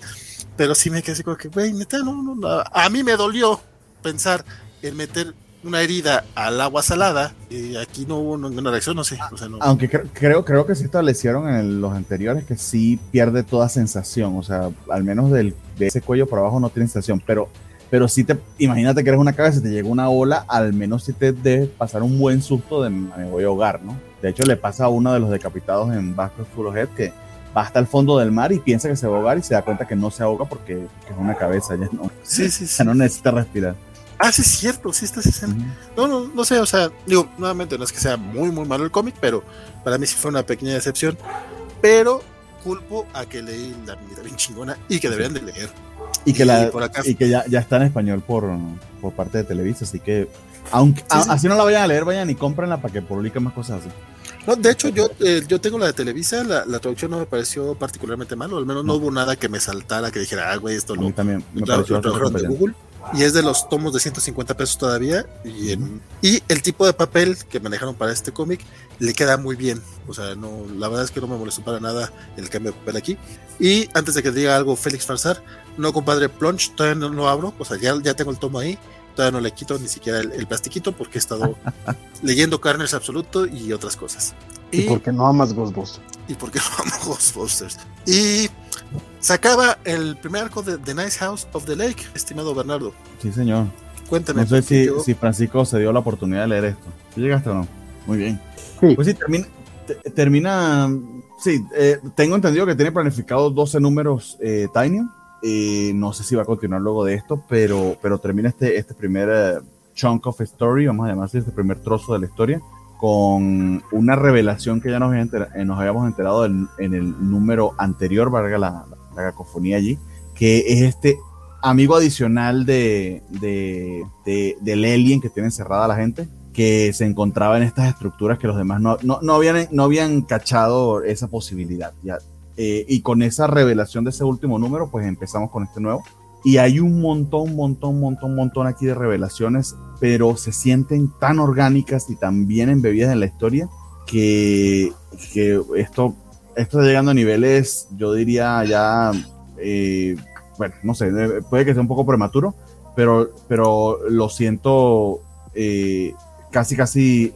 Pero sí me quedé así como que, güey, neta, no, no, a mí me dolió pensar en meter una herida al agua salada y aquí no hubo ninguna reacción, no sé. Aunque creo, creo que se establecieron en los anteriores que sí pierde toda sensación, o sea, al menos del, de ese cuello por abajo no tiene sensación, pero pero si te, imagínate que eres una cabeza y te llega una ola, al menos si te debe pasar un buen susto de me voy a ahogar, ¿no? De hecho, le pasa a uno de los decapitados en Basket Full of Head que va hasta el fondo del mar y piensa que se va a ahogar y se da cuenta que no se ahoga porque es una cabeza, ya no, sí, sí, sí. Ya no necesita respirar. Ah, sí, es cierto, sí está esa No, no, no sé, o sea, digo, nuevamente no es que sea muy, muy malo el cómic, pero para mí sí fue una pequeña decepción. Pero culpo a que leí la vida bien chingona y que deberían de leer. Y que, la, y que ya, ya está en español por, por parte de Televisa, así que aunque así no la vayan a leer, vayan y cómprenla para que publiquen más cosas así. No, de hecho, yo, eh, yo tengo la de Televisa, la, la, traducción no me pareció particularmente malo, al menos no, hubo nada que me saltara, que dijera, ah, güey, esto lo, también me pareció de Google. Y es de los tomos de 150 pesos todavía. Y, y el tipo de papel que manejaron para este cómic le queda muy bien. O sea, no, la verdad es que no me molestó para nada el cambio de papel aquí. Y antes de que diga algo Félix Farsar, no, compadre, Plunge, todavía no lo abro. O sea, ya, ya tengo el tomo ahí. Todavía no le quito ni siquiera el, plastiquito porque he estado (laughs) leyendo Carnage Absoluto y otras cosas. Y, porque no amas Ghostbusters. Y porque no amo Ghostbusters. Y se acaba el primer arco de The Nice House of the Lake, estimado Bernardo. Sí, señor. Cuéntame. No sé si, si, Francisco se dio la oportunidad de leer esto. ¿Sí llegaste o no? Muy bien. Pues sí, termina. termina sí, eh, tengo entendido que tiene planificado 12 números eh, Tiny Eh, no sé si va a continuar luego de esto, pero, pero termina este, este primer eh, chunk of story, vamos a llamarse este primer trozo de la historia, con una revelación que ya nos, eh, nos habíamos enterado en, el número anterior, valga la, cacofonía allí, que es este amigo adicional de, de, de, del alien que tiene encerrada la gente, que se encontraba en estas estructuras que los demás no, no, no habían, no habían cachado esa posibilidad. Ya, eh, y con esa revelación de ese último número, pues empezamos con este nuevo. Y hay un montón, montón, montón, montón aquí de revelaciones, pero se sienten tan orgánicas y tan bien embebidas en la historia que, que esto, esto está llegando a niveles, yo diría ya, eh, bueno, no sé, eh, puede que sea un poco prematuro, pero, pero lo siento casi, casi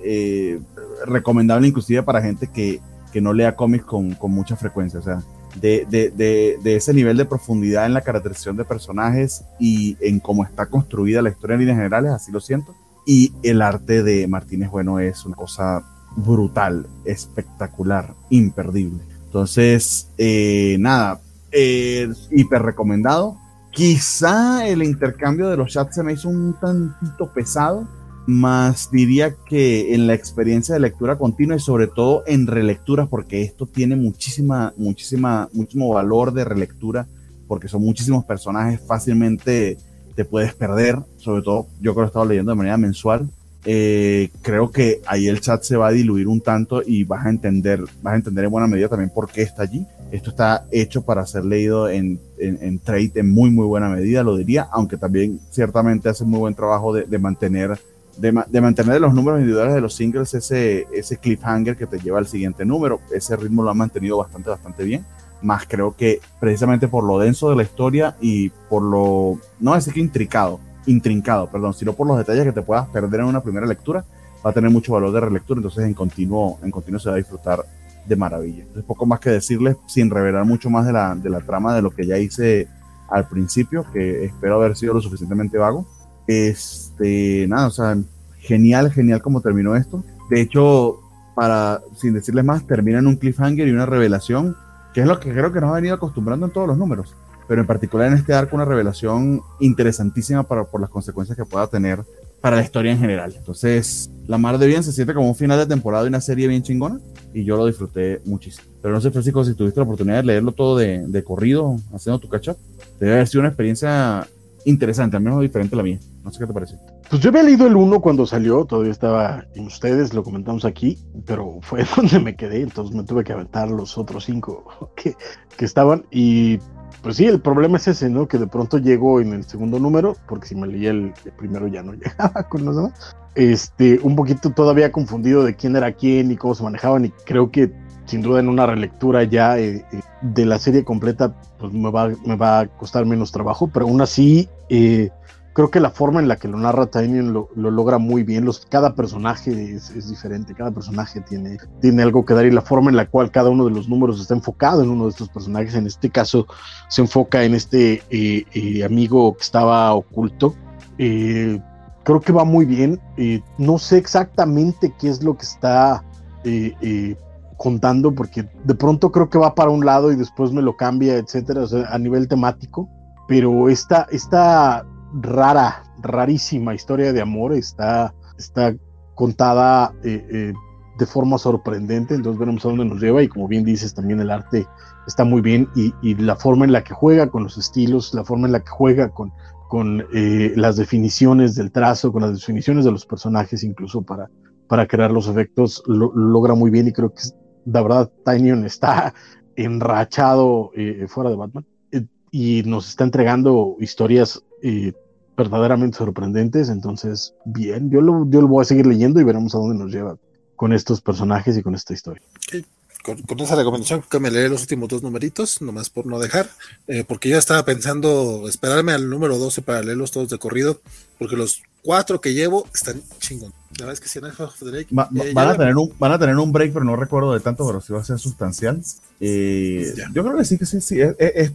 recomendable inclusive para gente que, que no lea cómics con, con mucha frecuencia. O sea, de, de, de, ese nivel de profundidad en la caracterización de personajes y en cómo está construida la historia en líneas generales, así lo siento. Y el arte de Martínez Bueno es una cosa brutal, espectacular, imperdible. Entonces, eh, nada, eh, hiper recomendado. Quizá el intercambio de los chats se me hizo un tantito pesado, más diría que en la experiencia de lectura continua y sobre todo en relecturas, porque esto tiene muchísima, muchísima, muchísimo valor de relectura, porque son muchísimos personajes, fácilmente te puedes perder, sobre todo yo que lo he estado leyendo de manera mensual. Eh, creo que ahí el chat se va a diluir un tanto y vas a entender, vas a entender en buena medida también por qué está allí. Esto está hecho para ser leído en, en, trade en muy, muy buena medida, lo diría, aunque también ciertamente hace muy buen trabajo de, de mantener de, mantener los números individuales de los singles ese, ese cliffhanger que te lleva al siguiente número. Ese ritmo lo ha mantenido bastante, bastante bien. Más creo que precisamente por lo denso de la historia y por lo, no decir que intricado, intrincado, perdón, sino por los detalles que te puedas perder en una primera lectura, va a tener mucho valor de relectura. Entonces en continuo, en continuo se va a disfrutar de maravilla. Entonces poco más que decirles sin revelar mucho más de la, de la trama de lo que ya hice al principio, que espero haber sido lo suficientemente vago este, nada, o sea, genial, genial como terminó esto. De hecho, para, sin decirles más, termina en un cliffhanger y una revelación, que es lo que creo que nos ha venido acostumbrando en todos los números. Pero en particular en este arco, una revelación interesantísima para, por las consecuencias que pueda tener para la historia en general. Entonces, La Mar de Bien se siente como un final de temporada y una serie bien chingona. Y yo lo disfruté muchísimo. Pero no sé, Francisco, si tuviste la oportunidad de leerlo todo de, de corrido, haciendo tu catch debe haber sido una experiencia interesante, al menos diferente a la mía. No sé qué te parece. Pues yo había leído el 1 cuando salió, todavía estaba en ustedes, lo comentamos aquí, pero fue (laughs) donde me quedé, entonces me tuve que aventar los otros 5 (laughs) que, que estaban. Y pues sí, el problema es ese, ¿no? Que de pronto llego en el segundo número, porque si me leía el, primero ya no (laughs) llegaba con los demás. Este, un poquito todavía confundido de quién era quién y cómo se manejaban, y creo que sin duda en una relectura ya eh, eh, de la serie completa, pues me va, me va a costar menos trabajo, pero aún así eh, creo que la forma en la que lo narra Tynion lo, logra muy bien. Cada personaje es, diferente, cada personaje tiene, tiene algo que dar y la forma en la cual cada uno de los números está enfocado en uno de estos personajes, en este caso se enfoca en este amigo que estaba oculto. creo que va muy bien. no sé exactamente qué es lo que está contando porque de pronto creo que va para un lado y después me lo cambia, etcétera, a nivel temático. Pero esta, esta rara, rarísima historia de amor está, está contada eh, eh, de forma sorprendente, entonces veremos a dónde nos lleva y como bien dices, también el arte está muy bien y, la forma en la que juega con los estilos, la forma en la que juega con, con eh, las definiciones del trazo, con las definiciones de los personajes, incluso para, para crear los efectos, lo, logra muy bien y creo que la verdad, Tynion está (laughs) enrachado fuera de Batman y nos está entregando historias verdaderamente sorprendentes. Entonces, bien, yo lo, yo lo voy a seguir leyendo y veremos a dónde nos lleva con estos personajes y con esta historia. Con, esa recomendación que me leeré los últimos dos numeritos, nomás por no dejar, porque ya estaba pensando esperarme al número 12 para leerlos todos de corrido, porque los cuatro que llevo están chingón. La verdad es que si Drake, van, a tener un, van a tener un break, pero no recuerdo de tanto, pero sí va a ser sustancial. Eh, yo creo que sí, que sí, sí.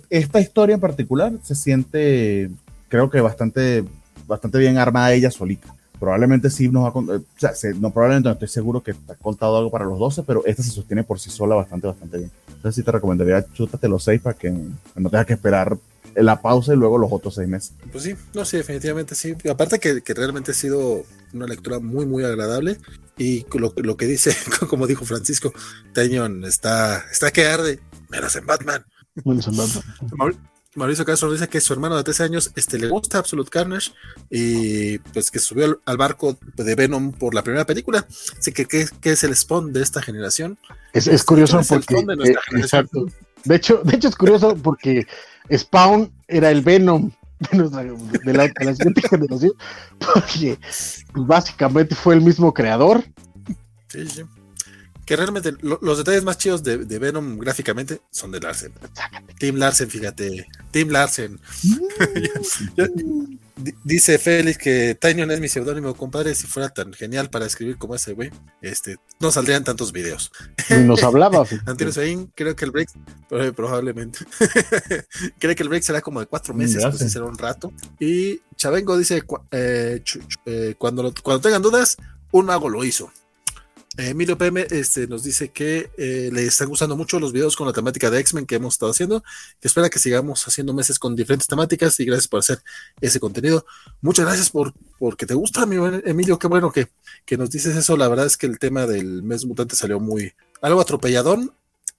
esta historia en particular se siente, creo que bastante, bastante bien armada ella solita. Probablemente sí nos va a contar, o sea, no, probablemente no estoy seguro que te ha contado algo para los 12, pero esta se sostiene por sí sola bastante, bastante bien. Entonces sí te recomendaría chútate los 6 para que no tengas que esperar la pausa y luego los otros seis meses. Pues sí, no, sí, definitivamente sí. Aparte que, que realmente ha sido una lectura muy, muy agradable. Y lo, lo que dice, (laughs) como dijo Francisco, Teñon está, está que arde, menos en Batman. Menos en Batman. Mauricio Castro dice que su hermano de 13 años este, le gusta Absolute Carnage y pues que subió al, barco de Venom por la primera película. Así que, ¿qué, es el Spawn de esta generación? Es, es curioso porque. De, eh, de, hecho, de hecho, es curioso porque Spawn era el Venom de, la, de la, siguiente (laughs) generación, porque básicamente fue el mismo creador. Sí, sí que realmente los detalles más chidos de, Venom gráficamente son de Larsen. Tim Larsen, fíjate. Tim Larsen. Mm. (laughs) dice Félix que Tinyon es mi seudónimo, compadre. Si fuera tan genial para escribir como ese güey, este, no saldrían tantos videos. nos hablaba. (laughs) Antonio Sain, creo que el break, probablemente. (laughs) creo que el break será como de cuatro meses, pues será un rato. Y Chavengo dice: eh, eh, cuando, cuando tengan dudas, un mago lo hizo. Emilio PM este, nos dice que eh, le están gustando mucho los videos con la temática de X-Men que hemos estado haciendo, que espera que sigamos haciendo meses con diferentes temáticas y gracias por hacer ese contenido. Muchas gracias por porque te gusta, Emilio, qué bueno que, que nos dices eso. La verdad es que el tema del mes mutante salió muy algo atropelladón,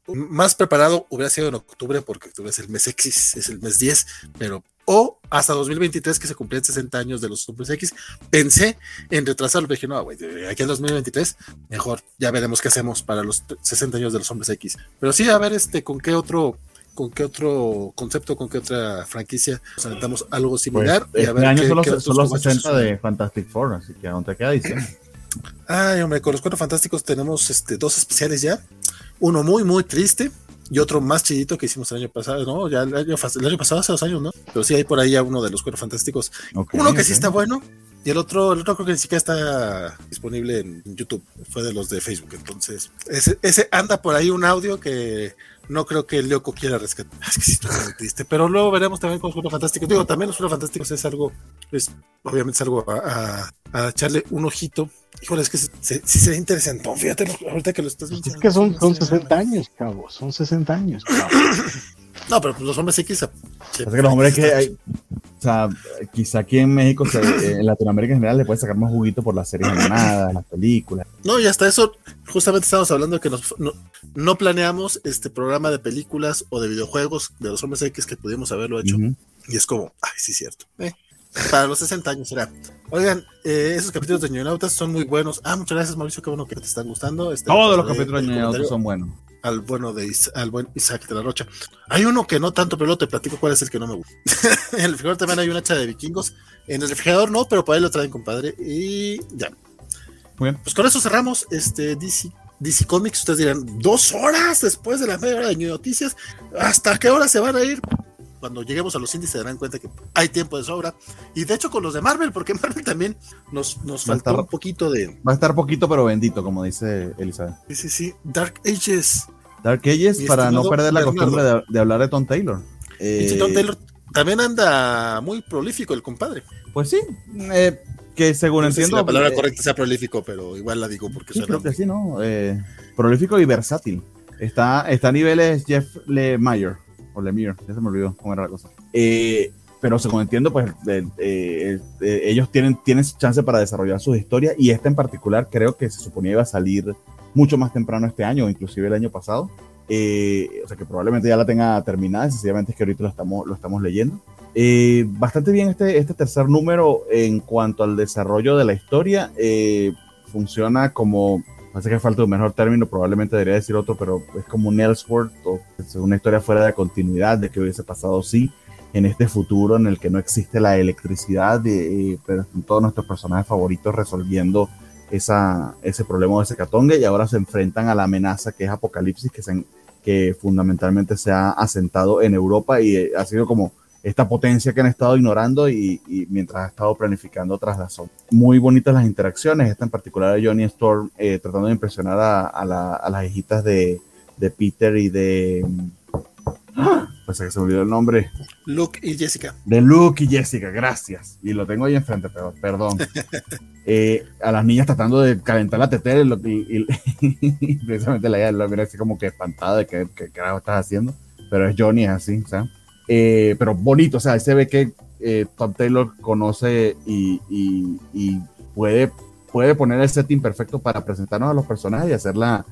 más preparado hubiera sido en octubre, porque octubre es el mes X, es el mes 10, pero o hasta 2023 que se cumplían 60 años de los hombres X, pensé en retrasarlo, dije, no, güey, aquí en 2023, mejor, ya veremos qué hacemos para los 60 años de los hombres X. Pero sí, a ver, este, con qué otro, con qué otro concepto, con qué otra franquicia nos aventamos algo similar. Pues, y a ver este año son los, 60 de Fantastic Four, así que aún te queda diciendo. Ay, hombre, con los cuatro fantásticos tenemos este, dos especiales ya. Uno muy, muy triste, y otro más chidito que hicimos el año pasado, ¿no? Ya el año, pasado, hace dos años, ¿no? Pero sí hay por ahí ya uno de los cuatro fantásticos. uno que sí está bueno y el otro, el otro creo que ni siquiera está disponible en YouTube, fue de los de Facebook. Entonces, ese, ese anda por ahí un audio que no creo que el Loco quiera rescatar. (laughs) Es que sí, muy triste. Pero luego veremos también con los Cuatro Fantásticos. Digo, también los Cuatro Fantásticos es algo, es obviamente es algo a, a, echarle un ojito. Híjole, es que sí se, sería interesante. Fíjate, ahorita que lo estás viendo. Es que son, son 60 años, cabo. Son 60 años, cabo. (clears throat) No, pero los hombres X. Es que los hombres que hay, o sea, quizá aquí en México, (coughs) eh, en Latinoamérica en general, le puede sacar más juguito por las series animadas, las películas. No, y hasta eso, justamente estamos hablando de que nos, no, planeamos este programa de películas o de videojuegos de los hombres X que pudimos haberlo hecho. Y es como, ay, sí, cierto. Eh, para los 60 años será. Oigan, eh, esos capítulos de Ñoñautas son muy buenos. Ah, muchas gracias, Mauricio, qué bueno que te están gustando. Este, Todos los capítulos de Ñoñautas son buenos al bueno de al buen Isaac de la Rocha. Hay uno que no tanto, pero luego te platico cuál es el que no me gusta. (laughs) en el refrigerador también hay una hacha de vikingos. En el refrigerador no, pero por ahí lo traen, compadre. Y ya. Muy bien. Pues con eso cerramos este DC, DC Comics. Ustedes dirán, dos horas después de la media hora de noticias. ¿Hasta qué hora se van a ir? Cuando lleguemos a los índices se darán cuenta que hay tiempo de sobra. Y de hecho con los de Marvel, porque (laughs) Marvel también nos, nos faltó un poquito de... Va a estar poquito pero bendito, como dice Elizabeth. Sí, sí, sí. Dark Ages. Dark Ages para no perder la costumbre de, hablar de Tom Taylor. Eh, Tom Taylor también anda muy prolífico el compadre. Pues sí, eh, que según entiendo... la palabra eh, correcta sea prolífico, pero igual la digo porque... Sí, creo que sí, ¿no? prolífico y versátil. Está, está a niveles Jeff Lemire o Lemire, ya se me olvidó cómo era la cosa. Eh, pero según entiendo, pues eh, eh, ellos tienen, tienen chance para desarrollar sus historias y esta en particular creo que se suponía iba a salir mucho más temprano este año, inclusive el año pasado. o sea que probablemente ya la tenga terminada, sencillamente es que ahorita lo estamos, lo estamos leyendo. bastante bien este, este tercer número en cuanto al desarrollo de la historia. funciona como Parece que falta un mejor término, probablemente debería decir otro, pero es como un Ellsworth o es una historia fuera de continuidad de que hubiese pasado sí en este futuro en el que no existe la electricidad, eh, pero con todos nuestros personajes favoritos resolviendo esa, ese problema de ese catongue y ahora se enfrentan a la amenaza que es Apocalipsis, que, se, que fundamentalmente se ha asentado en Europa y eh, ha sido como esta potencia que han estado ignorando y, mientras ha estado planificando otras las Muy bonitas las interacciones, esta en particular de Johnny Storm eh, tratando de impresionar a, las hijitas de, Peter y de... ¡Ah! Pues que se me olvidó el nombre. Luke y Jessica. De Luke y Jessica, gracias. Y lo tengo ahí enfrente, pero perdón. (laughs) Eh, a las niñas tratando de calentar la tetera y, (laughs) precisamente la idea lo mira así como que espantada de que, que carajo estás haciendo. Pero es Johnny, es así, ¿sabes? Eh, pero bonito, o sea, se ve que eh, Tom Taylor conoce y, y, puede, puede poner el setting perfecto para presentarnos a los personajes y hacer las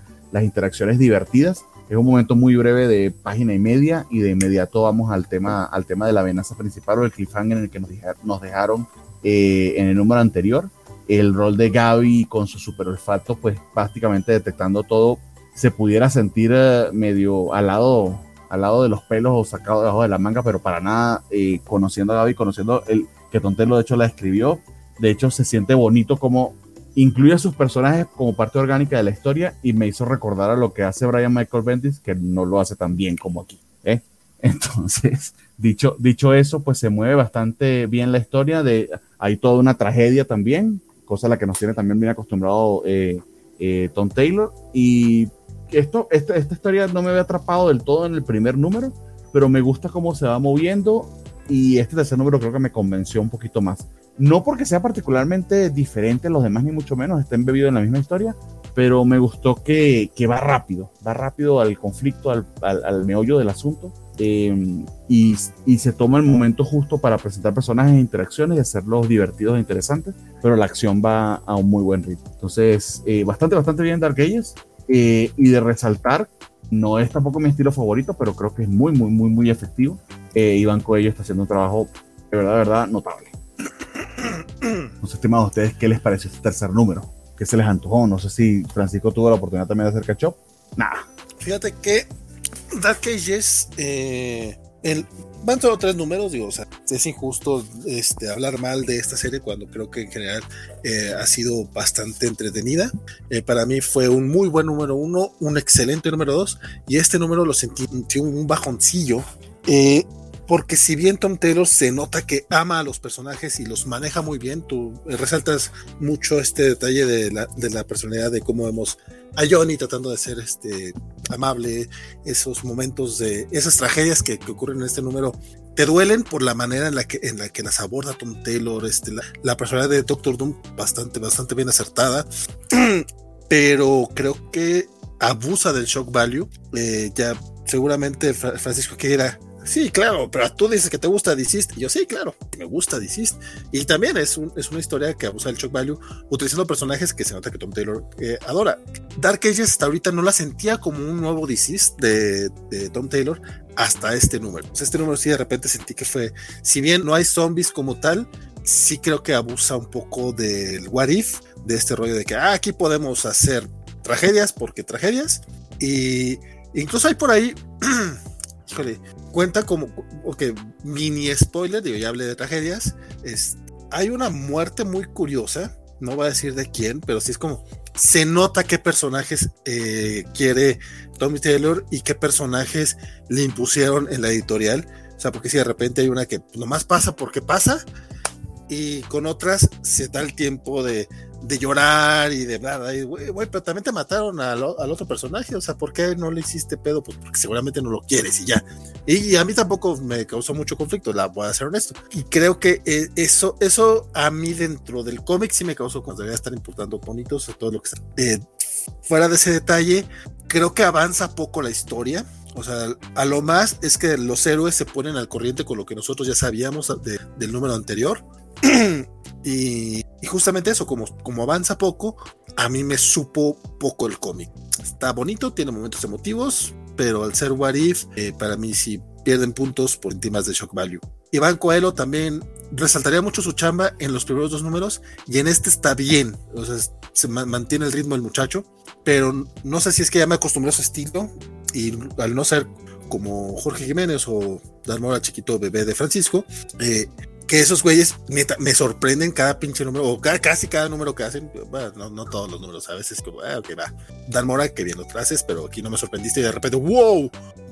interacciones divertidas. Es un momento muy breve de página y media y de inmediato vamos al tema, al tema de la amenaza principal o el cliffhanger en el que nos, dejaron eh, en el número anterior. El rol de Gaby con su super olfato, pues prácticamente detectando todo, se pudiera sentir medio al lado al lado de los pelos o sacado debajo de la manga, pero para nada eh, conociendo a Gaby, conociendo el que Tontelo de hecho la escribió. De hecho, se siente bonito como incluye a sus personajes como parte orgánica de la historia y me hizo recordar a lo que hace Brian Michael Bendis, que no lo hace tan bien como aquí. ¿eh? (laughs) Entonces, dicho, dicho eso, pues se mueve bastante bien la historia. De, hay toda una tragedia también, cosa a la que nos tiene también bien acostumbrado eh, eh Tom Taylor. Y esto, esta, esta historia no me había atrapado del todo en el primer número, pero me gusta cómo se va moviendo y este tercer número creo que me convenció un poquito más. No porque sea particularmente diferente a los demás, ni mucho menos, está embebido en la misma historia, pero me gustó que, que va rápido, va rápido al conflicto, al, al, meollo del asunto, eh, y, y, se toma el momento justo para presentar personajes e interacciones y hacerlos divertidos e interesantes, pero la acción va a un muy buen ritmo. Entonces, eh, bastante, bastante bien Dark Ages. Eh, y de resaltar, no es tampoco mi estilo favorito, pero creo que es muy, muy, muy, muy efectivo. Eh, Iván Coelho está haciendo un trabajo de verdad, de verdad notable. No sé, estimados, ustedes, ¿qué les pareció este tercer número? ¿Qué se les antojó? No sé si Francisco tuvo la oportunidad también de hacer catch. Nada. Fíjate que Dark Ages, eh, el, van solo tres números, digo, o sea, es injusto este, hablar mal de esta serie cuando creo que en general eh, ha sido bastante entretenida. Eh, para mí fue un muy buen número uno, un excelente número dos, y este número lo sentí, un bajoncillo. Eh, porque si bien Tom Taylor se nota que ama a los personajes y los maneja muy bien, tú resaltas mucho este detalle de la, de la personalidad de cómo vemos a Johnny tratando de ser este amable, esos momentos de esas tragedias que, ocurren en este número te duelen por la manera en la que en la que las aborda Tom Taylor, este, la, personalidad de Doctor Doom bastante bastante bien acertada, (clears throat) pero creo que abusa del shock value. Eh, ya seguramente Francisco que Sí, claro, pero tú dices que te gusta Deceased. Y yo, sí, claro, me gusta Deceased. Y también es, es una historia que abusa del shock value utilizando personajes que se nota que Tom Taylor eh, adora. Dark Ages hasta ahorita no la sentía como un nuevo Deceased de, de Tom Taylor hasta este número. este número sí de repente sentí que fue, si bien no hay zombies como tal, sí creo que abusa un poco del what if, de este rollo de que ah, aquí podemos hacer tragedias porque tragedias. Y incluso hay por ahí, (clears throat) híjole, cuenta como, ok, mini spoiler, digo, ya hablé de tragedias, es, hay una muerte muy curiosa, no voy a decir de quién, pero sí es como, se nota qué personajes eh, quiere Tommy Taylor y qué personajes le impusieron en la editorial. O sea, porque si de repente hay una que nomás pasa porque pasa, y con otras se da el tiempo de, de llorar y de bla, güey, pero también te mataron al, otro personaje, o sea, ¿por qué no le hiciste pedo? Pues porque seguramente no lo quieres y ya. Y, a mí tampoco me causó mucho conflicto, la voy a ser honesto. Y creo que eh, eso, eso a mí dentro del cómic sí me causó cuando debería estar importando bonitos, todo lo que sea. Eh, fuera de ese detalle, creo que avanza poco la historia. O sea, a lo más es que los héroes se ponen al corriente con lo que nosotros ya sabíamos del número anterior. (clears throat) y, justamente eso, como, como avanza poco, a mí me supo poco el cómic. Está bonito, tiene momentos emotivos, pero al ser What If, eh, para mí sí pierden puntos por íntimas de shock value. Iván Coelho también resaltaría mucho su chamba en los primeros dos números y en este está bien, o sea, se mantiene el ritmo el muchacho, pero no sé si es que ya me acostumbré a su estilo y al no ser como Jorge Jiménez o Dalmora Chiquito Bebé de Francisco, eh, que esos güeyes me, sorprenden cada pinche número, o casi cada número que hacen. Bueno, no, todos los números, a veces como, ah, ok, va. Dan Mora, que bien lo traces, pero aquí no me sorprendiste y de repente, wow,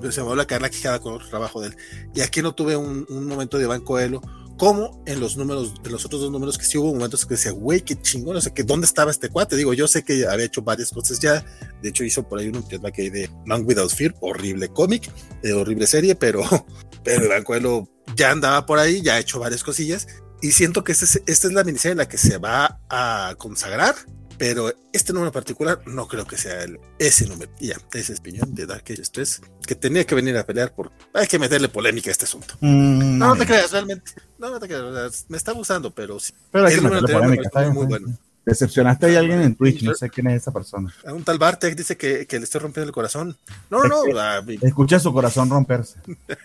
se me vuelve a caer la quijada con otro trabajo de él. Y aquí no tuve un, momento de Banco Elo, como en los números, de los otros dos números que sí hubo momentos que decía, güey, qué chingón, o sea, que dónde estaba este cuate. Digo, yo sé que había hecho varias cosas ya, de hecho hizo por ahí un que hay de Man Without Fear, horrible cómic, eh, horrible serie, pero, (laughs) pero Iván Coelho ya andaba por ahí, ya ha hecho varias cosillas, y siento que este esta es la miniserie en la que se va a consagrar pero este número en particular no creo que sea el, ese número. Y ya, ese es opinión de Dark Age 3, que tenía que venir a pelear por. Hay que meterle polémica a este asunto. Mm, no, no te creas, realmente. No, no te creas, me está gustando, pero sí. Pero hay que meterle polémica, muy bueno. Decepcionaste a alguien en Twitch, no sé quién es esa persona. Un tal Bartek dice que, le estoy rompiendo el corazón. No, no, no. Escucha su corazón romperse.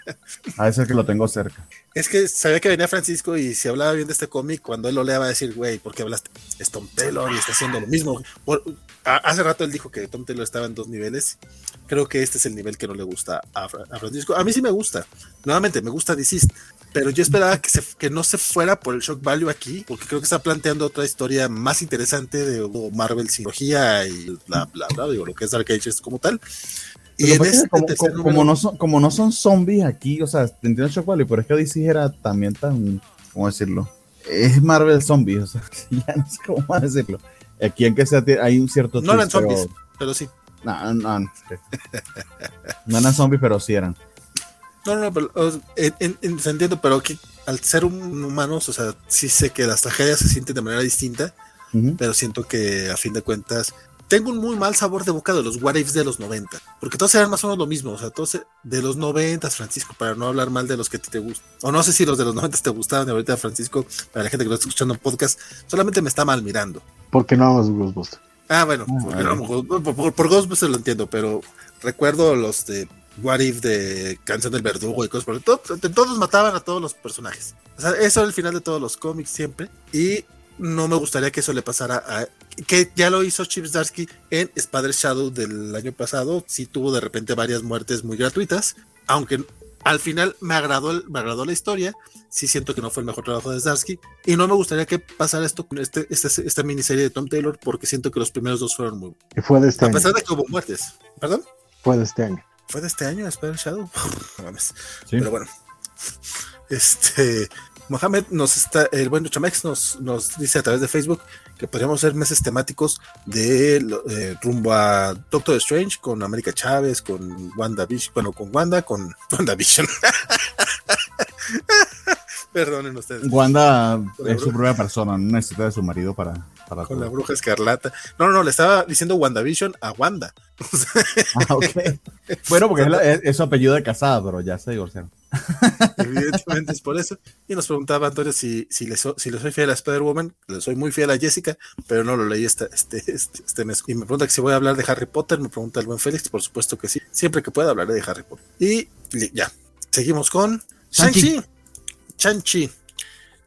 (laughs) A veces que lo tengo cerca. Es que sabía que venía Francisco y si hablaba bien de este cómic, cuando él lo lea va a decir, güey, ¿por qué hablaste? Es Tom Taylor y está haciendo lo mismo. hace rato él dijo que Tom Taylor estaba en dos niveles. Creo que este es el nivel que no le gusta a, Francisco. A mí sí me gusta. Nuevamente, me gusta DC pero yo esperaba que, se, que no se fuera por el shock value aquí, porque creo que está planteando otra historia más interesante de Marvel Cirugía y bla, bla, bla, digo, lo que es Dark Ages como tal. Y en este como, como, no son, como no son zombies aquí, o sea, entiendo shock value, pero es que DC era también tan, ¿cómo decirlo? Es Marvel Zombies, o sea, (laughs) ya no sé cómo más decirlo. Aquí en que sea, hay un cierto... No eran zombies, pero, sí. No, no, no. no eran zombies, pero sí eran. No, no, pero entiendo, pero que al ser un humanos, o sea, sí sé que las tragedias se sienten de manera distinta, pero siento que a fin de cuentas tengo un muy mal sabor de boca de los what ifs de los 90, porque todos eran más o menos lo mismo, o sea, todos de los 90, Francisco, para no hablar mal de los que te gustan, o no sé si los de los 90 te gustaban, de ahorita Francisco, para la gente que lo está escuchando en podcast, solamente me está mal mirando. Porque no amas Ghostbusters. Ah, bueno, ah, por, por Ghostbusters lo entiendo, pero recuerdo los de What If de Canción del Verdugo y cosas por el todo, todos mataban a todos los personajes. O sea, eso era el final de todos los cómics siempre. Y no me gustaría que eso le pasara a. Que ya lo hizo Chip Zdarsky en Spider Shadow del año pasado. Sí tuvo de repente varias muertes muy gratuitas. Aunque al final me agradó, me agradó la historia. Sí siento que no fue el mejor trabajo de Zdarsky. Y no me gustaría que pasara esto con este, este, esta miniserie de Tom Taylor. Porque siento que los primeros dos fueron muy. Fue de este a pesar de que hubo muertes. ¿Perdón? Fue de este año fue de este año, Spider Shadow. (laughs) Pero bueno, este Mohamed nos está, el buen Chamex nos, nos dice a través de Facebook que podríamos hacer meses temáticos de eh, rumbo a Doctor Strange con América Chávez, con Wanda bueno, con Wanda, con (laughs) WandaVision. Perdonen ustedes. Wanda es su propia persona, no necesita de su marido para, con la bruja escarlata. No, no, le estaba diciendo WandaVision a Wanda. (laughs) ah, Bueno, porque es, su apellido de casada, pero ya se divorciaron. (laughs) Evidentemente es por eso. Y nos preguntaba Antonio si, si, le, si le soy fiel a Spider-Woman. Le soy muy fiel a Jessica, pero no lo leí este, este, este, este, mes. Y me pregunta que si voy a hablar de Harry Potter. Me pregunta el buen Félix. Por supuesto que sí. Siempre que pueda hablaré de Harry Potter. Y ya. Seguimos con Shang-Chi. Shang-Chi.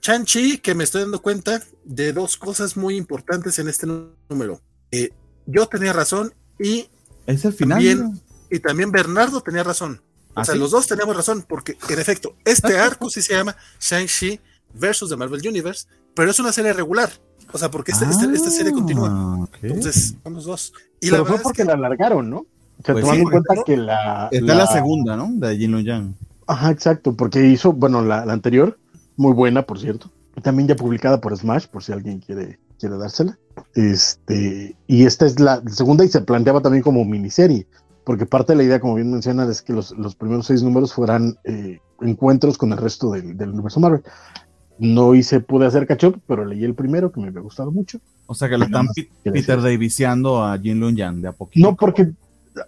Chanchi, que me estoy dando cuenta de dos cosas muy importantes en este número. Eh, yo tenía razón y. Es el final. También, y también Bernardo tenía razón. o ¿Ah, sea, los dos teníamos razón, porque en efecto, este (laughs) arco sí se llama Shang-Chi versus The Marvel Universe, pero es una serie regular. O sea, porque esta, serie continúa. Ah, Entonces, son los dos. Y pero fue porque la alargaron, ¿no? O sea, pues tomando en cuenta que la. Está la, segunda, ¿no? De Jin Yang. Ajá, exacto, porque hizo, bueno, la anterior muy buena, por cierto. También ya publicada por Smash, por si alguien quiere, quiere dársela. Este, y esta es la segunda y se planteaba también como miniserie, porque parte de la idea, como bien mencionas, es que los, los primeros seis números fueran eh, encuentros con el resto del, del, universo Marvel. No hice, pude hacer catch pero leí el primero que me había gustado mucho. O sea que lo están Peter Davisiando a Jin Lun Yang de a poquito. No, porque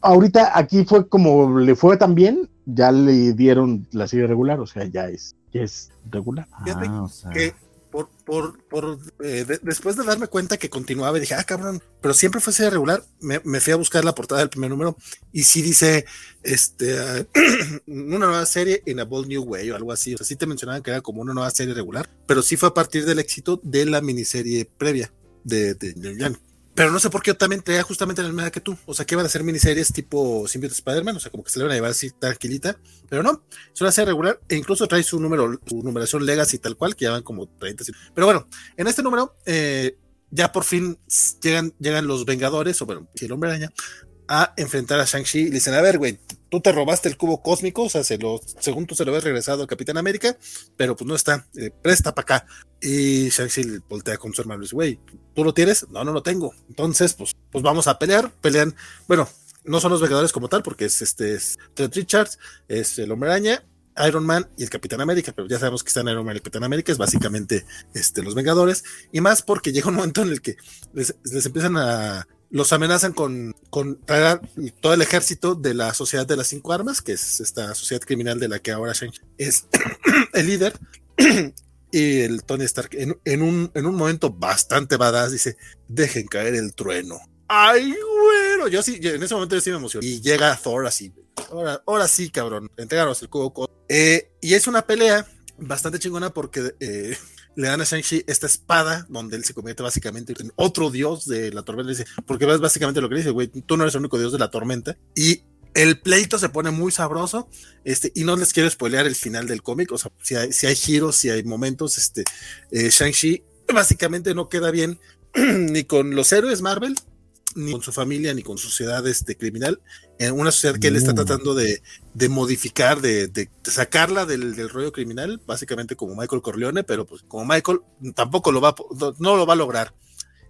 ahorita aquí fue como le fue tan bien, ya le dieron la serie regular, o sea, ya es es regular. Ah, que por, por, por eh, después de darme cuenta que continuaba, dije, ah, cabrón, pero siempre fue serie regular, me, fui a buscar la portada del primer número y sí dice, este, (clears throat) una nueva serie in a bold new way o algo así. O sea, sí te mencionaban que era como una nueva serie regular, pero sí fue a partir del éxito de la miniserie previa de, de, de pero no sé por qué yo también traía justamente la misma que tú. O sea, que iban a ser miniseries tipo Symbiote Spider-Man, o sea, como que se le van a llevar así tranquilita. Pero no, una serie regular e incluso trae su número, su numeración Legacy tal cual, que ya van como 30. Pero bueno, en este número, eh, ya por fin llegan, llegan los Vengadores, o bueno, el hombre araña, a enfrentar a Shang-Chi le dicen, a ver, güey, tú te robaste el cubo cósmico, o sea, se lo, según tú se lo habías regresado al Capitán América, pero pues no está, eh, presta para acá. Y Shang-Chi voltea con su hermano y dice, güey, ¿tú lo tienes? No, no lo tengo. Entonces, pues, pues vamos a pelear, pelean, bueno, no son los Vengadores como tal, porque es este, es Ted Richards, es el Hombre Araña, Iron Man y el Capitán América, pero ya sabemos que están Iron Man y Capitán América, es básicamente este, los Vengadores, y más porque llega un momento en el que les, empiezan a, los amenazan con, con traer todo el ejército de la Sociedad de las Cinco Armas, que es esta sociedad criminal de la que ahora Shang es (coughs) el líder. (coughs) y el Tony Stark, en, un, en un momento bastante badass, dice: Dejen caer el trueno. Ay, bueno, yo sí, en ese momento yo sí me emocioné. Y llega Thor así, ahora, ahora sí, cabrón, entregaros el cubo. Eh, y es una pelea bastante chingona porque eh, le dan a Shang-Chi esta espada donde él se convierte básicamente en otro dios de la tormenta. Dice, porque ves básicamente lo que dice, güey, tú no eres el único dios de la tormenta. Y el pleito se pone muy sabroso, este, y no les quiero spoilear el final del cómic, o sea, si hay, si hay giros, si hay momentos, este, eh, Shang-Chi básicamente no queda bien (clears throat) ni con los héroes Marvel, ni con su familia, ni con sociedad este, criminal, en una sociedad que él está tratando de, modificar, de, sacarla del, rollo criminal, básicamente como Michael Corleone, pero pues como Michael tampoco lo va, no lo va a lograr.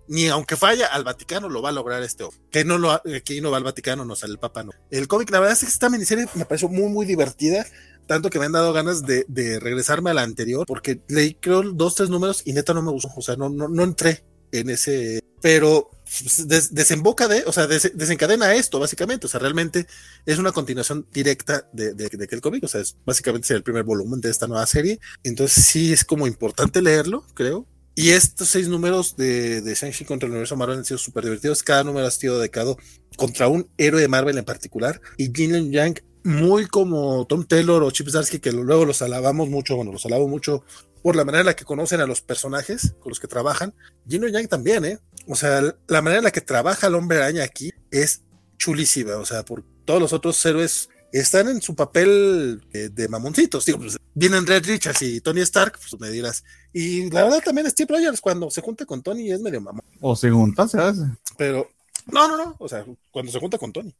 Ni aunque falla al Vaticano, lo va a lograr este hombre. Que no lo aquí no va al Vaticano, no sale el Papa, no. El cómic, la verdad es que esta miniserie me pareció muy, muy divertida tanto que me han dado ganas de, regresarme a la anterior, porque leí creo dos, tres números y neta no me gustó, o sea, no, no, no entré en ese, pero pues, desemboca de, o sea, desencadena esto, básicamente. O sea, realmente es una continuación directa de, de, de aquel cómic. O sea, es básicamente el primer volumen de esta nueva serie. Entonces, sí es como importante leerlo, creo. Y estos seis números de, de Shang-Chi contra el universo Marvel han sido súper divertidos. Cada número ha sido dedicado contra un héroe de Marvel en particular. Y Jin Yang, muy como Tom Taylor o Chip Zdarsky, que luego los alabamos mucho, bueno, los alabo mucho por la manera en la que conocen a los personajes con los que trabajan. Jin Yang también, ¿eh? O sea, la manera en la que trabaja el hombre araña aquí es chulísima. O sea, por todos los otros héroes están en su papel de, mamoncitos. Digo, pues, vienen Red Richards y Tony Stark, pues me dirás. Y la verdad también Steve Rogers cuando se junta con Tony es medio mamón. O se junta, se hace. Pero, no, no, no. O sea, cuando se junta con Tony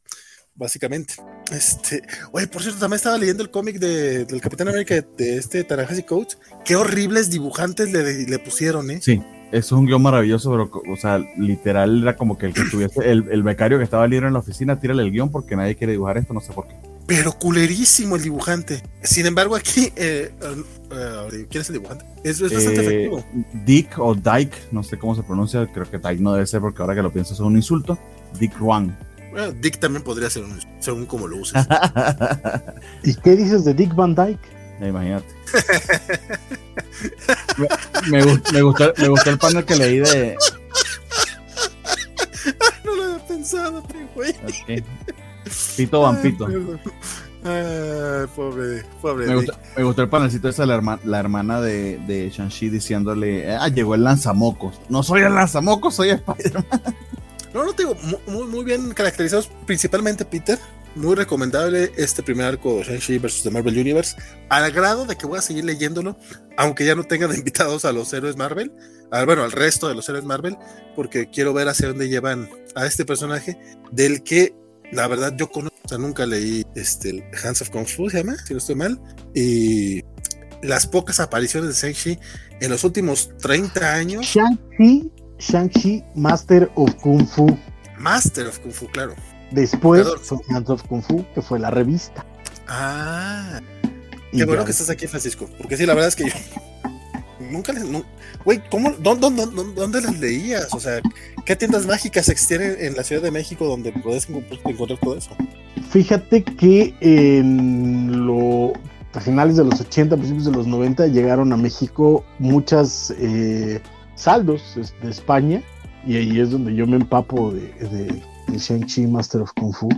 básicamente. Este, oye, por cierto, también estaba leyendo el cómic de, del Capitán América de, este Tarahashi Coach. Qué horribles dibujantes le, le pusieron, ¿eh? Sí es un guion maravilloso, pero, o sea, literal era como que el que tuviese, el, becario que estaba libre en la oficina, tírale el guion porque nadie quiere dibujar esto, no sé por qué. Pero culerísimo el dibujante. Sin embargo, aquí, eh, uh, ¿quién es el dibujante? Es, bastante eh, efectivo. Dick o Dyke, no sé cómo se pronuncia, creo que Dyke no debe ser porque ahora que lo pienso es un insulto. Dick Juan. Dick también podría ser un según como lo uses. (laughs) ¿Y qué dices de Dick Van Dyke? Imagínate. me, me, gustó, me gustó el panel que leí de. (laughs) no lo había pensado, güey. Pito Vampito. Ay, pobre, pobre. Me gustó, me gustó, el panelcito esa, la, la hermana de, de Shang-Chi diciéndole: Ah, llegó el lanzamocos. No soy el lanzamocos, soy Spider-Man. No, no te digo, muy, muy bien caracterizados, principalmente Peter muy recomendable este primer arco Shang-Chi vs. The Marvel Universe, al grado de que voy a seguir leyéndolo, aunque ya no tengan invitados a los héroes Marvel, bueno, al resto de los héroes Marvel, porque quiero ver hacia dónde llevan a este personaje, del que la verdad yo conozco, o sea, nunca leí este, Hands of Kung Fu, se llama, si no estoy mal, y las pocas apariciones de Shang-Chi en los últimos 30 años. Shang-Chi, Shang-Chi, Master of Kung Fu. Master of Kung Fu, claro. Después fue Hands of Kung Fu, que fue la revista. Ah. Qué bueno que estás aquí, Francisco. Porque sí, la verdad es que yo (laughs) nunca les. güey, ¿cómo, dónde, dónde, las leías? O sea, ¿qué tiendas mágicas existen en la Ciudad de México donde puedes encontrar todo eso? Fíjate que en lo, a finales de los 80, principios de los 90, llegaron a México muchas eh, saldos de España. Y ahí es donde yo me empapo de de Shang-Chi Master of Kung Fu.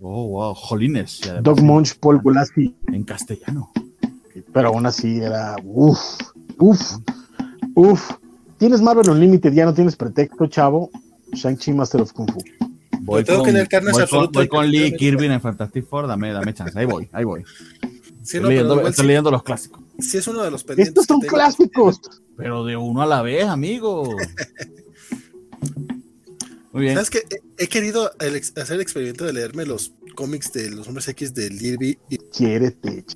Oh, wow, jolines. Doc Munch, Paul Gulassi. En castellano. Pero aún así era uff, uff, uff. Tienes Marvel Unlimited, ya no tienes pretexto, chavo. Shang-Chi Master of Kung Fu. Voy con, voy con, Lee Kirby en Fantastic Four, dame, dame chance. Ahí voy, ahí voy. estoy, leyendo, los clásicos. Sí, es uno de los pendientes. Estos son clásicos. Pero de uno a la vez, amigo. (laughs) Muy bien. ¿Sabes que He querido hacer el experimento de leerme los cómics de los hombres X de Lirby. Y... (laughs) Quiérete, (laughs)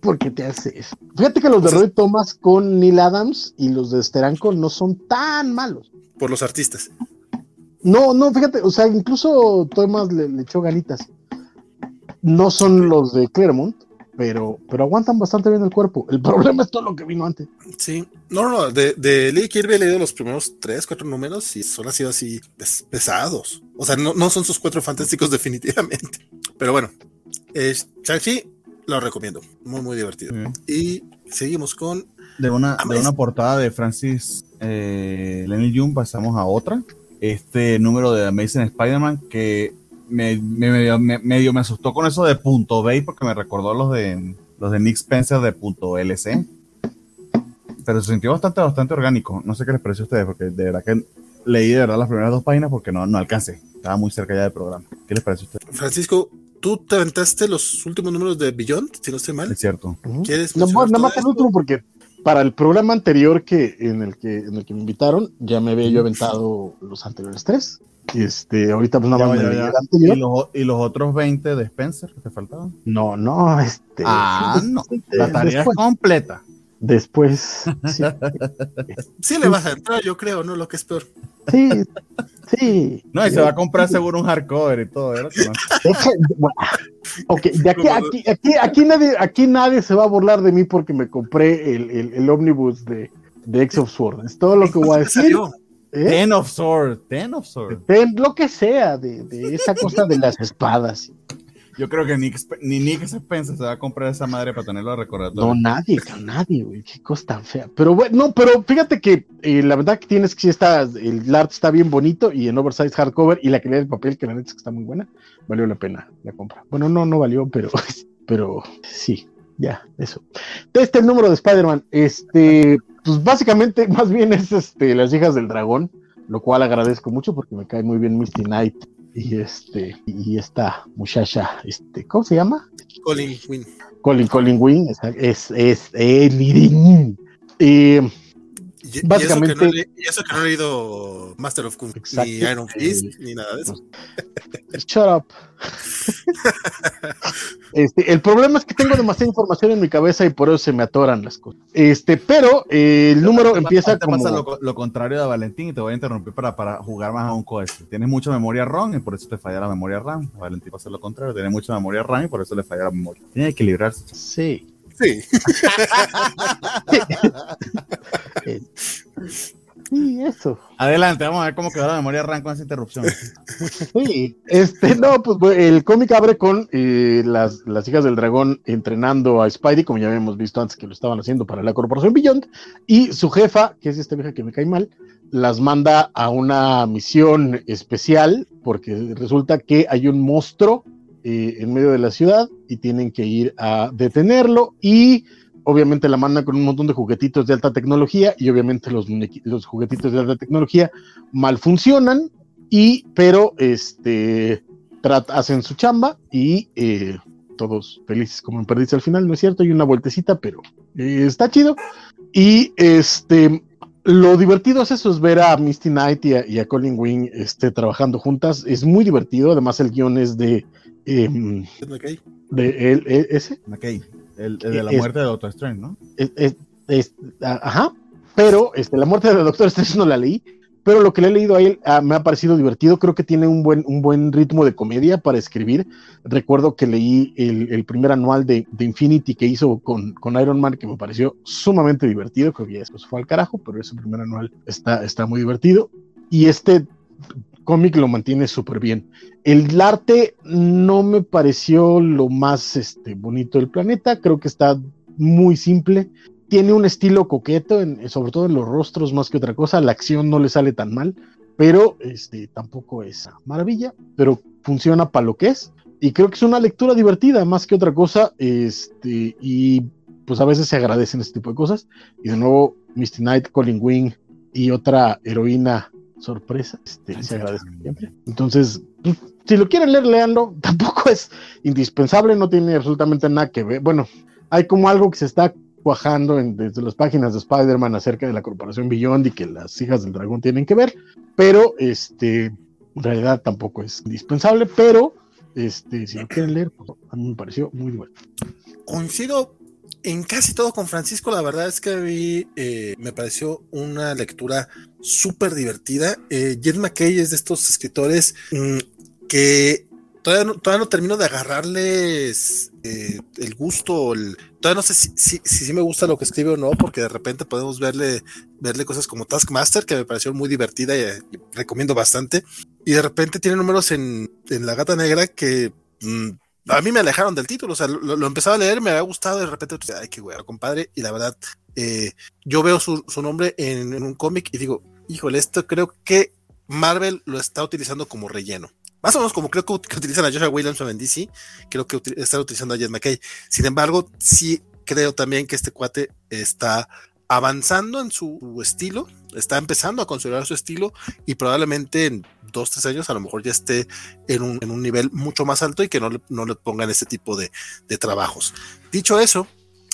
¿Por qué te haces? Fíjate que los de Roy Thomas con Neil Adams y los de Steranko no son tan malos. Por los artistas. No, no, fíjate, o sea, incluso Thomas le, echó ganitas. no son los de Claremont, pero, pero aguantan bastante bien el cuerpo. El (laughs) problema es todo lo que vino antes. Sí, no, no, de, de Lee Kirby he leído los primeros tres, cuatro números y son sido así pesados. O sea, no, no son sus cuatro fantásticos (laughs) definitivamente. Pero bueno, eh, Shang-Chi lo recomiendo, muy, muy divertido. Y seguimos con... De una, de una portada de Francis eh, Lenny June pasamos a otra. Este número de Amazing Spider-Man que me, me, medio me asustó con eso de punto B porque me recordó los de los de Nick Spencer de punto LC. Pero se sintió bastante, bastante orgánico. No sé qué les pareció a ustedes, porque de verdad que leí de verdad las primeras dos páginas porque no, no alcancé. Estaba muy cerca ya del programa. ¿Qué les pareció a ustedes? Francisco, tú te aventaste los últimos números de Beyond, si no estoy mal. Es cierto. ¿Quieres no, nada más el último porque para el programa anterior que en el que en el que me invitaron ya me había yo aventado los anteriores tres. Este, ahorita pues nada más ¿Y, los, ¿Y los otros 20 de Spencer que te faltaban? No, no, este. Ah, no. La tarea es completa. Después. (laughs) Sí. sí. le vas a entrar, yo creo, ¿no? Lo que es peor. Sí, sí. No, y se va a comprar seguro un hardcover y todo, ¿verdad? ok, de aquí, aquí, aquí, aquí, nadie, aquí nadie se va a burlar de mí porque me compré el, el, el ómnibus de, de X of Sword. Es todo lo que voy a decir. ¿Eh? Ten of Sword, Ten of Sword. Ten, lo que sea, de, de esa cosa de las espadas. Yo creo que Nick, ni Nick Spencer se va a comprar esa madre para tenerlo a recordatorio. No, nadie, nadie, güey. Qué cosa tan fea. Pero bueno, no, pero fíjate que eh, la verdad que tienes que sí está, el art está bien bonito y en oversize hardcover y la calidad del papel, que la neta es que está muy buena, valió la pena la compra. Bueno, no, no valió, pero, (laughs) pero sí, ya, eso. Este el número de Spider-Man, este, pues básicamente, (laughs) más bien es este, las hijas del dragón, lo cual agradezco mucho porque me cae muy bien Misty Knight y este y esta muchacha este cómo se llama Colin Wynn Colin Colin Wynn es es, es el eh, y, Básicamente, y eso, que no he leído Master of Kung ni Iron Fist, ni nada de eso. (laughs) Shut up. (laughs) este, el problema es que tengo demasiada información en mi cabeza y por eso se me atoran las cosas. Este, pero eh, el número empieza te como... Pasa lo, contrario de Valentín y te voy a interrumpir para, para jugar más a un cohete. Tienes mucha memoria RAM y por eso te falla la memoria RAM. Valentín va a hacer lo contrario, tiene mucha memoria RAM y por eso le falla la memoria. Tiene que equilibrarse. Sí. Sí. Sí, eso. Adelante, vamos a ver cómo quedó la memoria RAM con esa interrupción. Sí, este, no, pues el cómic abre con eh, las, las, hijas del dragón entrenando a Spidey, como ya habíamos visto antes que lo estaban haciendo para la Corporación Beyond, y su jefa, que es esta vieja que me cae mal, las manda a una misión especial, porque resulta que hay un monstruo eh, en medio de la ciudad y tienen que ir a detenerlo y obviamente la mandan con un montón de juguetitos de alta tecnología y obviamente los, los juguetitos de alta tecnología mal funcionan y pero este hacen su chamba y eh, todos felices como en perdiz al final, ¿no es cierto? Hay una vueltecita, pero eh, está chido. Y este, lo divertido es eso, es ver a Misty Knight y a, Colin Wing este, trabajando juntas. Es muy divertido. Además, el guion es de eh, de él, e, ese. McKay, el, de la muerte de Doctor Strange, ¿no? Es, ajá, pero este, la muerte de Doctor Strange no la leí, pero lo que le he leído a él ah, me ha parecido divertido, creo que tiene un buen, un buen ritmo de comedia para escribir. Recuerdo que leí el, primer anual de, de, Infinity que hizo con, con, Iron Man, que me pareció sumamente divertido, creo que ya después fue al carajo, pero ese primer anual está, está muy divertido. Y este cómic lo mantiene súper bien. El arte no me pareció lo más este, bonito del planeta, creo que está muy simple. Tiene un estilo coqueto, sobre todo en los rostros más que otra cosa. La acción no le sale tan mal, pero este, tampoco es maravilla, pero funciona para lo que es. Y creo que es una lectura divertida más que otra cosa. Este, y pues a veces se agradecen este tipo de cosas. Y de nuevo, Misty Knight, Colin Wing y otra heroína sorpresa, este, se agradece siempre. Entonces, pues, si lo quieren leer, leanlo. (laughs) Tampoco es indispensable, no tiene absolutamente nada que ver. Bueno, hay como algo que se está cuajando en, desde las páginas de Spider-Man acerca de la corporación Beyond y que las hijas del dragón tienen que ver, pero este, en realidad tampoco es indispensable, pero este, si lo quieren leer, pues, a mí me pareció muy bueno. Coincido en casi todo con Francisco, la verdad es que vi, eh, me pareció una lectura súper divertida. Eh, Jed McKay es de estos escritores mm, que todavía no, todavía no termino de agarrarles eh, el gusto, todavía no sé si, si, me gusta lo que escribe o no, porque de repente podemos verle, verle cosas como Taskmaster, que me pareció muy divertida y, recomiendo bastante, y de repente tiene números en, en La Gata Negra que... Mm, a mí me alejaron del título, o sea, lo, empezaba a leer, me había gustado, de repente, ay, qué güey, compadre, y la verdad, eh, yo veo su, nombre en, en un cómic y digo, híjole, esto creo que Marvel lo está utilizando como relleno. Más o menos como creo que, utilizan a Joshua Williams en DC, creo que están utilizando a Jed McKay. Sin embargo, sí creo también que este cuate está avanzando en su estilo, está empezando a considerar su estilo y probablemente en dos, tres años a lo mejor ya esté en un, en un nivel mucho más alto y que no le, no le pongan este tipo de, de trabajos. Dicho eso,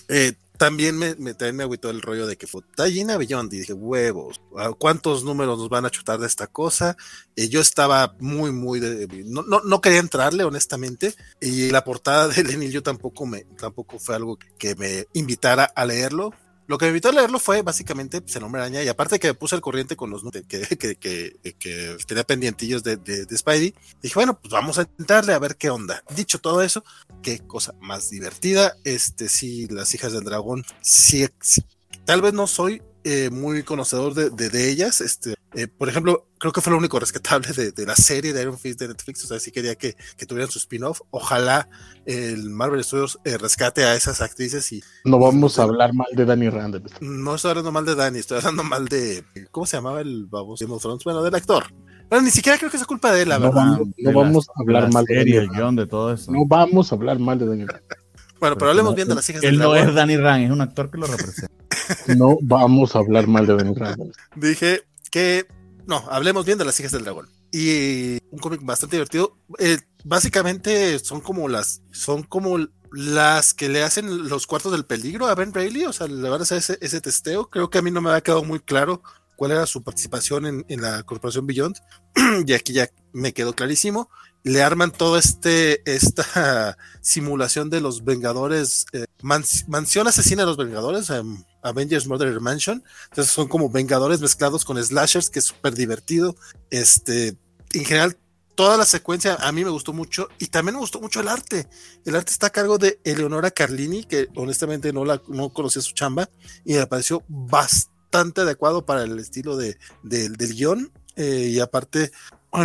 eh, también me, me, también me agüitó el rollo de que fue Tallina Beyond y dije, huevos, ¿cuántos números nos van a chutar de esta cosa? Eh, yo estaba muy, muy, de, no, no, no, quería entrarle, honestamente, y la portada de Lenin yo tampoco me, tampoco fue algo que me invitara a leerlo, lo que me invitó a leerlo fue básicamente pues, el hombre araña, y aparte que me puse al corriente con los que, que, que, tenía pendientillos de, de, de, Spidey, dije, bueno, pues vamos a intentarle a ver qué onda. Dicho todo eso, qué cosa más divertida. Este, sí, las hijas del dragón, sí, sí tal vez no soy eh, muy conocedor de, de, de, ellas. Este, eh, por ejemplo, creo que fue lo único rescatable de, de, la serie de Iron Fist de Netflix. O sea, sí quería que, que tuvieran su spin-off. Ojalá el Marvel Studios eh, rescate a esas actrices y. No vamos a hablar mal de Danny Rand. No estoy hablando mal de Danny, estoy hablando mal de. ¿Cómo se llamaba el baboso Game of Thrones? Bueno, del actor. Pero ni siquiera creo que es culpa de él, la no verdad. Vamos, no vamos a hablar mal de serie, John, de todo eso. No vamos a hablar mal de Danny Rand. (laughs) Bueno, pero hablemos bien de las hijas Él del no es Danny Rand, es un actor que lo representa. (laughs) No vamos a hablar mal de Danny Rand. Dije que no, hablemos bien de las hijas del dragón. Y un cómic bastante divertido. Eh, básicamente son como las, son como las que le hacen los cuartos del peligro a Ben Reilly. O sea, le van a hacer ese, testeo. Creo que a mí no me había quedado muy claro cuál era su participación en, la corporación Beyond. (clears throat) y aquí ya me quedó clarísimo. Le arman toda este, esta (laughs) simulación de los Vengadores, eh, mans mansión asesina de los Vengadores, um, Avengers Murder Mansion. Entonces son como Vengadores mezclados con slashers, que es súper divertido. Este, en general, toda la secuencia a mí me gustó mucho y también me gustó mucho el arte. El arte está a cargo de Eleonora Carlini, que honestamente no, la, no conocía su chamba y me pareció bastante adecuado para el estilo de, de del guion. Eh, y aparte,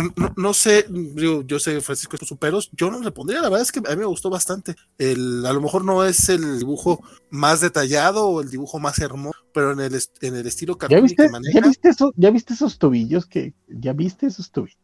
no, no, sé, yo, yo sé Francisco estos superos, yo no le pondría, la verdad es que a mí me gustó bastante. El, a lo mejor no es el dibujo más detallado o el dibujo más hermoso, pero en el, en el estilo ¿Ya viste, que maneja, ¿ya, viste eso, ¿Ya viste esos tobillos que, ya viste esos tobillos?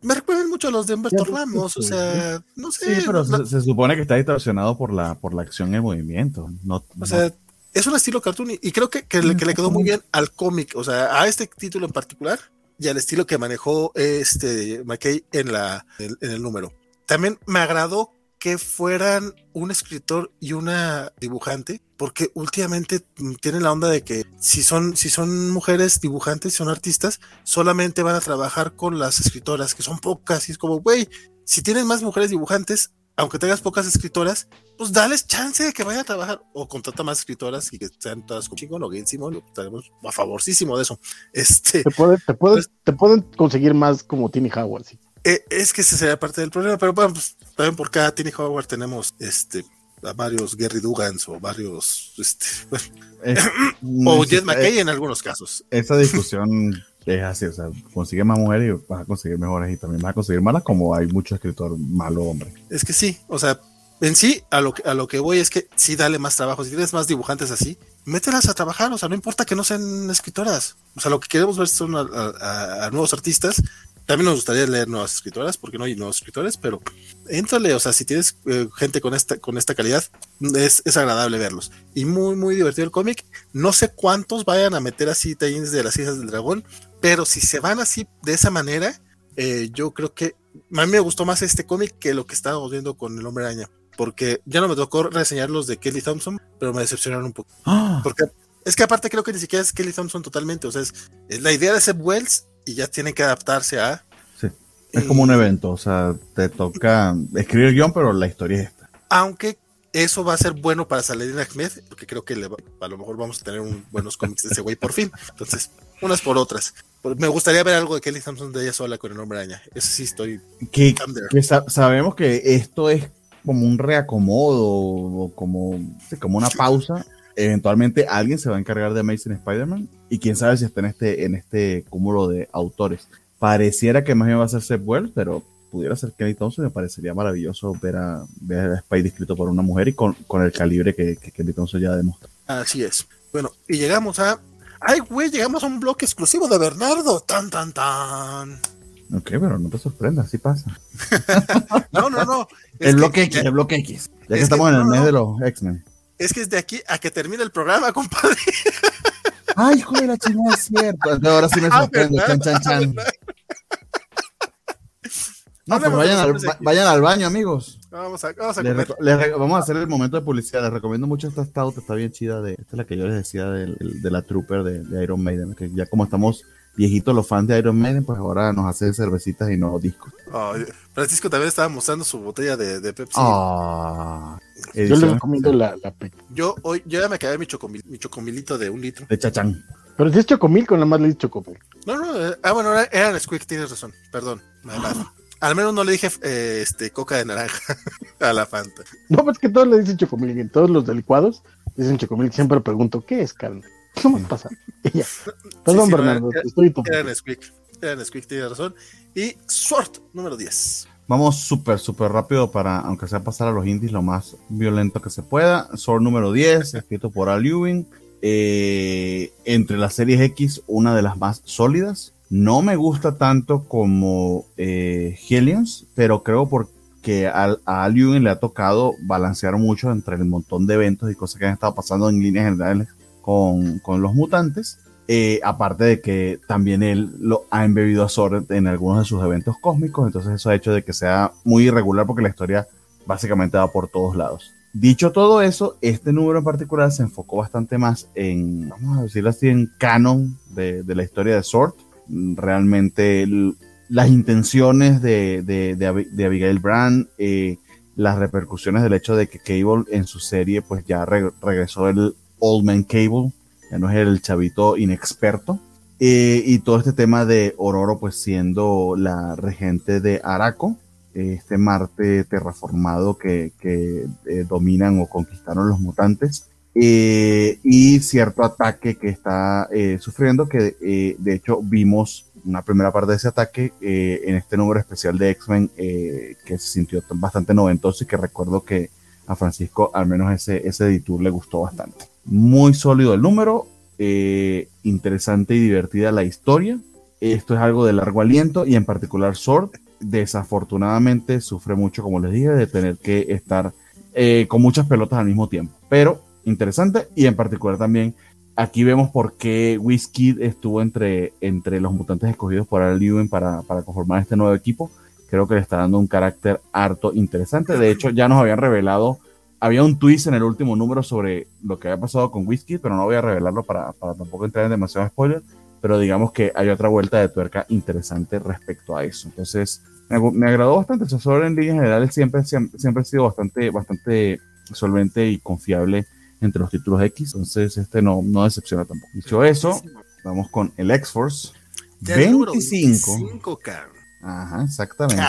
Me recuerdan mucho a los de Humberto Ramos, o sea, no sé. Sí, pero no, se, se, supone que está distorsionado por la, por la acción en movimiento. No, o no. sea, es un estilo cartoon y, y creo que, que, le, que le quedó muy bien al cómic, o sea, a este título en particular y al estilo que manejó este McKay en, la, en, el número. También me agradó que fueran un escritor y una dibujante, porque últimamente tienen la onda de que si son, si son mujeres dibujantes, son artistas, solamente van a trabajar con las escritoras, que son pocas, y es como, güey, si tienes más mujeres dibujantes, aunque tengas pocas escritoras, pues dales chance de que vayan a trabajar o contrata más escritoras y que sean todas con chingón o bien Simón, estaremos a favorísimo de eso. Este, te, puede, te, puede, pues, te pueden conseguir más como Tiny Howard, sí. Eh, es que ese sería parte del problema, pero bueno, pues también por cada Tiny Howard tenemos este a varios Gary Dugans o varios este, bueno, es, (coughs) o Jed McKay en algunos casos. Esa discusión es así, o sea, consigue más mujeres y vas a conseguir mejores y también vas a conseguir malas, como hay mucho escritor malo hombre. Es que sí, o sea, en sí, a lo, a lo que voy es que sí dale más trabajo. Si tienes más dibujantes así, mételas a trabajar, o sea, no importa que no sean escritoras. O sea, lo que queremos ver son a, a, a nuevos artistas. También nos gustaría leer nuevas escritoras, porque no hay nuevos escritores, pero éntrale, o sea, si tienes eh, gente con esta, con esta calidad, es, es agradable verlos. Y muy, muy divertido el cómic. No sé cuántos vayan a meter así tallines de las hijas del dragón, pero si se van así de esa manera, eh, yo creo que a mí me gustó más este cómic que lo que estábamos viendo con el hombre araña, porque ya no me tocó reseñar los de Kelly Thompson, pero me decepcionaron un poco. ¡Ah! Porque es que aparte creo que ni siquiera es Kelly Thompson totalmente, o sea, es, es la idea de Seb Wells y ya tienen que adaptarse a... Sí, es como un evento, o sea, te toca escribir el guion, pero la historia es esta. Aunque eso va a ser bueno para Saladin Ahmed, porque creo que le va, a lo mejor vamos a tener un, buenos cómics de ese güey por fin. Entonces, unas por otras. Pues, me gustaría ver algo de Kelly Thompson de ella sola con el hombre araña. Eso sí estoy. Que, sabemos que esto es como un reacomodo o como, como una pausa. Eventualmente alguien se va a encargar de Amazing Spider-Man y quién sabe si está en este, en este cúmulo de autores. Pareciera que más bien va a ser Seth Wells, pero pudiera ser Kelly Thompson. Me parecería maravilloso ver a, ver a Spidey escrito por una mujer y con, con el calibre que, que Kelly Thompson ya demostrado. Así es. Bueno, y llegamos a Ay, güey, llegamos a un bloque exclusivo de Bernardo. Tan, tan, tan. Ok, pero no te sorprendas, así pasa. (laughs) no, no, no. el bloque X, el bloque X. Ya que estamos en el mes de los X-Men. Es que es de aquí a que termine el programa, (laughs) compadre. Ay, hijo de la chingada, es cierto. Ahora sí me ah, sorprende. chan, chan, chan. No, pues vayan al, vayan al baño, amigos. Vamos a, vamos a vamos a hacer el momento de publicidad. Les recomiendo mucho esta stout, está bien chida. De, esta es la que yo les decía de, de la Trooper de, Iron Maiden. Que ya como estamos viejitos los fans de Iron Maiden, pues ahora nos hace cervecitas y no discos. Francisco también estaba mostrando su botella de, de Pepsi. Ah, yo le recomiendo la, la Yo hoy yo ya me acabé mi, chocomil, mi chocomilito de un litro. De chachán. Pero si es chocomil, con la más le chocomil. No, no, eh, ah, bueno, era, el Squeak, tienes razón, perdón. Al menos no le dije eh, este coca de naranja (laughs) a la Fanta. No, pues que todos le dicen chocomil. En todos los licuados dicen chocomil. Siempre pregunto, ¿qué es carne? ¿Qué más pasa? (laughs) Perdón, Bernardo, era, estoy Era Nesquik. Era Nesquik, tiene razón. Y Sword, número 10. Vamos súper, súper rápido para, aunque sea pasar a los indies lo más violento que se pueda. Sword número 10, (laughs) escrito por Al Ewing. Eh, entre las series X, una de las más sólidas. No me gusta tanto como eh, pero creo porque a, a Al le ha tocado balancear mucho entre el montón de eventos y cosas que han estado pasando en líneas generales con, con los mutantes. Eh, aparte de que también él lo ha embebido a Sword en algunos de sus eventos cósmicos, entonces eso ha hecho de que sea muy irregular porque la historia básicamente va por todos lados. Dicho todo eso, este número en particular se enfocó bastante más en, vamos a decirlo así, en canon de, de la historia de Sword realmente las intenciones de, de, Abigail Brand, eh, las repercusiones del hecho de que Cable en su serie pues ya regresó el Old Man Cable, ya no es el chavito inexperto. Eh, y todo este tema de Ororo pues siendo la regente de Araco, este Marte terraformado que, que eh, dominan o conquistaron los mutantes. Eh, y cierto ataque que está eh, sufriendo, que eh, de hecho vimos una primera parte de ese ataque en este número especial de X-Men que se sintió bastante noventoso y que recuerdo que a Francisco al menos ese, ese editor le gustó bastante. Muy sólido el número, interesante y divertida la historia. Esto es algo de largo aliento y en particular Sword desafortunadamente sufre mucho, como les dije, de tener que estar con muchas pelotas al mismo tiempo. Pero interesante y en particular también aquí vemos por qué Whiskey estuvo entre, entre los mutantes escogidos por Al Ewing para, para conformar este nuevo equipo. Creo que le está dando un carácter harto interesante. De hecho, ya nos habían revelado, había un twist en el último número sobre lo que había pasado con Whiskey, pero no voy a revelarlo para, para tampoco entrar en demasiado spoiler. Pero digamos que hay otra vuelta de tuerca interesante respecto a eso. Entonces, me, agradó bastante. El asesor en líneas generales siempre, siempre, siempre ha sido bastante, bastante solvente y confiable entre los títulos X, entonces este no, no decepciona tampoco. Dicho eso, vamos con el X-Force 25. Ajá, exactamente.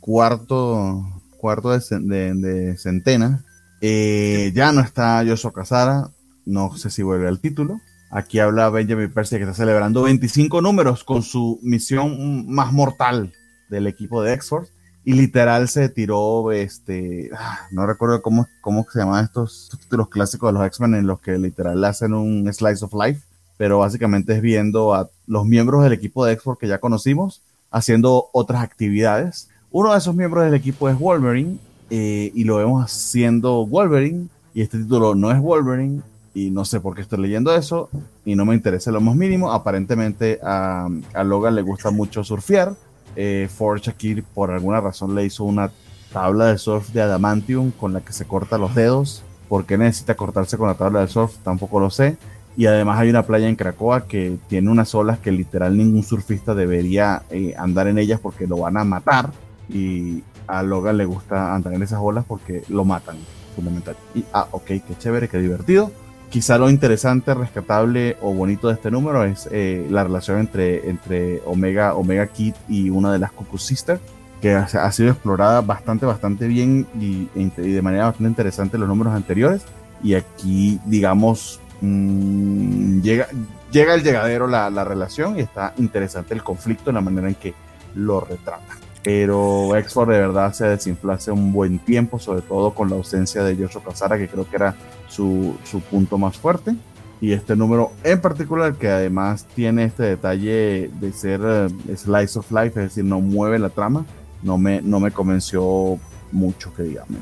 Cuarto, cuarto de, de, centena. Eh, ya no está Joshua Casara, no sé si vuelve al título. Aquí habla Benjamin Percy que está celebrando 25 números con su misión más mortal del equipo de X-Force y literal se tiró, este, ah, no recuerdo cómo, cómo se llaman estos títulos clásicos de los X-Men en los que literal hacen un slice of life, pero básicamente es viendo a los miembros del equipo de X-Men que ya conocimos haciendo otras actividades. Uno de esos miembros del equipo es Wolverine eh, y lo vemos haciendo Wolverine y este título no es Wolverine y no sé por qué estoy leyendo eso y no me interesa lo más mínimo. Aparentemente a, a Logan le gusta mucho surfear eh, Forge aquí por alguna razón le hizo una tabla de surf de adamantium con la que se corta los dedos. ¿Por qué necesita cortarse con la tabla de surf? Tampoco lo sé. Y además hay una playa en Cracoa que tiene unas olas que literal ningún surfista debería eh, andar en ellas porque lo van a matar. Y a Logan le gusta andar en esas olas porque lo matan, fundamental. Y, ah, ok, qué chévere, qué divertido. Quizá lo interesante, rescatable o bonito de este número es eh, la relación entre, entre Omega, Omega Kid y una de las Cuckoo Sisters, que ha, sido explorada bastante, bastante bien y, de manera bastante interesante en los números anteriores. Y aquí, digamos, mmm, llega, llega el llegadero la, la relación y está interesante el conflicto en la manera en que lo retrata pero Exford de verdad se desinfló hace un buen tiempo, sobre todo con la ausencia de Joshua Casara, que creo que era su, su, punto más fuerte. Y este número en particular, que además tiene este detalle de ser eh, slice of life, es decir, no mueve la trama, no me, no me convenció mucho, que digamos.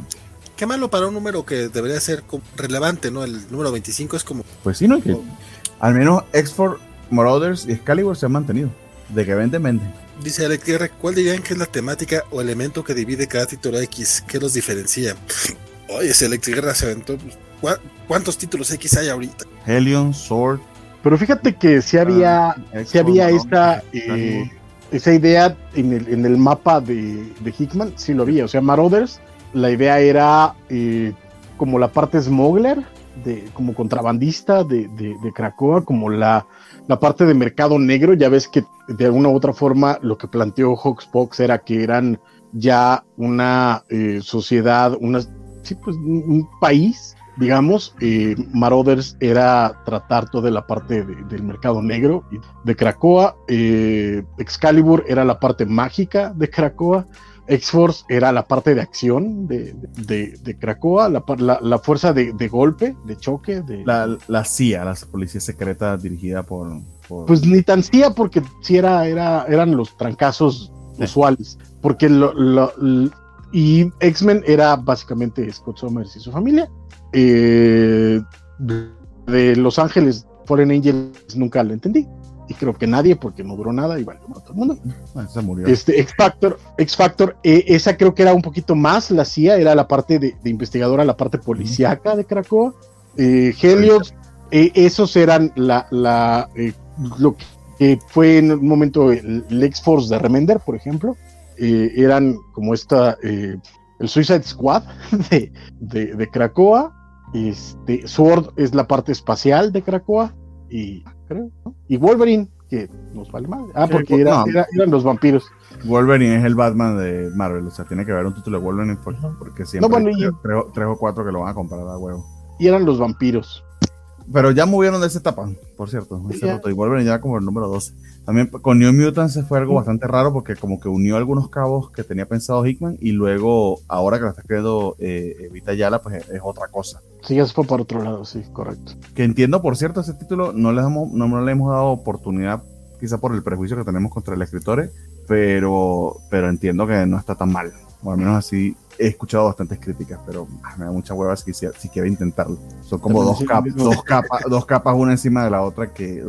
Qué malo para un número que debería ser relevante, ¿no? El número 25 es como... Pues sí, ¿no? Que al menos Exford, Marauders y Excalibur se han mantenido. De que venden, venden. Dice Alex Guerra, ¿cuál dirían que es la temática o elemento que divide cada título X? ¿Qué los diferencia? (laughs) Oye, ese Alex Guerra se aventó. ¿Cuántos títulos X hay ahorita? Helion, Sword. Pero fíjate que si había, ah, si había esa, eh, esa idea en el, en el mapa de, de, Hickman, sí lo había. O sea, Marauders, la idea era eh, como la parte smuggler, de, como contrabandista de, de, de Krakoa, como la la parte de mercado negro, ya ves que de alguna u otra forma lo que planteó Hawksbox era que eran ya una eh, sociedad, una, sí, pues, un país, digamos, eh, Marauders era tratar toda la parte del mercado negro de Krakoa, eh, Excalibur era la parte mágica de Krakoa, X-Force era la parte de acción de, de, Krakoa, la, fuerza de, golpe, de choque. De... La, CIA, la policía secreta dirigida por, Pues ni tan CIA, porque sí era, era, eran los trancazos usuales. Porque lo, y X-Men era básicamente Scott Summers y su familia. Eh, de Los Ángeles, Foreign Angels nunca lo entendí y creo que nadie porque no duró nada y valió todo el mundo. Ah, se murió. Este X Factor, X Factor, eh, esa creo que era un poquito más la CIA, era la parte de, investigadora, la parte policíaca de Krakoa. Eh, Helios, eh, esos eran la, la lo que fue en un momento el, X-Force de Remender, por ejemplo. eran como esta, el Suicide Squad (laughs) de, de, de Krakoa. Este, Sword es la parte espacial de Krakoa y y Wolverine, que nos vale mal. Ah, porque eran los vampiros. Wolverine es el Batman de Marvel, o sea, tiene que haber un título de Wolverine porque siempre hay tres, o cuatro que lo van a comprar a huevo. Y eran los vampiros. Pero ya movieron de esa etapa, por cierto. y Wolverine ya como el número 12. También con New Mutants se fue algo bastante raro porque como que unió algunos cabos que tenía pensado Hickman y luego, ahora que lo está creando eh, Vita Yala, pues es, otra cosa. Sí, se fue por otro lado, sí, correcto. Que entiendo, por cierto, ese título no le, hemos, no, le hemos dado oportunidad, quizá por el prejuicio que tenemos contra el escritor, pero, pero entiendo que no está tan mal. O al menos así he escuchado bastantes críticas, pero ah, me da mucha hueva si, si, quiero intentarlo. Son como dos, capas, dos, capas, dos capas una encima de la otra que...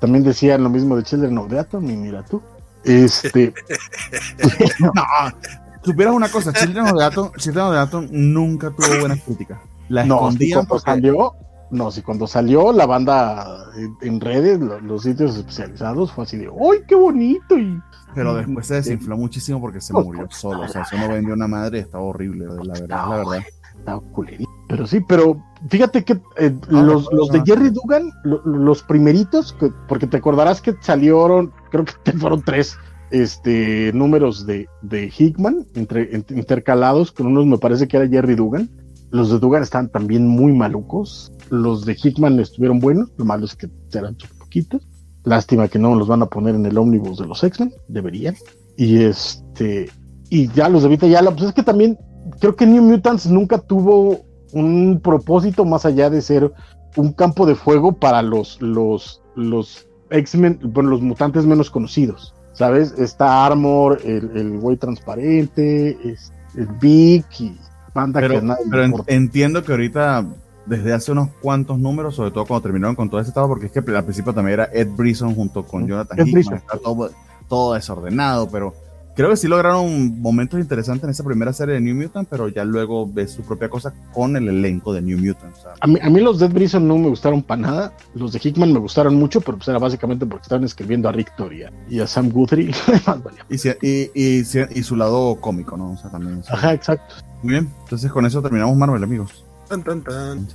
También decían lo mismo de Children of the Atom y mira tú. Este... (laughs) no, supieras una cosa, Children of the Atom, Children of the Atom nunca tuvo buenas críticas. La no, si cuando salió, no, si cuando salió la banda en redes, los, sitios especializados, fue así de ¡ay, qué bonito! Y pero después se desinfló muchísimo porque se murió solo. O sea, eso no vendió una madre, estaba horrible, la verdad, la verdad. Estaba Pero sí, pero fíjate que eh, los, los, de Jerry Dugan, los primeritos, porque te acordarás que salieron, creo que fueron tres este, números de, de Hickman entre, intercalados, con unos me parece que era Jerry Dugan. Los de Dugan están también muy malucos. Los de Hickman estuvieron buenos, lo malo es que eran poquitos. Lástima que no los van a poner en el ómnibus de los X-Men, deberían. Y este, y ya los de Vita Yala, pues es que también creo que New Mutants nunca tuvo un propósito más allá de ser un campo de fuego para los, los, los X-Men, bueno, los mutantes menos conocidos. ¿Sabes? Está Armor, el, el güey transparente, el Big y banda que pero entiendo que ahorita desde hace unos cuantos números, sobre todo cuando terminaron con todo ese estado, porque es que al principio también era Ed Brisson junto con Jonathan Hickman, está todo, todo, desordenado, pero creo que sí lograron momentos interesantes en esa primera serie de New Mutant, pero ya luego ves su propia cosa con el elenco de New Mutant. A, mí, a, mí, los de Ed Brisson no me gustaron para nada, los de Hickman me gustaron mucho, pero pues era básicamente porque estaban escribiendo a Rick y a Sam Guthrie. (laughs) y, y, y, su lado cómico, ¿no? O sea, también. Ajá, exacto. Muy bien, entonces con eso terminamos Marvel, amigos. Tan, tan, tan.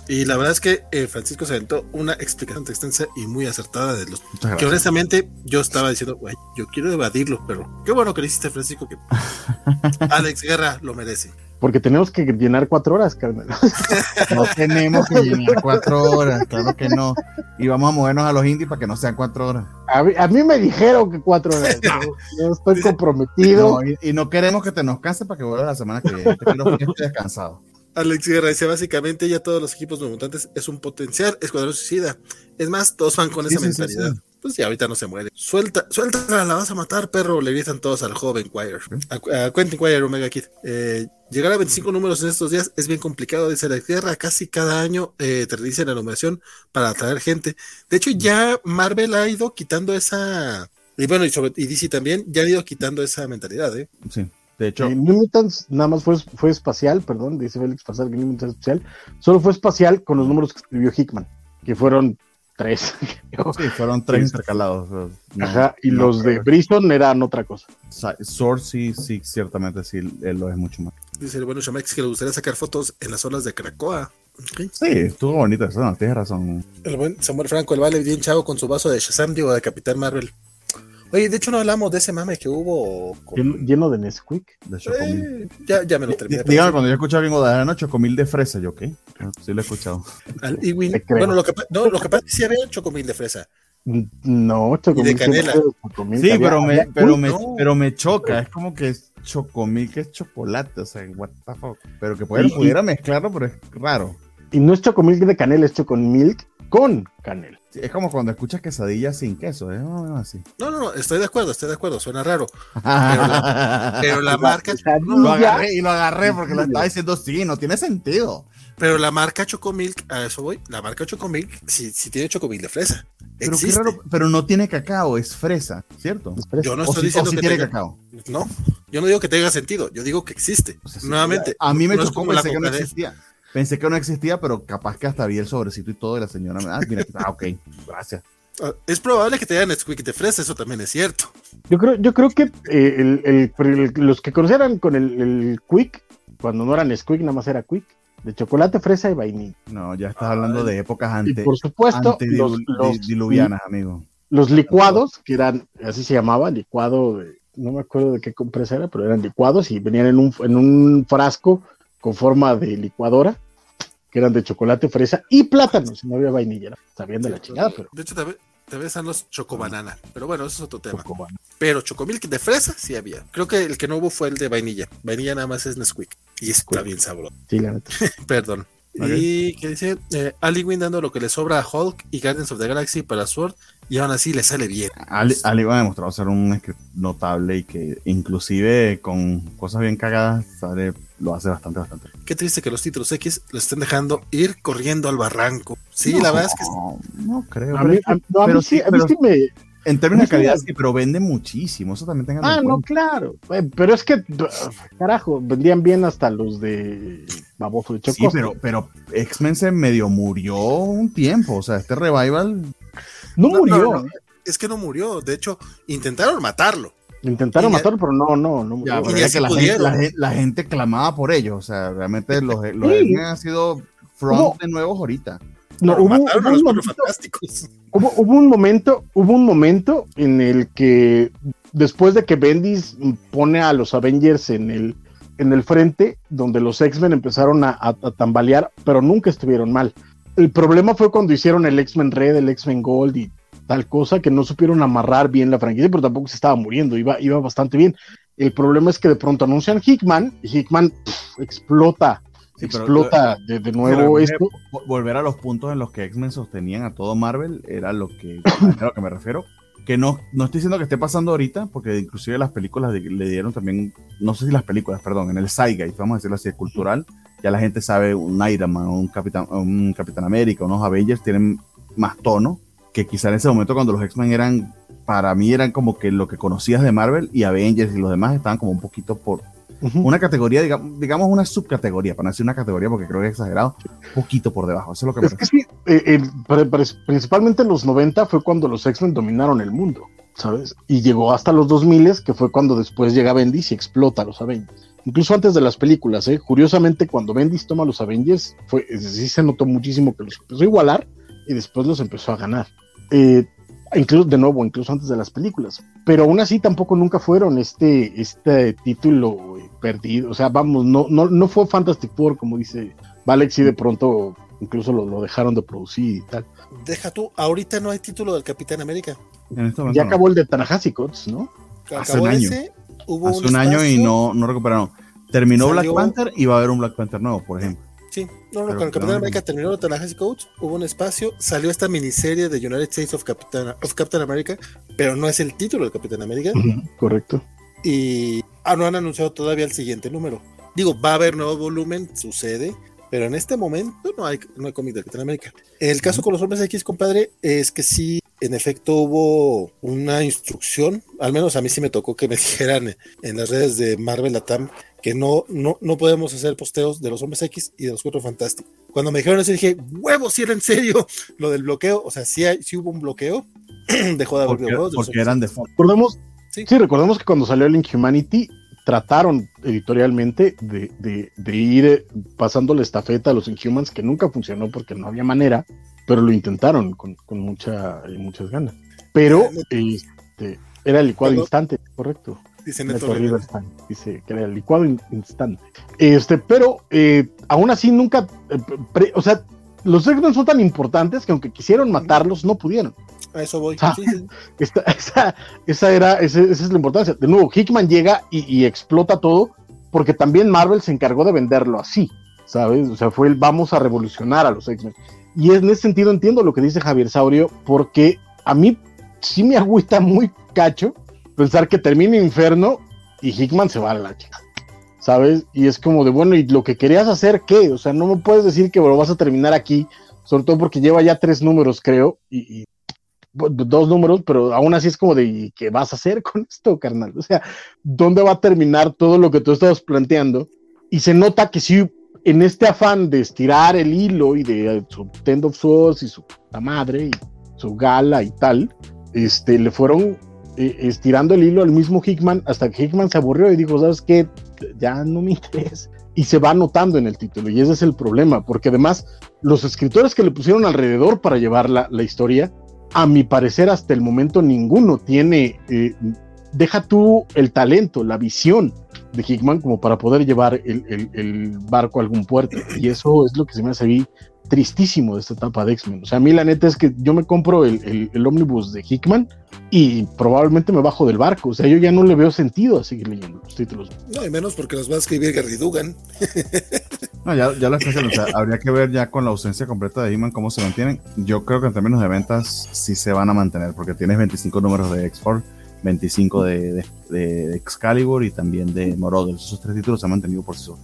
(clears throat) y la verdad es que eh, Francisco se aventó una explicación extensa y muy acertada de los que honestamente yo estaba diciendo, güey, yo quiero evadirlo, pero qué bueno que le hiciste, Francisco, que (laughs) Alex Guerra lo merece. Porque tenemos que llenar cuatro horas, carnal. (laughs) No tenemos que llenar cuatro horas, claro que no. Y vamos a movernos a los indies para que no sean cuatro horas. A mí, me dijeron que cuatro horas. (laughs) Yo estoy comprometido. y, no queremos que te nos canses para que vuelvas la semana que viene. Que estés descansado. Alex Guerra dice, básicamente ya todos los equipos de mutantes es un potencial escuadrón suicida. Es más, todos van con esa mentalidad. pues ya ahorita no se muere. Suelta, suelta, la vas a matar, perro. Le gritan todos al joven Quire. A, Quentin Quire, Omega Kid. Eh, llegar a 25 números en estos días es bien complicado, dice la guerra. Casi cada año eh, te dicen la numeración para atraer gente. De hecho, ya Marvel ha ido quitando esa. Y bueno, y, sobre, y DC también, ya ha ido quitando esa mentalidad, ¿eh? Sí. De hecho, eh, New Mutants nada más fue, fue espacial, perdón, dice Félix Pasar que New Mutants espacial, solo fue espacial con los números que escribió Hickman, que fueron tres. (laughs) sí, fueron tres intercalados. Ajá, y los de Briston eran otra cosa. Sword sí, sí, ciertamente sí, él lo es mucho más. Dice el bueno Shamex que le gustaría sacar fotos en las olas de Cracoa. Sí, estuvo bonito eso, no, tienes razón. El buen Samuel Franco, el vale bien chavo con su vaso de Shazam, digo, de Capitán Marvel. Oye, de hecho no hablamos de ese mame que hubo. Lleno de Nesquik. De Chocomil. Eh, ya, ya me lo terminé. Dígame, cuando yo escuchaba bien Guadalajara, Chocomil de fresa, ¿yo qué? Ah, sí lo he escuchado. bueno, lo que, no, lo que pasa es que sí había Chocomil de fresa. No, Chocomil de canela. Sí, pero me, pero, me, pero me choca. Es como que es Chocomil, que es chocolate. O sea, what the fuck. Pero que pudiera, pudiera mezclarlo, pero es raro. Y no es Chocomil de canela, es Chocomilk con canela es como cuando escuchas quesadillas sin queso, ¿eh? No, así. no, no, estoy de acuerdo, estoy de acuerdo, suena raro. Pero la, (laughs) marca. lo agarré y lo agarré porque lo estaba diciendo, sí, no tiene sentido. Pero la marca Chocomilk, a eso voy, la marca Chocomilk sí, sí tiene Chocomilk de fresa. Pero qué raro, pero no tiene cacao, es fresa, ¿cierto? Yo no estoy diciendo que tiene cacao. No, yo no digo que tenga sentido, yo digo que existe. Pues Nuevamente. A mí me pensé que no existía. Pensé que no existía, pero capaz que hasta vi el sobrecito y todo de la señora. Ah, mira, ah, ok, gracias. Ah, es probable que te hayan Nesquik de fresa, eso también es cierto. Yo creo, yo creo que eh, los que conocieran con el, el, Quick, cuando no era Nesquik, nada más era Quick, de chocolate, fresa y vainilla. No, ya estás hablando de épocas antes. por supuesto, los, diluvianas, amigo. Los licuados, que eran, así se llamaba, licuado, de, no me acuerdo de qué compresa era, pero eran licuados y venían en un, en un frasco con forma de licuadora, que eran de chocolate, fresa y plátano, si no había vainilla. Sabían de la chingada, pero. De hecho, te ves a los chocobanana, pero bueno, eso es otro tema. Pero chocomilk de fresa sí había. Creo que el que no hubo fue el de vainilla. Vainilla nada más es Nesquik y está bien sabroso. Sí, la neta. (laughs) Perdón. Y que dice eh, Ali Wynn dando lo que le sobra a Hulk y Guardians of the Galaxy para Sword y aún así le sale bien. Ali, Ali va a demostrar ser un notable y que inclusive con cosas bien cagadas sale lo hace bastante, bastante. Qué triste que los títulos X lo estén dejando ir corriendo al barranco. Sí, la verdad es que. No, creo. pero, sí, me. En términos de calidad, sí, pero vende muchísimo. Eso también tengan Ah, no, claro. Pero es que, carajo, vendían bien hasta los de Baboso de Choco. Sí, pero, pero X-Men se medio murió un tiempo. O sea, este revival. No, murió. es que no murió. De hecho, intentaron matarlo. Intentaron matarlo, pero no, no, no. Ya, que la gente, clamaba por ellos. O sea, realmente los, los han sido front de nuevos ahorita. No, hubo, un, fantásticos. Hubo, un momento, hubo un momento en el que después de que Bendis pone a los Avengers en el, en el frente, donde los X-Men empezaron a, a, tambalear, pero nunca estuvieron mal. El problema fue cuando hicieron el X-Men Red, el X-Men Gold y tal cosa que no supieron amarrar bien la franquicia, pero tampoco se estaba muriendo, iba, iba bastante bien. El problema es que de pronto anuncian Hickman y Hickman explota, explota de, nuevo esto. Volver a los puntos en los que X-Men sostenían a todo Marvel era lo que, (coughs) a lo que me refiero. Que no, no estoy diciendo que esté pasando ahorita, porque inclusive las películas le dieron también, no sé si las películas, perdón, en el Zeitgeist, vamos a decirlo así, cultural, ya la gente sabe un Iron Man, un Capitán, un Capitán América, unos Avengers tienen más tono que quizá en ese momento cuando los X-Men eran, para mí eran como que lo que conocías de Marvel y Avengers y los demás estaban como un poquito por una categoría, digamos, digamos una subcategoría, para no decir una categoría porque creo que es exagerado, un poquito por debajo. Eso es lo que es que sí, eh, principalmente en los 90 fue cuando los X-Men dominaron el mundo. ¿sabes? Y llegó hasta los 2000, que fue cuando después llega Bendis y explota a los Avengers. Incluso antes de las películas, ¿eh? Curiosamente, cuando Bendis toma a los Avengers, fue, sí se notó muchísimo que los empezó a igualar y después los empezó a ganar. Eh, incluso, de nuevo, incluso antes de las películas. Pero aún así tampoco nunca fueron este, este título eh, perdido. O sea, vamos, no, no, no fue Fantastic Four, como dice Valex, y de pronto incluso lo, lo, dejaron de producir y tal. Deja tú, ahorita no hay título del Capitán América. Este ya acabó el de Tanahasi Coats, ¿no? Hace un año. hubo Hace un, año y no, no recuperaron. Terminó Black Panther y va a haber un Black Panther nuevo, por ejemplo. Sí, no, no, con el Capitán América terminó Tanahasi Coats, hubo un espacio, salió esta miniserie de United States of Captain, of Captain America, pero no es el título del Capitán América. correcto. Y ah, no han anunciado todavía el siguiente número. Digo, va a haber nuevo volumen, sucede, pero en este momento no hay, no hay cómic de Capitán América. El caso con los hombres X, compadre, es que sí, en efecto hubo una instrucción, al menos a mí sí me tocó que me (laughs) dijeran en las redes de Marvel Atam que no, no, no podemos hacer posteos de los hombres X y de los cuatro fantásticos. Cuando me dijeron eso dije, huevos, si era en serio (laughs) lo del bloqueo, o sea, hay, sí hubo un bloqueo, dejó (clears throat) de haber porque, porque eran de Recordemos, sí. sí, recordemos que cuando salió el Inhumanity trataron editorialmente de, de, ir pasando la estafeta a los Inhumans, que nunca funcionó porque no había manera, pero lo intentaron con, con mucha, muchas ganas. Pero este, era el licuado instante, correcto. Dice dice que era el licuado instante. Este, pero eh, aún así nunca, eh, o sea, los x son tan importantes que aunque quisieron matarlos, no pudieron. A eso voy. (laughs) esa, era, esa, es la importancia. De nuevo, Hickman llega y, explota todo porque también Marvel se encargó de venderlo así, ¿sabes? O sea, fue el vamos a revolucionar a los X-Men. Y en ese sentido entiendo lo que dice Javier Saurio, porque a mí sí me agüita muy cacho pensar que termina Inferno y Hickman se va a la chica. ¿Sabes? Y es como de, bueno, ¿y lo que querías hacer qué? O sea, no me puedes decir que lo vas a terminar aquí, sobre todo porque lleva ya tres números, creo, y, dos números, pero aún así es como de, ¿qué vas a hacer (laughs) con esto, carnal? O sea, ¿dónde va a terminar todo lo que tú estabas planteando? Y se nota que sí, en este afán de estirar el hilo y de su Tend of Swords y su madre y su gala y tal, este, le fueron eh, estirando el hilo al mismo Hickman hasta que Hickman se aburrió y dijo, ¿sabes qué? Ya no me interesa. Y se va notando en el título, y ese es el problema, porque además los escritores que le pusieron alrededor para llevar la, la historia a mi parecer hasta el momento ninguno tiene, eh, deja tú el talento, la visión de Hickman como para poder llevar el, barco a algún puerto. Y eso es lo que se me hace a mí tristísimo de esta etapa de X-Men. O sea, a mí la neta es que yo me compro el, el, ómnibus de Hickman y probablemente me bajo del barco. O sea, yo ya no le veo sentido a seguir leyendo los títulos. No, y menos porque los va a escribir Gary Dugan. (laughs) no, ya, ya lo o sea, habría que ver ya con la ausencia completa de Hickman cómo se mantienen. Yo creo que en términos de ventas sí se van a mantener porque tienes 25 números de Export 25 de, de, Excalibur y también de Marauders. Esos tres títulos se han mantenido por sí solos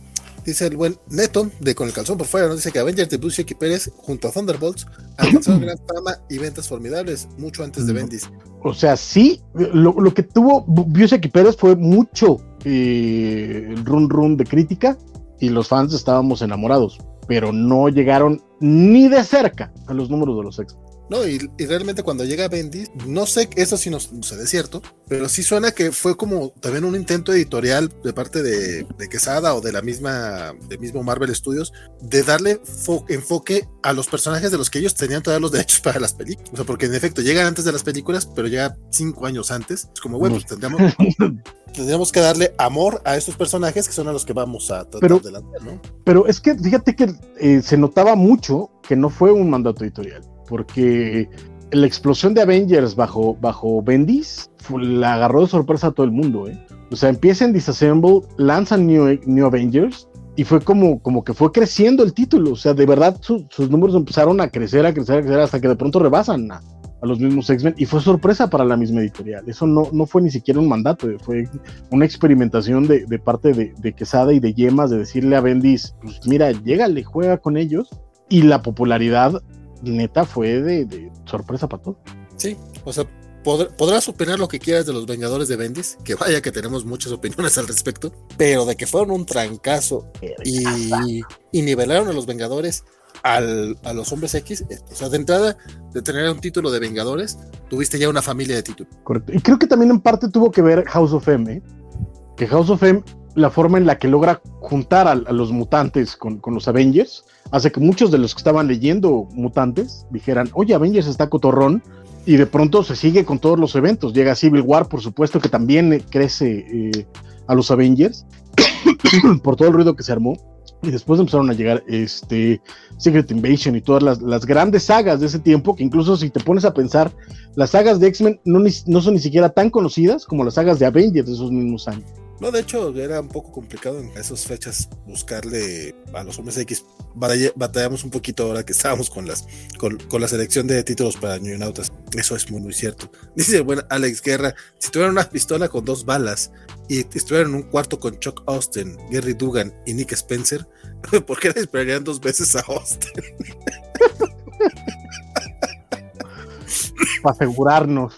dice el buen Neto, de Con el Calzón por Fuera, nos dice que Avengers de Bruce y Pérez junto a Thunderbolts alcanzaron gran fama y ventas formidables mucho antes de Bendis. O sea, sí, lo, que tuvo Busek y Pérez fue mucho eh, run run de crítica y los fans estábamos enamorados, pero no llegaron ni de cerca a los números de los ex. No, y, realmente cuando llega Bendis, no sé, eso sí no, sé de cierto, pero sí suena que fue como también un intento editorial de parte de, Quesada o de la misma, del mismo Marvel Studios, de darle enfoque a los personajes de los que ellos tenían todos los derechos para las películas. O sea, porque en efecto llegan antes de las películas, pero ya cinco años antes. Es como, bueno, pues tendríamos, (laughs) tendríamos que darle amor a estos personajes que son a los que vamos a tratar de lanzar, ¿no? Pero es que fíjate que eh, se notaba mucho que no fue un mandato editorial porque la explosión de Avengers bajo, bajo Bendis la agarró de sorpresa a todo el mundo. ¿eh? O sea, empiezan Disassemble, lanzan New, New Avengers y fue como, como que fue creciendo el título. O sea, de verdad sus números empezaron a crecer, a crecer, a crecer hasta que de pronto rebasan a, los mismos X-Men y fue sorpresa para la misma editorial. Eso no, no fue ni siquiera un mandato, fue una experimentación de, de parte de, de, Quesada y de Yemas de decirle a Bendis, pues mira, llégale, juega con ellos. Y la popularidad neta fue de, sorpresa para todos. Sí, o sea, podrás opinar lo que quieras de los Vengadores de Bendis, que vaya que tenemos muchas opiniones al respecto, pero de que fueron un trancazo y, y nivelaron a los Vengadores al, a los hombres X, eh, o sea, de entrada, de tener un título de Vengadores, tuviste ya una familia de títulos. Correcto. Y creo que también en parte tuvo que ver House of M, ¿eh? que House of M, la forma en la que logra juntar a, los mutantes con, los Avengers, hace que muchos de los que estaban leyendo mutantes dijeran, oye, Avengers está cotorrón, y de pronto se sigue con todos los eventos. Llega Civil War, por supuesto, que también crece eh, a los Avengers (coughs) por todo el ruido que se armó. Y después empezaron a llegar este Secret Invasion y todas las, grandes sagas de ese tiempo, que incluso si te pones a pensar, las sagas de X-Men no, no son ni siquiera tan conocidas como las sagas de Avengers de esos mismos años. No, de hecho, era un poco complicado en esas fechas buscarle a los hombres X. Batallamos un poquito ahora que estábamos con las con, la selección de títulos para New Nautas. Eso es muy, muy cierto. (laughs) Dice bueno Alex Guerra: si tuvieran una pistola con dos balas y estuvieran en un cuarto con Chuck Austin, Gary Dugan y Nick Spencer, (laughs) ¿por qué esperarían dos veces a Austin? (laughs) Para asegurarnos.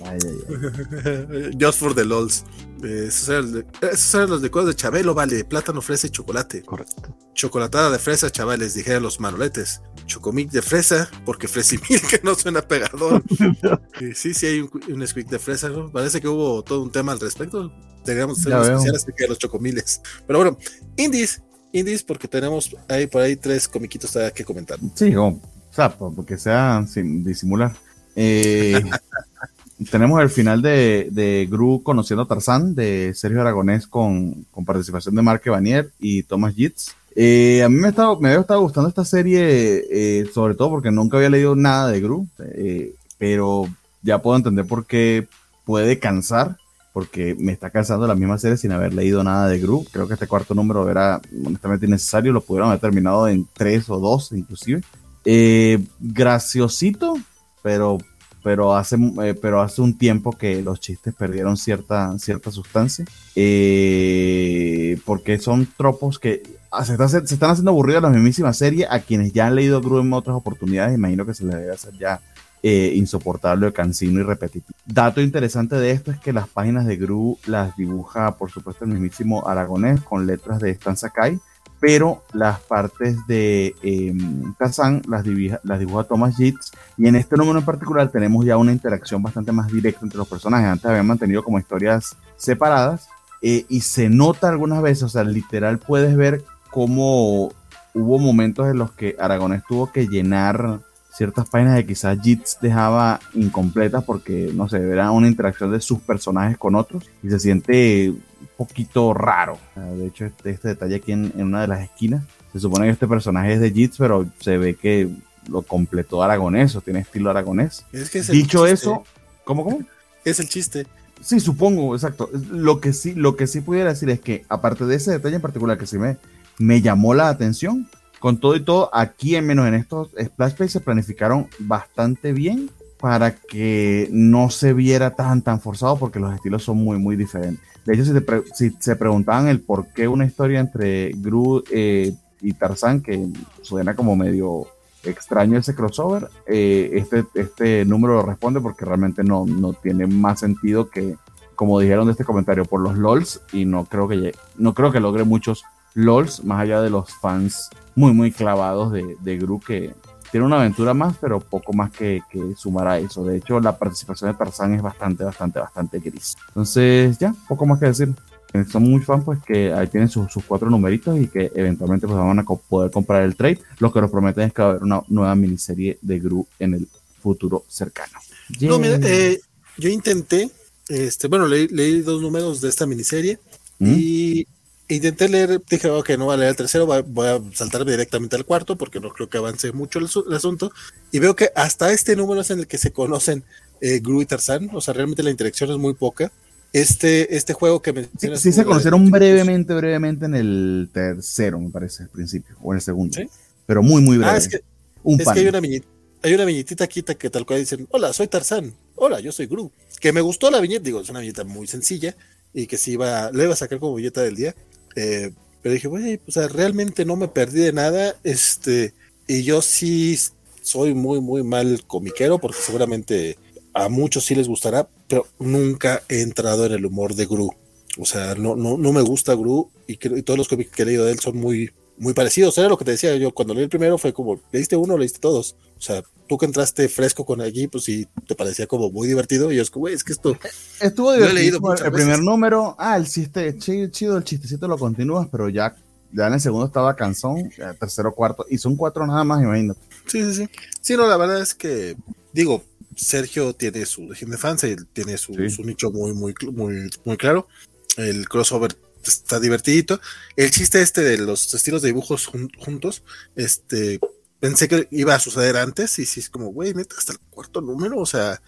(laughs) Just for the LOLs. esos, eran, los decorados de Chabelo, vale. Plátano, fresa y chocolate. Correcto. Chocolatada de fresa, chavales, dijeron los manoletes. Chocomic de fresa, porque fresimil (laughs) que no suena pegador. (laughs) sí, sí, hay un, un squeak de fresa. Parece que hubo todo un tema al respecto. Tendríamos que hacer especial acerca de los chocomiles. Pero bueno, indies, indies, porque tenemos ahí por ahí tres comiquitos que comentar. Sí, o sea, porque sea sin disimular. Eh, tenemos el final de, de, Gru conociendo a Tarzán de Sergio Aragonés con, con participación de Marque Banier y Thomas Yitz. Eh, a mí me, estaba, me había estado gustando esta serie, eh, sobre todo porque nunca había leído nada de Gru, eh, pero ya puedo entender por qué puede cansar, porque me está cansando la misma serie sin haber leído nada de Gru. Creo que este cuarto número era honestamente innecesario, lo pudieron haber terminado en tres o dos inclusive. graciosito, pero pero hace, eh, pero hace un tiempo que los chistes perdieron cierta, cierta sustancia, eh, porque son tropos que ah, se, están haciendo aburridos la mismísima serie, a quienes ya han leído Gru en otras oportunidades, imagino que se les debe hacer ya eh, insoportable, cansino y repetitivo. Dato interesante de esto es que las páginas de Gru las dibuja, por supuesto, el mismísimo Aragonés con letras de Stan Sakai, pero las partes de eh, Kazan las, las dibuja Thomas Yates y en este número en particular tenemos ya una interacción bastante más directa entre los personajes. Antes habían mantenido como historias separadas eh, y se nota algunas veces, o sea, literal puedes ver cómo hubo momentos en los que Aragonés tuvo que llenar ciertas páginas que quizás Jits dejaba incompletas porque, no sé, era una interacción de sus personajes con otros y se siente poquito raro. De hecho, este, este detalle aquí en, una de las esquinas, se supone que este personaje es de Jits, pero se ve que lo completó aragonés o tiene estilo aragonés. Dicho eso, ¿cómo, cómo? Es el chiste. Sí, supongo, exacto. Lo que sí, lo que sí pudiera decir es que, aparte de ese detalle en particular que sí me, me llamó la atención, con todo y todo, aquí en menos en estos splash pages se planificaron bastante bien para que no se viera tan tan forzado porque los estilos son muy muy diferentes. De hecho, si, se preguntaban el por qué una historia entre Gru eh, y Tarzán, que suena como medio extraño ese crossover, eh, este, este número lo responde porque realmente no, no tiene más sentido que, como dijeron de este comentario, por los LOLs, y no creo que, no creo que logre muchos LOLs, más allá de los fans muy, muy clavados de, de Gru, que tiene una aventura más, pero poco más que, que sumar a eso. De hecho, la participación de Tarzán es bastante, bastante, bastante gris. Entonces, ya, poco más que decir. Son muy fans, pues que ahí tienen sus, cuatro numeritos y que eventualmente pues van a poder comprar el trade. Lo que nos prometen es que va a haber una nueva miniserie de Gru en el futuro cercano. No, mira, eh, yo intenté, este, bueno, leí, dos números de esta miniserie ¿Mm? y intenté leer, dije, ok, no voy a leer el tercero, voy a saltar directamente al cuarto porque no creo que avance mucho el, asunto. Y veo que hasta este número es en el que se conocen eh, Gru y Tarzan, o sea, realmente la interacción es muy poca. Este, este juego que mencionas. Sí, se conocieron brevemente, brevemente en el tercero, me parece, al principio, o en el segundo. Pero muy, muy breve. Ah, es que, es que hay una viñeta. Hay una viñetita aquí que tal cual dicen, hola, soy Tarzán, hola, yo soy Gru. Que me gustó la viñeta, digo, es una viñeta muy sencilla y que sí iba, le iba a sacar como viñeta del día. Eh, pero dije, güey, o sea, realmente no me perdí de nada. Este, y yo sí soy muy, muy mal comiquero, porque seguramente a muchos sí les gustará, pero nunca he entrado en el humor de Gru. O sea, no, no, no me gusta Gru y, y todos los cómics que he leído de él son muy, muy parecidos. Era lo que te decía yo cuando leí el primero, fue como, leíste uno, leíste todos. O sea, tú que entraste fresco con allí, pues sí, te parecía como muy divertido. Y yo es como, güey, es que esto. Estuvo divertido. el primer número, ah, el chiste, chido, el chistecito lo continúas, pero ya, ya en el segundo estaba cansón, tercero, cuarto, y son cuatro nada más, imagínate. Sí, sí, sí. Sí, no, la verdad es que, digo, Sergio tiene su de fans, y tiene su, su nicho muy, muy, muy, muy claro. El crossover está divertidito. El chiste este de los estilos de dibujos juntos, este, pensé que iba a suceder antes y sí es como, güey, neta, hasta el cuarto número, o sea,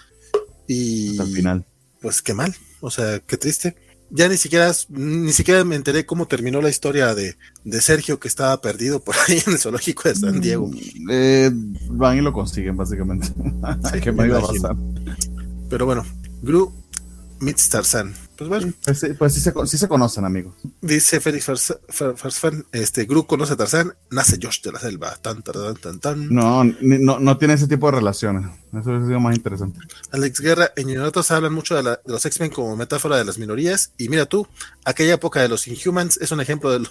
y... Hasta el final. Pues qué mal, o sea, qué triste. Ya ni siquiera, ni siquiera me enteré cómo terminó la historia de, de Sergio que estaba perdido por ahí en el zoológico de San Diego. Mm, eh, van y lo consiguen, básicamente. ¿Qué me iba a pasar? Pero bueno, Gru meets Tarzan. Pues bueno. Pues, pues sí, se, sí, se, conocen, amigos. Dice Félix Farsfan, este, Gru conoce a Tarzán, nace Josh de la selva. Tan, tan, tan, tan. No, no, no tiene ese tipo de relaciones. Eso es lo más interesante. Alex Guerra, en nosotros hablan mucho de, los X-Men como metáfora de las minorías. Y mira tú, aquella época de los Inhumans es un ejemplo de,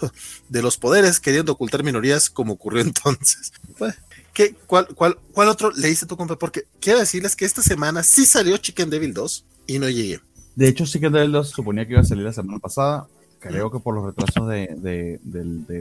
de los poderes queriendo ocultar minorías como ocurrió (laughs) entonces. Pues, ¿qué, cuál, cuál, ¿Cuál otro le hice tu compa? Porque quiero decirles que esta semana sí salió Chicken Devil 2 y no llegué. De hecho, sí que Devil 2 suponía que iba a salir la semana pasada. Creo que por los retrasos de,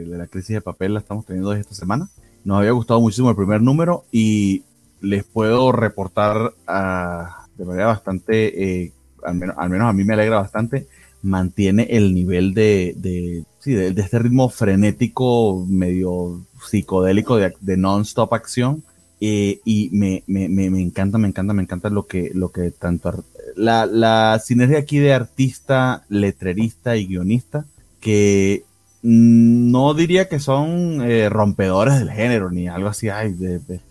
la crisis de papel la estamos teniendo esta semana. Nos había gustado muchísimo el primer número y les puedo reportar ah, de manera bastante, eh, al, menos, a mí me alegra bastante, mantiene el nivel de, de, este ritmo frenético, medio psicodélico de, de non-stop acción. Eh, y me, me, me, encanta, me encanta, me encanta lo que, lo que tanto la, la sinergia aquí de artista, letrerista y guionista, que no diría que son eh, rompedores del género ni algo así, ay,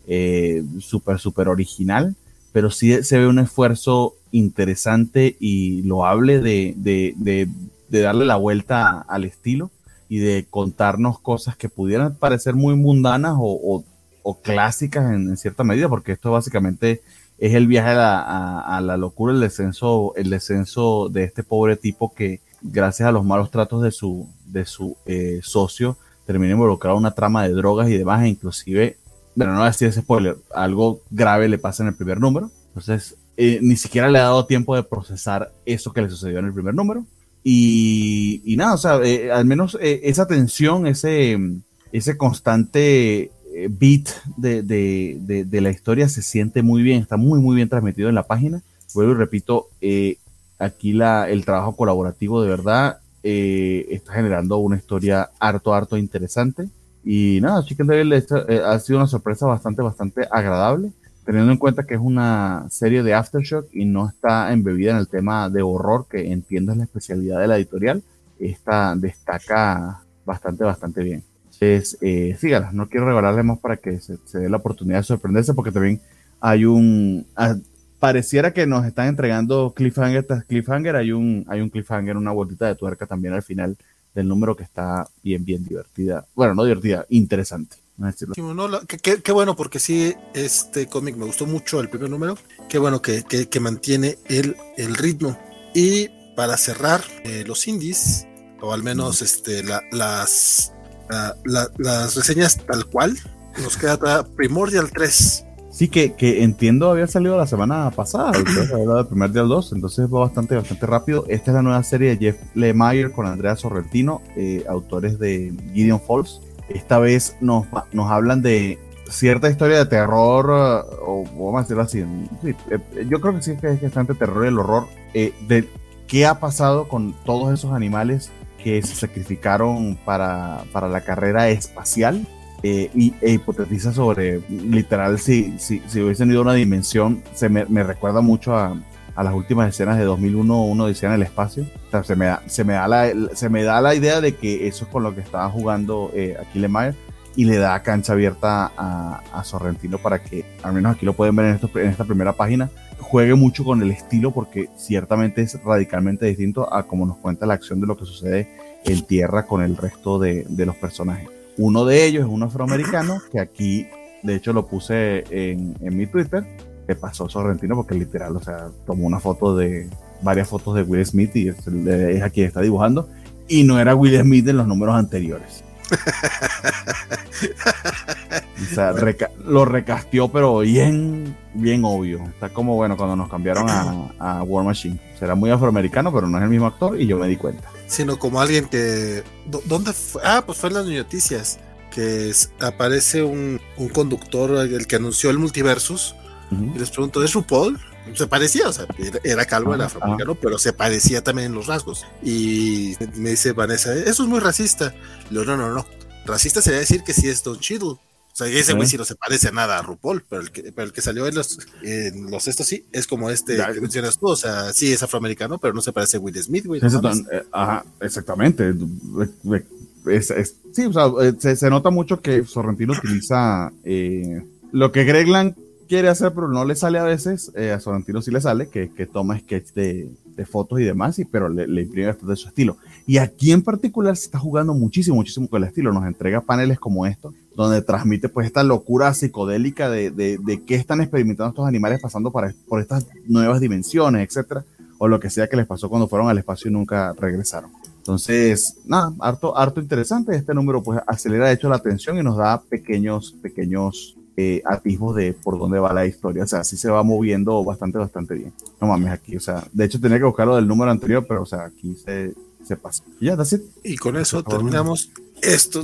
eh, súper, súper original, pero sí se ve un esfuerzo interesante y loable de, de, de, de darle la vuelta al estilo y de contarnos cosas que pudieran parecer muy mundanas o, o, clásicas en, cierta medida, porque esto básicamente es el viaje a la, locura, el descenso, el descenso de este pobre tipo que, gracias a los malos tratos de su, de su eh, socio, termina involucrado en una trama de drogas y demás, e inclusive, bueno, no decir ese spoiler, algo grave le pasa en el primer número. Entonces, eh, ni siquiera le ha dado tiempo de procesar eso que le sucedió en el primer número. Y, y nada, o sea, eh, al menos esa tensión, ese, ese constante beat de, de, de, la historia se siente muy bien, está muy, muy bien transmitido en la página. Vuelvo y repito, eh, aquí la, el trabajo colaborativo de verdad eh, está generando una historia harto, harto interesante. Y nada, Chicken Devil ha sido una sorpresa bastante, bastante agradable, teniendo en cuenta que es una serie de Aftershock y no está embebida en el tema de horror, que entiendo es la especialidad de la editorial. Esta destaca bastante, bastante bien. Entonces, eh, sígalas, no quiero regalarle más para que se, dé la oportunidad de sorprenderse, porque también hay un. Ah, pareciera que nos están entregando cliffhanger tras cliffhanger. Hay un, hay un cliffhanger, una vueltita de tuerca también al final del número que está bien, bien divertida. Bueno, no divertida, interesante. qué, bueno, porque sí, este cómic me gustó mucho el primer número. Qué bueno que, que, mantiene el, el ritmo. Y para cerrar, eh, los indies, o al menos este, las las reseñas tal cual. Nos queda Primordial 3. Sí, que, que entiendo había salido la semana pasada, el primer día 2, entonces va bastante, bastante rápido. Esta es la nueva serie de Jeff Lemire con Andrea Sorrentino, eh, autores de Gideon Falls. Esta vez nos, nos hablan de cierta historia de terror, eh, o vamos a decirlo así. Eh, yo creo que sí que es bastante terror y el horror de qué ha pasado con todos esos animales que se sacrificaron para, para la carrera espacial eh, y, e hipotetiza sobre, literal, si, si, si hubiesen ido a una dimensión, se me, me recuerda mucho a, a, las últimas escenas de 2001, uno decía en el espacio. O sea, se, me da, se, me da la, se me da la idea de que eso es con lo que estaba jugando eh, Aquile Mayer y le da cancha abierta a, a, Sorrentino para que, al menos aquí lo pueden ver en, esto, en esta primera página, juegue mucho con el estilo porque ciertamente es radicalmente distinto a como nos cuenta la acción de lo que sucede en tierra con el resto de, de los personajes. Uno de ellos es un afroamericano que aquí, de hecho, lo puse en, en mi Twitter, que pasó Sorrentino porque literal, o sea, tomó una foto de varias fotos de Will Smith y es, es a quien está dibujando y no era Will Smith en los números anteriores. (laughs) o sea, lo recastió, pero bien, bien obvio. Está como, bueno, cuando nos cambiaron a, War Machine. Será muy afroamericano, pero no es el mismo actor y yo me di cuenta. Sino como alguien que... ¿Dónde fue? Ah, pues fue en las noticias. Que aparece un, conductor, el que anunció el multiversus. Y les pregunto, ¿es RuPaul? Se parecía, o sea, era calvo, era afroamericano, pero se parecía también en los rasgos. Y me dice Vanessa, eso es muy racista. Le digo, no, no, no. Racista sería decir que sí es Don Cheadle. O sea, ese güey sí no se parece a nada a RuPaul, pero el que, pero el que salió en los, en los estos sí, es como este que mencionas tú, o sea, sí es afroamericano, pero no se parece a Will Smith, güey. Eh, ajá, exactamente. sí, o sea, eh, se, nota mucho que Sorrentino utiliza eh, lo que Gregland quiere hacer, pero no le sale a veces, eh, a Sorrentino sí le sale, que, que toma sketch de, de, fotos y demás, y, pero le, le imprime bastante su estilo. Y aquí en particular se está jugando muchísimo, muchísimo con el estilo. Nos entrega paneles como estos, donde transmite pues esta locura psicodélica de, de, de qué están experimentando estos animales pasando para, por estas nuevas dimensiones, etcétera, o lo que sea que les pasó cuando fueron al espacio y nunca regresaron. Entonces, nada, harto, harto interesante. Este número pues acelera de hecho la atención y nos da pequeños, pequeños eh, atisbos de por dónde va la historia. O sea, sí se va moviendo bastante, bastante bien. No mames, aquí, o sea, de hecho tenía que buscarlo del número anterior, pero o sea, aquí se, se pasa. Y ya, that's Y con eso terminamos esto.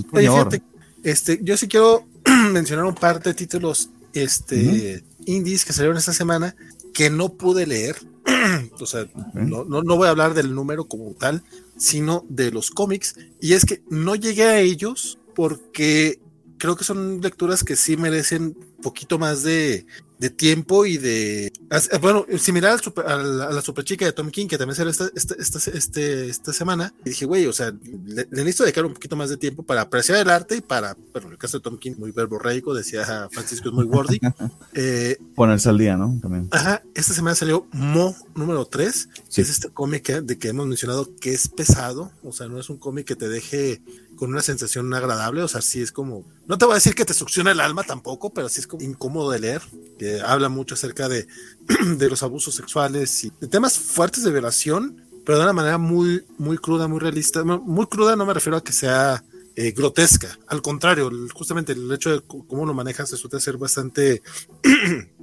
este, yo sí quiero (clears throat) mencionar un par de títulos este, indies que salieron esta semana que no pude leer. (clears throat) o sea, no, no, no voy a hablar del número como tal, sino de los cómics. Y es que no llegué a ellos porque creo que son lecturas que sí merecen poquito más de, de tiempo y de. Bueno, similar a, la, super chica de Tom King, que también salió esta, esta, este, esta semana. Y dije, güey, o sea, le, necesito dedicar un poquito más de tiempo para apreciar el arte y para. Bueno, en el caso de Tom King, muy verborreico, decía Francisco, es muy worthy. (laughs) eh, Ponerse al día, ¿no? También. Ajá, esta semana salió Mo número 3, que es este cómic de que hemos mencionado que es pesado, o sea, no es un cómic que te deje con una sensación agradable, o sea, sí es como, no te voy a decir que te succiona el alma tampoco, pero sí es como incómodo de leer, que habla mucho acerca de, (clears throat) de los abusos sexuales y de temas fuertes de violación, pero de una manera muy, muy cruda, muy realista. Muy cruda no me refiero a que sea eh, grotesca, al contrario, justamente el hecho de cómo lo manejas resulta ser bastante (clears throat)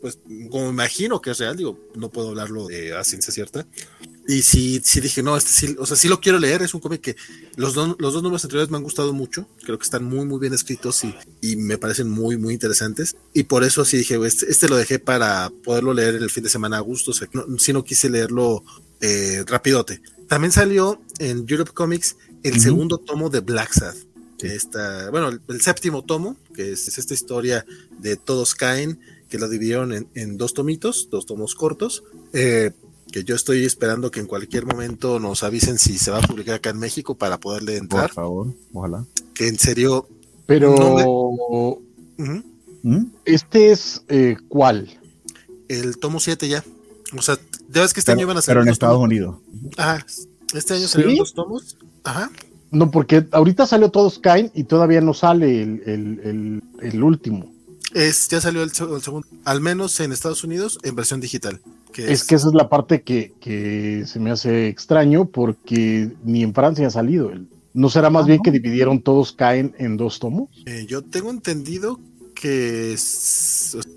pues como imagino que es real, digo, no puedo hablarlo de a ciencia cierta. Y sí, sí dije, no, este sí, o sea, sí lo quiero leer, es un cómic que los, los dos números anteriores me han gustado mucho, creo que están muy, muy bien escritos y, y me parecen muy, muy interesantes. Y por eso sí dije, este, este, lo dejé para poderlo leer en el fin de semana a gusto, o sea, no, si no quise leerlo eh, rapidote. También salió en Europe Comics el segundo tomo de Black Sad. Esta, bueno, el, séptimo tomo, que es, es esta historia de Todos Caen, que la dividieron en, dos tomitos, dos tomos cortos, eh, que yo estoy esperando que en cualquier momento nos avisen si se va a publicar acá en México para poderle entrar. Por favor, ojalá. Que en serio. Pero. ¿Mm? ¿Este es eh, cuál? El tomo 7 ya. O sea, ya ves que este año iban a ser. Pero en Estados Unidos. Ah, este año salieron dos tomos. Ajá. No, porque ahorita salió Todos Caen y todavía no sale el último. Es, ya salió el, segundo, al menos en Estados Unidos, en versión digital. Es, que esa es la parte que, se me hace extraño porque ni en Francia ha salido. ¿No será más ah, bien que dividieron todos caen en dos tomos? Eh, yo tengo entendido que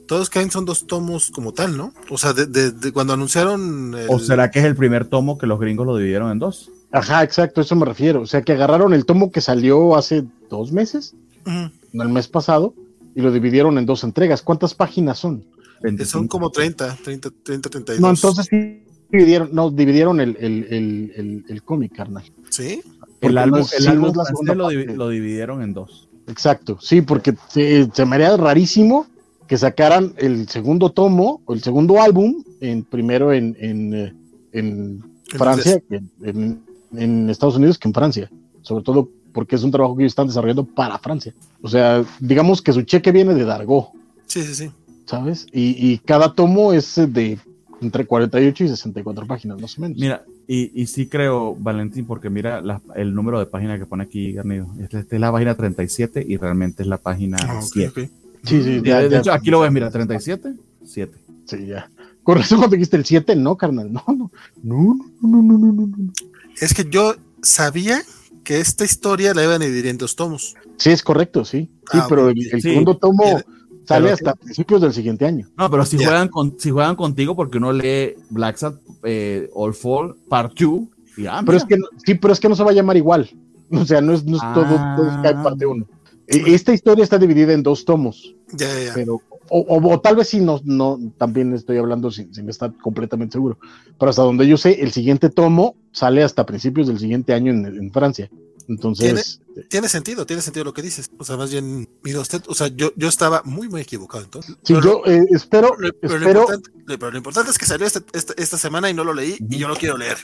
todos caen son dos tomos como tal, ¿no? O sea, de, cuando anunciaron... ¿O será que es el primer tomo que los gringos lo dividieron en dos? Ajá, exacto, eso me refiero. O sea, que agarraron el tomo que salió hace dos meses, no el mes pasado, y lo dividieron en dos entregas. ¿Cuántas páginas son? Son como 30, 30, 30, 32. No, entonces sí dividieron, no, dividieron el, el, el, el, cómic, carnal. ¿Sí? el álbum, el álbum lo, lo, dividieron en dos. Exacto, sí, porque se, se, me haría rarísimo que sacaran el segundo tomo o el segundo álbum en primero en, en, eh, en Francia, en, en Estados Unidos que en Francia. Sobre todo porque es un trabajo que ellos están desarrollando para Francia. O sea, digamos que su cheque viene de Dargo. Sí, sí, sí. ¿Sabes? Y, cada tomo es de entre 48 y 64 páginas, más o menos. Mira, y, y sí creo, Valentín, porque mira el número de páginas que pone aquí, Garnido. Esta, es la página 37 y realmente es la página 7. Sí, sí, de, hecho, aquí lo ves, mira, 37 7. Sí, ya. Con razón cuando dijiste el 7, no, carnal. No, no, no, no, no, no, no, Es que yo sabía que esta historia la iban a dividir en dos tomos. Sí, es correcto, sí. Sí, ah, pero el, segundo tomo sale hasta principios del siguiente año. No, pero si juegan con, si juegan contigo, porque uno lee Black Sat eh, All Fall Part 2. pero es que sí, pero es que no se va a llamar igual. (laughs) O sea, no es, no es todo, todo parte 1. E, esta historia está dividida en dos tomos. Ya, ya. Pero o, tal vez sí, no, no, también estoy hablando sin, estar completamente seguro. Pero hasta donde yo sé, el siguiente tomo sale hasta principios del siguiente año en, Francia. Entonces. ¿Tiene, sentido, tiene sentido lo que dices. O sea, más bien, mira usted, o sea, yo, yo estaba muy, muy equivocado entonces. Sí, yo eh, espero. pero, lo importante, es que salió este, este, esta semana y no lo leí y yo lo quiero leer.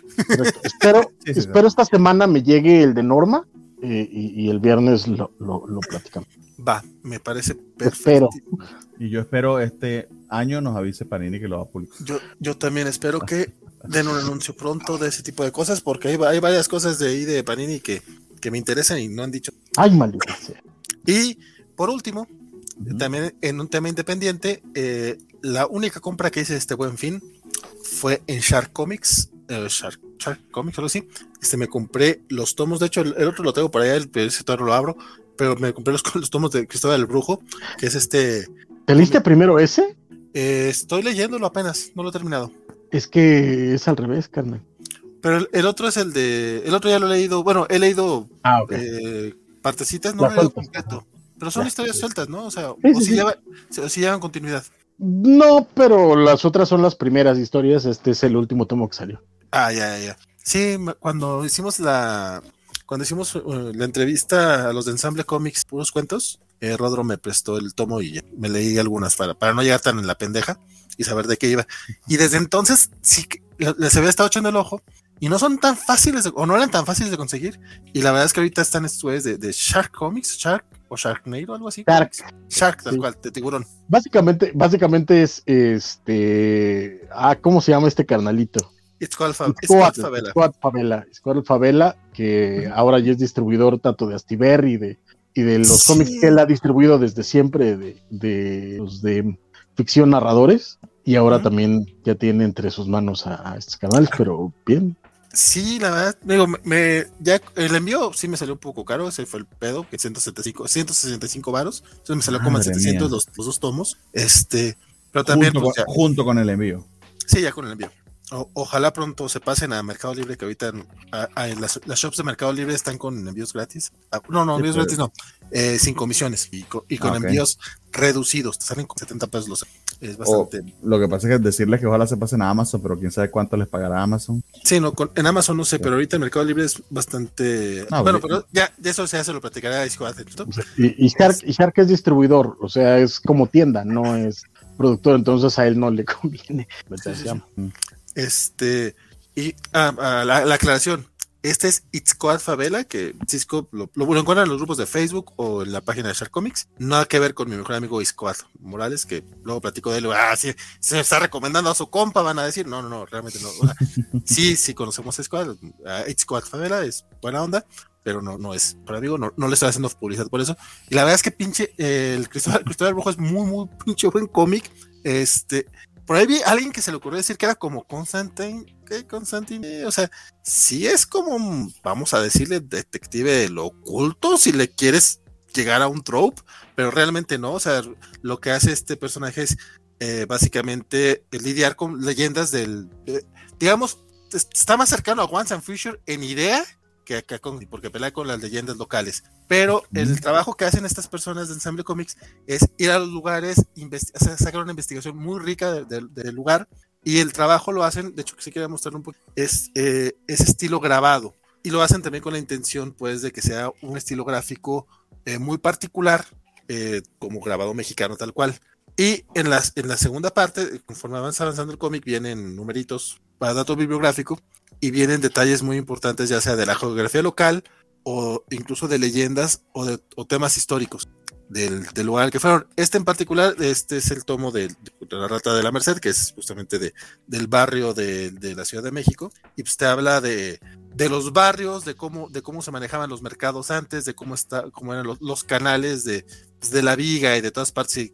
espero, (laughs) espero esta semana me llegue el de Norma eh, y, el viernes lo, lo, lo platicamos. Va, me parece perfecto. Y yo espero este año nos avise Panini que lo va a publicar. Yo, yo también espero que den un anuncio pronto de ese tipo de cosas, porque hay, hay varias cosas de ahí de Panini que, que me interesan y no han dicho. Ay, maldita Y por último, también en un tema independiente, eh, la única compra que hice este buen fin fue en Shark Comics. Eh, Shark, Shark Comics, algo así. Este, me compré los tomos, de hecho, el, otro lo tengo por allá, el, ese todavía lo abro, pero me compré los, (laughs) los tomos de Cristóbal el Brujo, que es este ¿Te leíste primero ese? Eh, estoy leyéndolo apenas, no lo he terminado. Es que es al revés, carnal. Pero el, otro es el de. El otro ya lo he leído. Bueno, he leído ah, eh, partecitas, no lo he leído completo. Pero son historias sueltas, ¿no? O sea, o, si llevan continuidad. No, pero las otras son las primeras historias. Este es el último tomo que salió. Ah, ya, ya. Sí, cuando hicimos la. Cuando hicimos uh, la entrevista a los de Ensamble Comics, puros cuentos, eh, Rodro me prestó el tomo y me leí algunas para, para no llegar tan en la pendeja y saber de qué iba. Y desde entonces sí que les había estado echando el ojo y no son tan fáciles o no eran tan fáciles de conseguir. Y la verdad es que ahorita están estos de, de Shark Comics, Shark o Sharknado, algo así. Shark. Shark, tal cual, de tiburón. Básicamente, básicamente es este. Ah, ¿cómo se llama este carnalito? It's called, Favela. Favela. Favela, que ahora ya es distribuidor tanto de Astiber y de y de los cómics que él ha distribuido desde siempre de, de, los de ficción narradores y ahora también ya tiene entre sus manos a, este canal, pero bien. Sí, la verdad, digo, me, ya el envío sí me salió un poco caro, ese fue el pedo, que 175, 165 varos, entonces me salió como a 700 los, dos tomos, este, pero también... Junto, pues, junto con el envío. Sí, ya con el envío ojalá pronto se pasen a Mercado Libre, que ahorita las, shops de Mercado Libre están con envíos gratis. Ah, no, no, envíos gratis no, eh, sin comisiones y con, ah, envíos reducidos. Te salen con 70 pesos los. Es bastante. lo que pasa es que decirles que ojalá se pasen a Amazon, pero quién sabe cuánto les pagará Amazon. Sí, no, en Amazon no sé, pero ahorita en Mercado Libre es bastante. bueno, pero ya de eso se hace, lo platicará Y, y, Shark, y Shark es distribuidor, o sea, es como tienda, no es productor, entonces a él no le (laughs) conviene. Este, y ah, ah, la, aclaración. Este es It's Coad Favela, que Cisco lo, lo, encuentran en los grupos de Facebook o en la página de Shark Comics. Nada que ver con mi mejor amigo Iscoad Morales, que luego platico de él. Ah, sí, se está recomendando a su compa, van a decir. No, no, no, realmente no. (laughs) sí, sí conocemos a. It's Coad Favela es buena onda, pero no, no es por amigo, no, no le estoy haciendo publicidad por eso. Y la verdad es que pinche, el Cristóbal, Cristóbal Rojo es muy, muy pinche buen cómic. Este, por ahí vi a alguien que se le ocurrió decir que era como Constantine. ¿Qué Constantine? O sea, si es como, vamos a decirle, detective de lo oculto, si le quieres llegar a un trope, pero realmente no. O sea, lo que hace este personaje es eh, básicamente lidiar con leyendas del. digamos, está más cercano a Once and Future en idea que acá con, porque pelea con las leyendas locales. Pero el trabajo que hacen estas personas de Ensemble Comics es ir a los lugares, sacar una investigación muy rica del lugar y el trabajo lo hacen, de hecho que sí quería mostrar un poco, es eh, ese estilo grabado y lo hacen también con la intención pues de que sea un estilo gráfico eh, muy particular eh, como grabado mexicano tal cual. Y en, las, en la segunda parte, conforme avanza avanzando el cómic, vienen numeritos para dato bibliográfico y vienen detalles muy importantes ya sea de la geografía local, o incluso de leyendas o, de, temas históricos del, lugar al que fueron. Este en particular, este es el tomo de, la Rata de la Merced, que es justamente de, del barrio de, la Ciudad de México, y pues te habla de, los barrios, de cómo, de cómo se manejaban los mercados antes, de cómo, está, cómo eran los, canales de, de la viga y de todas partes y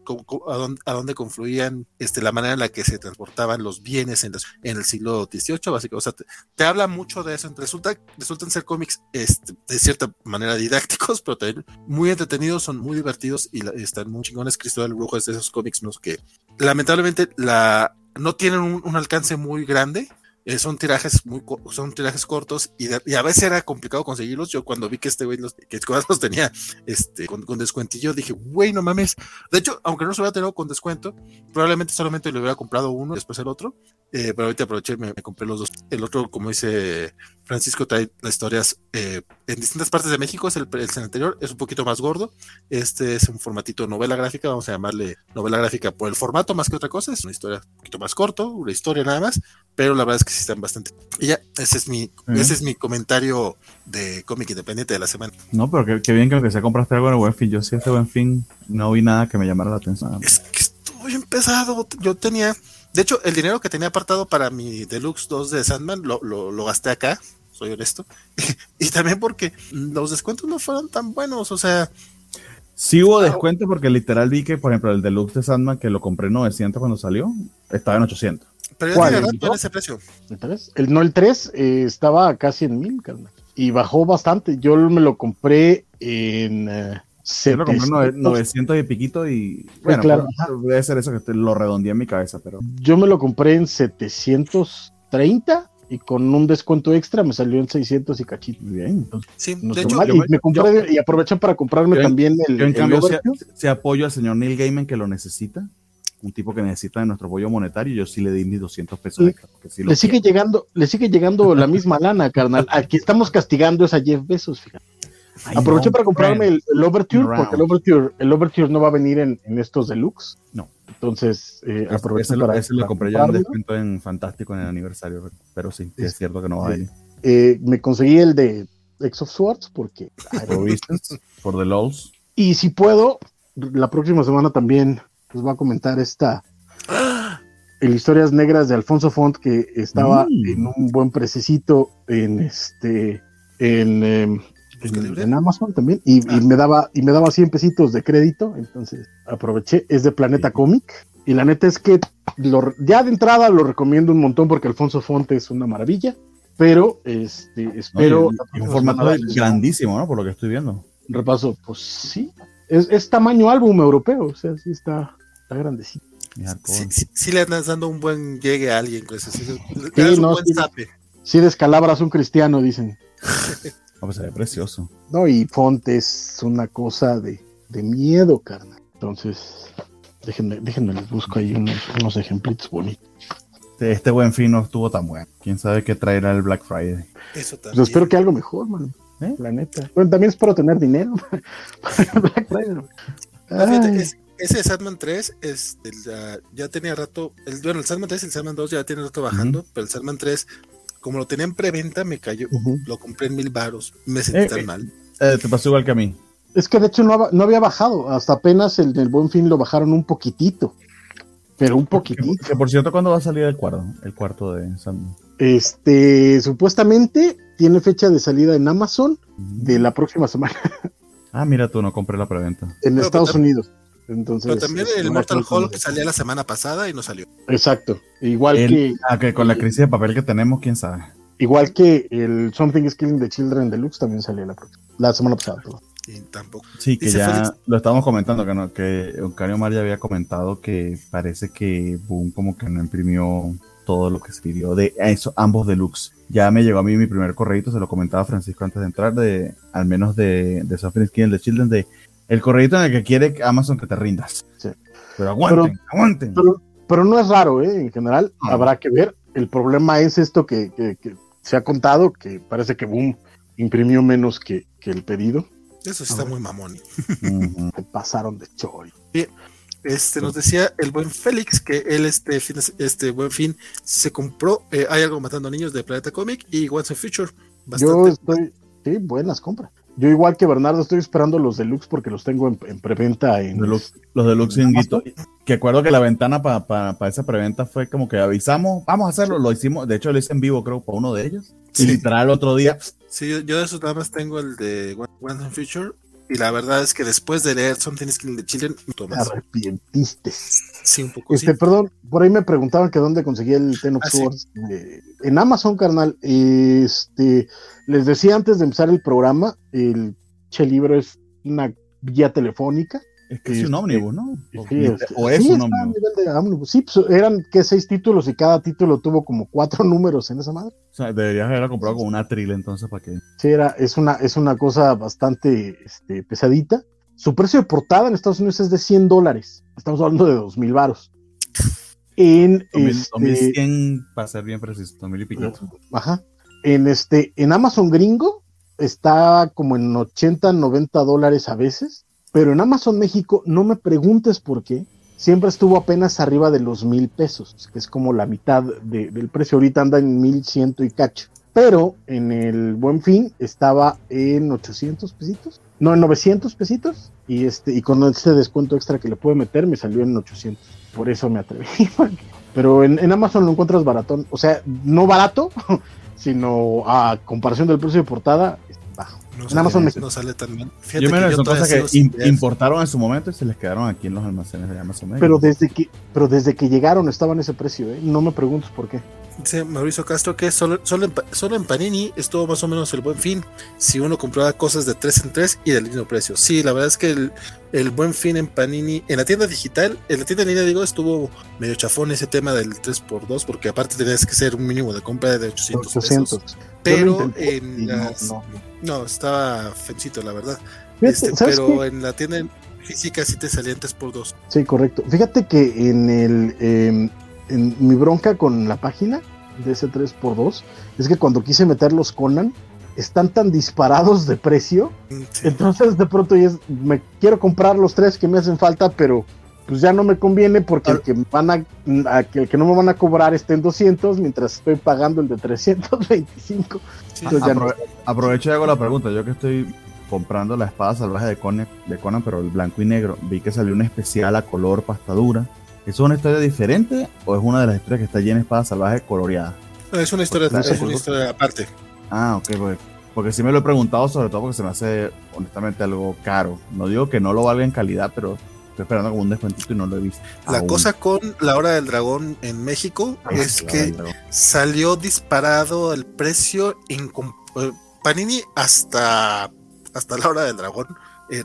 a, dónde, confluían este, la manera en la que se transportaban los bienes en, el siglo XVIII, básicamente. O sea, te, habla mucho de eso. Resulta, resultan ser cómics este, de cierta manera didácticos, (laughs) pero también muy entretenidos, son muy divertidos y, están muy chingones. Cristóbal Brujo es de esos cómics que lamentablemente la, no tienen un alcance muy grande eh, son tirajes muy son tirajes cortos y, a veces era complicado conseguirlos. Yo cuando vi que este güey los, que los tenía este, con, descuentillo, dije, güey, no mames. De hecho, aunque no se hubiera tenido con descuento, probablemente solamente le hubiera comprado uno, después el otro. Eh, pero ahorita aproveché y me, compré los dos. El otro, como dice Francisco, trae las historias eh, en distintas partes de México. Es el, el anterior, es un poquito más gordo. Este es un formatito novela gráfica, vamos a llamarle novela gráfica por el formato más que otra cosa. Es una historia un poquito más corto, una historia nada más, pero la verdad es que sí están bastante. Y ya, ese es mi, ese es mi comentario de cómic independiente de la semana. No, pero qué, bien que se compraste algo en el buen fin. Yo sí, este buen fin no vi nada que me llamara la atención. Es que estuvo bien pesado. Yo tenía, de hecho, el dinero que tenía apartado para mi Deluxe 2 de Sandman lo, lo, gasté acá, soy honesto. (laughs) y también porque los descuentos no fueron tan buenos, o sea. Sí hubo descuento porque literal vi que, por ejemplo, el Deluxe de Sandman que lo compré en 900 cuando salió, estaba en 800. Pero ¿Cuál, el ese precio. ¿El 3? El, no, el 3 eh, estaba casi en 1000, carnal. Y bajó bastante. Yo me lo compré en. Uh, Yo lo compré en 900 y piquito y. Bueno, claro, pues, debe ser eso que lo redondeé en mi cabeza, pero. Yo me lo compré en 730 y con un descuento extra me salió en 600 y cachito. Bien, entonces, sí, de hecho, y, me compré, y aproveché para comprarme también el. Yo, en cambio, se, apoyo al señor Neil Gaiman que lo necesita un tipo que necesita de nuestro apoyo monetario, yo sí le di mis 200 pesos. le, sigue llegando, le sigue llegando la misma (laughs) lana, carnal. Aquí estamos castigando es a Jeff Bezos, fíjate. Aproveché para comprarme el, Overture, porque el Overture, el Overture no va a venir en, estos deluxe. No. Entonces, eh, aproveché para. Ese lo compré ya en descuento en Fantástico en el aniversario, pero sí, es, cierto que no va a venir. Eh, me conseguí el de X of Swords porque. por The LOLs. Y si puedo, la próxima semana también les va a comentar esta el Historias Negras de Alfonso Font que estaba mm. en un buen prececito en este en, em, en, Amazon también y, ah. me daba y me daba 100 pesitos de crédito entonces aproveché es de Planeta Comic y la neta es que ya de entrada lo recomiendo un montón porque Alfonso Font es una maravilla pero este espero un formato grandísimo no por lo que estoy viendo repaso pues sí es, es tamaño álbum europeo o sea sí está grandecito. Si le andas dando un buen llegue a alguien, pues, sí, un buen Si descalabras un cristiano, dicen. (laughs) no, pues se ve precioso. No, y Fonte es una cosa de, de miedo, carnal. Entonces, déjenme, déjenme les busco ahí unos, unos ejemplitos bonitos. Este, este, buen fin no estuvo tan bueno. Quién sabe qué traerá el Black Friday. Eso también. Pues espero que algo mejor, man. ¿Eh? La neta. Bueno, también espero tener dinero. (laughs) Black Friday. Fíjate, ese de Sandman 3 es, ya, tenía rato, el, bueno, el Sandman 3 y el Sandman 2 ya tiene rato bajando, pero el Sandman 3, como lo tenía en preventa, me cayó, lo compré en mil baros, me sentí eh, tan eh, mal. Eh, te pasó igual que a mí. Es que de hecho no, no había bajado, hasta apenas el del Buen Fin lo bajaron un poquitito, pero un poquitito. Que, por cierto, ¿cuándo va a salir el cuarto, el cuarto de Sandman? Este, supuestamente tiene fecha de salida en Amazon de la próxima semana. Ah, mira tú, no compré la preventa. En Estados Unidos. Entonces, Pero también el Mortal Hulk salía la semana pasada y no salió. Exacto. Igual que, ah, que. con la crisis de papel que tenemos, quién sabe. Igual que el Something is Killing the Children Deluxe también salió la, la semana pasada. tampoco. Sí, que ya lo estábamos comentando, que, no, que Oncario Mar ya había comentado que parece que Boom como que no imprimió todo lo que se pidió de eso, ambos deluxe. Ya me llegó a mí mi primer correo, se lo comentaba Francisco antes de entrar, de al menos de, de Something is Killing the Children, de el correo en el que quiere Amazon que te rindas. Sí. Pero aguanten, aguanten. Pero, no es raro, ¿eh? En general, habrá que ver. El problema es esto que, se ha contado, que parece que Boom imprimió menos que, el pedido. Eso está muy mamón. Se pasaron de choy. Bien. Este, nos decía el buen Félix que él este fin, este buen fin se compró eh, Hay algo matando a niños de Planeta Comic y Once a Future. Yo estoy, sí, buenas compras. Yo igual que Bernardo estoy esperando los deluxe porque los tengo en, preventa en los deluxe en Guito. Que acuerdo que la ventana para esa preventa fue como que avisamos, vamos a hacerlo, lo hicimos, de hecho lo hice en vivo creo para uno de ellos. Y literal otro día. Sí, yo, de esos nada más tengo el de One Future y la verdad es que después de leer Something is Killing the Children, me arrepentiste. Sí, un poco. Este, perdón, por ahí me preguntaban que dónde conseguía el Ten of ah, en Amazon, carnal. Este, les decía antes de empezar el programa, el che libro es una guía telefónica es que es un ómnibus, ¿no? o es un ómnibus. Sí, pues eran que seis títulos y cada título tuvo como cuatro números en esa madre. O sea, deberías haberla comprado con una tril entonces para que. Sí, era, es una, es una cosa bastante este, pesadita. Su precio de portada en Estados Unidos es de 100 dólares. Estamos hablando de 2000 varos. En 2100 este, para ser bien preciso, 2000 y piquito. Ajá. En este, en Amazon gringo está como en 80, 90 dólares a veces pero en Amazon México, no me preguntes por qué, siempre estuvo apenas arriba de los mil pesos, que es como la mitad del precio. Ahorita anda en mil ciento y cacho. Pero en el buen fin estaba en 800 pesitos, no, en 900 pesitos. Y, este, y con este descuento extra que le puedo meter, me salió en 800. Por eso me atreví. (laughs) Pero en, en Amazon lo encuentras baratón. O sea, no barato, (laughs) sino a comparación del precio de portada, no en Amazon no sale tan bien. yo me son cosas que importaron en su momento y se les quedaron aquí en los almacenes de Amazon. Pero desde que, pero desde que llegaron estaban ese precio, ¿eh? No me preguntes por qué. Dice Mauricio Castro que solo, solo, en, solo en Panini estuvo más o menos el buen fin. Si uno compraba cosas de 3 en 3 y del mismo precio. Sí, la verdad es que el, el buen fin en Panini, en la tienda digital, en la tienda en línea, digo, estuvo medio chafón ese tema del 3x2, porque aparte tenías que ser un mínimo de compra de 800, 800. pesos. Pero en las, no, estaba fencito, la verdad. Este, pero en la tienda física sí te salían 3x2. Sí, correcto. Fíjate que en el em, en mi bronca con la página de ese 3x2 es que cuando quise meter los Conan, están tan disparados de precio. Entonces de pronto es, me quiero comprar los tres que me hacen falta, pero pues ya no me conviene porque el que, van a, que el que no me van a cobrar está en 200 mientras estoy pagando el de 325. Aprovecho y hago la pregunta, yo que estoy comprando la espada salvaje de Conan, de Conan, pero el blanco y negro, vi que salió una especial a color pastadura. ¿Es una historia diferente o es una de las historias que está llena de espada salvaje coloreada? es una historia, es una historia aparte. Ah, ok, porque, porque sí me lo he preguntado, sobre todo porque se me hace honestamente algo caro. No digo que no lo valga en calidad, pero estoy esperando como un descuentito y no lo he visto. La cosa con la hora del dragón en México (laughs) es que salió disparado el precio en eh, Panini hasta, hasta la hora del dragón. Eh,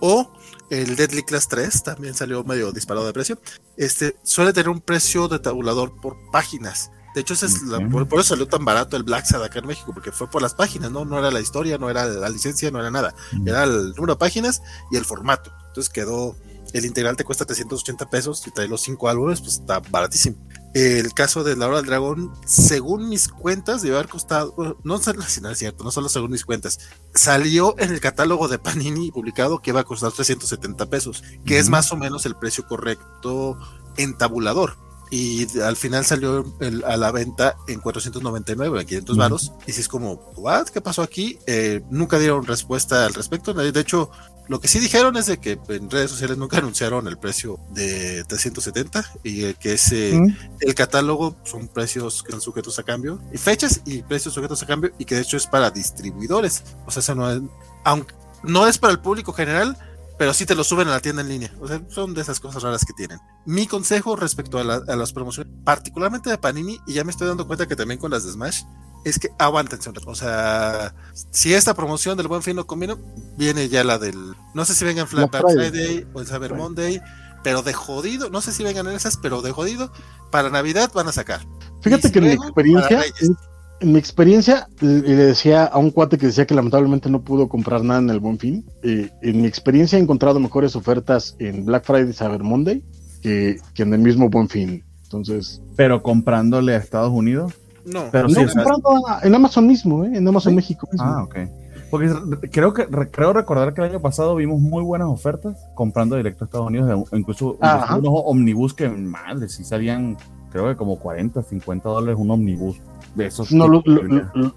o el Deadly Class 3 también salió medio disparado de precio. Este suele tener un precio de tabulador por páginas. De hecho, es por, eso salió tan barato el Black Sad acá en México, porque fue por las páginas, ¿no? No era la historia, no era la licencia, no era nada. Era el número de páginas y el formato. Entonces quedó, el integral te cuesta 380 pesos y trae los cinco álbumes, pues está baratísimo. El caso de La Hora del Dragón, según mis cuentas, debe haber costado, no, no es cierto, no solo según mis cuentas, salió en el catálogo de Panini publicado que iba a costar 370 pesos, que es más o menos el precio correcto en tabulador y al final salió a la venta en 499, 500 varos. Y si es como, ¿what? ¿Qué pasó aquí? Eh, nunca dieron respuesta al respecto. De hecho, lo que sí dijeron es de que en redes sociales nunca anunciaron el precio de 370 y que ese el catálogo son precios que están sujetos a cambio y fechas y precios sujetos a cambio y que de hecho es para distribuidores. O sea, eso no es, aunque no es para el público general, pero sí te lo suben a la tienda en línea. O sea, son de esas cosas raras que tienen. Mi consejo respecto a, las promociones, particularmente de Panini, y ya me estoy dando cuenta que también con las de Smash, es que aguántense O sea, si esta promoción del Buen Fin no conviene, viene ya la del. No sé si vengan Black Friday, o el Cyber Monday, pero de jodido. No sé si vengan en esas, pero de jodido. Para Navidad van a sacar. Fíjate que en mi experiencia en mi experiencia, le decía a un cuate que decía que lamentablemente no pudo comprar nada en el Buen Fin. Eh, en mi experiencia he encontrado mejores ofertas en Black Friday y Cyber Monday que, en el mismo Buen Fin. Entonces. Pero comprándole a Estados Unidos. No, pero no comprando en Amazon mismo, ¿eh? en Amazon México. Ah, ok. Porque creo que creo recordar que el año pasado vimos muy buenas ofertas comprando directo a Estados Unidos, incluso, unos omnibus que, madre, si salían, creo que como 40, 50 dólares un omnibus no,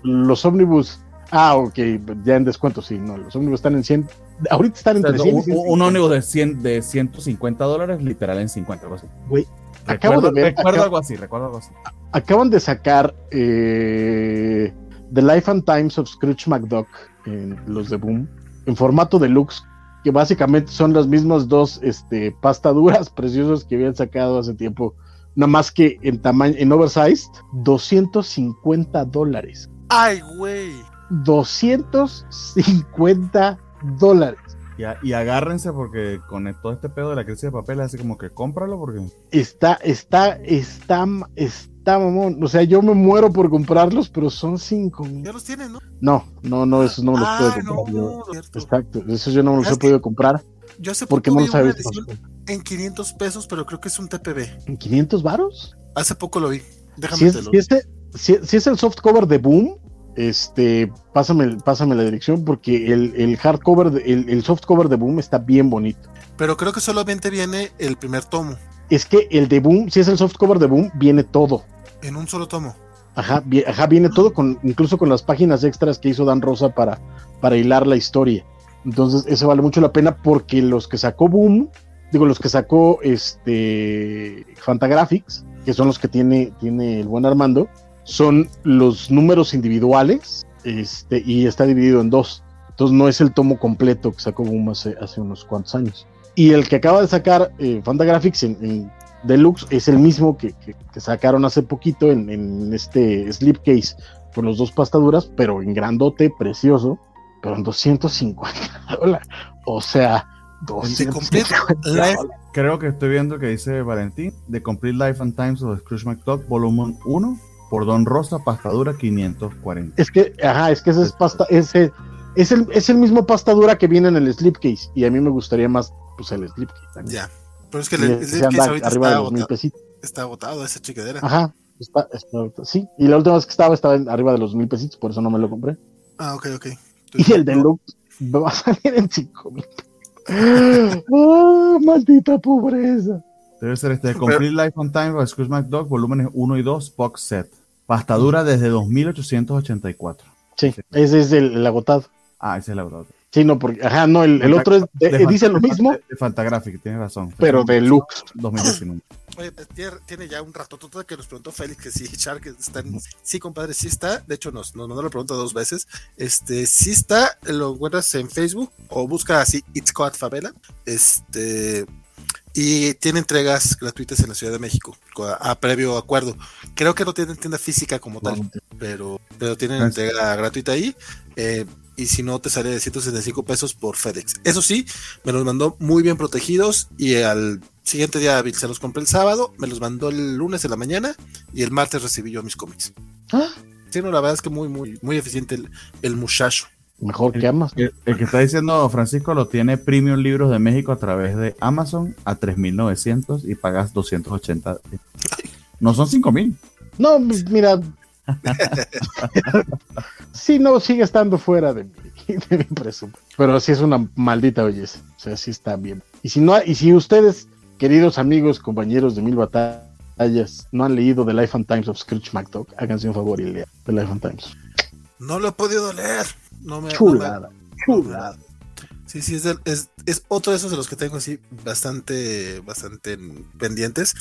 los ómnibus. Ah, ok, ya en descuento, sí, no, los ómnibus están en 100. Ahorita están en 300. Un, ómnibus de, 100, de 150 dólares, literal en 50, algo así. Güey, acabo de ver. Recuerdo algo así, recuerdo algo así. Acaban de sacar eh, The Life and Times of Scrooge McDuck en los de Boom. en formato deluxe, que básicamente son las mismas dos este, pastaduras (laughs) preciosas que habían sacado hace tiempo, nada más que en tamaño, en oversized, 250 dólares. ¡Ay, güey! 250 dólares. Y, agárrense porque con todo este pedo de la crisis de papel, así como que cómpralo porque... Está, está, está, está, mamón. O sea, yo me muero por comprarlos, pero son cinco. Ya los tienen, ¿no? No, no, no, esos no me los ah, puedo comprar. No, Exacto, esos yo no me los he podido comprar. Yo sé por qué no sabes. En 500 pesos, pero creo que es un TPB. ¿En 500 varos? Hace poco lo vi. Déjame si es, si, si, es el soft cover de Boom, este, pásame, pásame la dirección porque el, el hardcover, el, el softcover de Boom está bien bonito. Pero creo que solamente viene el primer tomo. Es que el de Boom, si es el softcover de Boom, viene todo. En un solo tomo. Ajá, ajá, viene todo, con, incluso con las páginas extras que hizo Dan Rosa para, para hilar la historia. Entonces, eso vale mucho la pena porque los que sacó Boom, digo, los que sacó este Fantagraphics, que son los que tiene, tiene el buen Armando, son los números individuales este, y está dividido en dos. Entonces no es el tomo completo que sacó Boom hace, hace unos cuantos años. Y el que acaba de sacar eh, Fantagraphics en, Deluxe es el mismo que, sacaron hace poquito en, en, este slipcase con los dos pastaduras, pero en grandote, precioso, pero en 250 (laughs) dólares. O sea, 250 (laughs) Creo que estoy viendo que dice Valentín, The Complete Life and Times of Scrooge McDuck, volumen 1, por Don Rosa, pastadura 540. Es que, ajá, es que ese es pasta, ese es el, es el mismo pastadura que viene en el slipcase y a mí me gustaría más pues el slipcase también. Ya, pero es que el, slipcase ahorita arriba está, de agotado, está agotado esa chiquedera. Ajá, está, está, sí, y la última vez que estaba estaba arriba de los mil pesitos, por eso no me lo compré. Ah, ok, ok. y el deluxe va a salir en cinco mil. ¡Ah, maldita pobreza! Debe ser este Complete Life on Time of Scrooge McDuck, volúmenes 1 y 2, box set. Pastadura desde 2884. Sí, ese es el, agotado. Ah, ese es el agotado. Sí, no, porque, ajá, no, el, otro es, dice lo mismo. De, Fantagraphic, tienes razón. Pero de Lux. 2019. (laughs) Oye, tiene ya un rato que nos preguntó Félix que si Shark está en... Sí, compadre, sí está. De hecho, nos, nos mandó la pregunta dos veces. Este, sí está, lo encuentras en Facebook o busca así It's Called Favela. Este, y tiene entregas gratuitas en la Ciudad de México a, previo acuerdo. Creo que no tienen tienda física como tal, pero, pero tienen entrega gratuita ahí. Eh, y si no, te sale de 165 pesos por FedEx. Eso sí, me los mandó muy bien protegidos y al siguiente día se los compré el sábado, me los mandó el lunes en la mañana y el martes recibí yo mis cómics. ¿Ah? Sí, no, la verdad es que muy, muy, muy eficiente el, el muchacho. Mejor que Amazon. El, que está diciendo Francisco lo tiene Premium Libros de México a través de Amazon a 3.900 y pagas 280. No son 5.000. No, mira. sí, no, sigue estando fuera de mi, de presupuesto. Pero sí es una maldita belleza. O sea, sí está bien. Y si no, y si ustedes, queridos amigos, compañeros de mil batallas, no han leído The Life and Times of Scrooge McDuck, háganse un favor y lean The Life and Times. No lo he podido leer. No me, chulada, chulada. Sí, sí, es, es, otro de esos de los que tengo así bastante, bastante pendientes.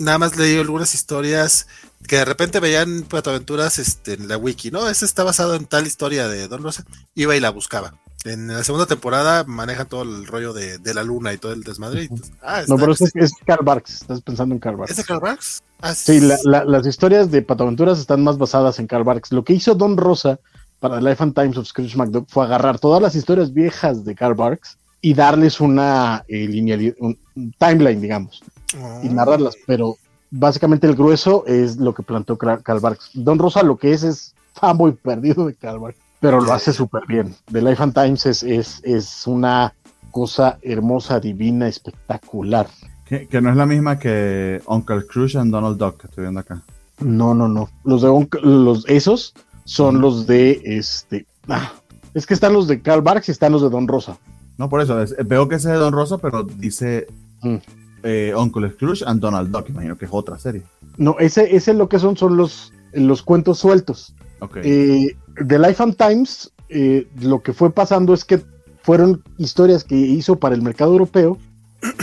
Nada más leí algunas historias que de repente veían aventuras este, en la wiki, ¿no? Ese está basado en tal historia de Don Rosa. Iba y la buscaba. En la segunda temporada manejan todo el rollo de, la luna y todo el desmadre. Ah, no, pero es, es Karl Barks. Estás pensando en Karl Barks. ¿Es de Karl Barks? Ah, sí, las historias de Pataventuras están más basadas en Karl Barks. Lo que hizo Don Rosa para Life and Times of Scrooge McDuck fue agarrar todas las historias viejas de Karl Barks y darles una eh, un, timeline, digamos, y oh. narrarlas. Pero básicamente el grueso es lo que plantó Karl Barks. Don Rosa lo que es es fanboy perdido de Karl Barks, pero lo hace súper bien. The Life and Times es, es, es una cosa hermosa, divina, espectacular. Que, no es la misma que Uncle Scrooge and Donald Duck que estoy viendo acá. No, no, no. Los de los, esos son los de este. Ah, es que están los de Karl Barks y están los de Don Rosa. No, por eso. veo que ese es de Don Rosa, pero dice mm. Eh, Uncle Scrooge and Donald Duck. Imagino que es otra serie. No, ese, ese lo que son son los, los cuentos sueltos. Okay. Eh, The Life and Times, eh, lo que fue pasando es que fueron historias que hizo para el mercado europeo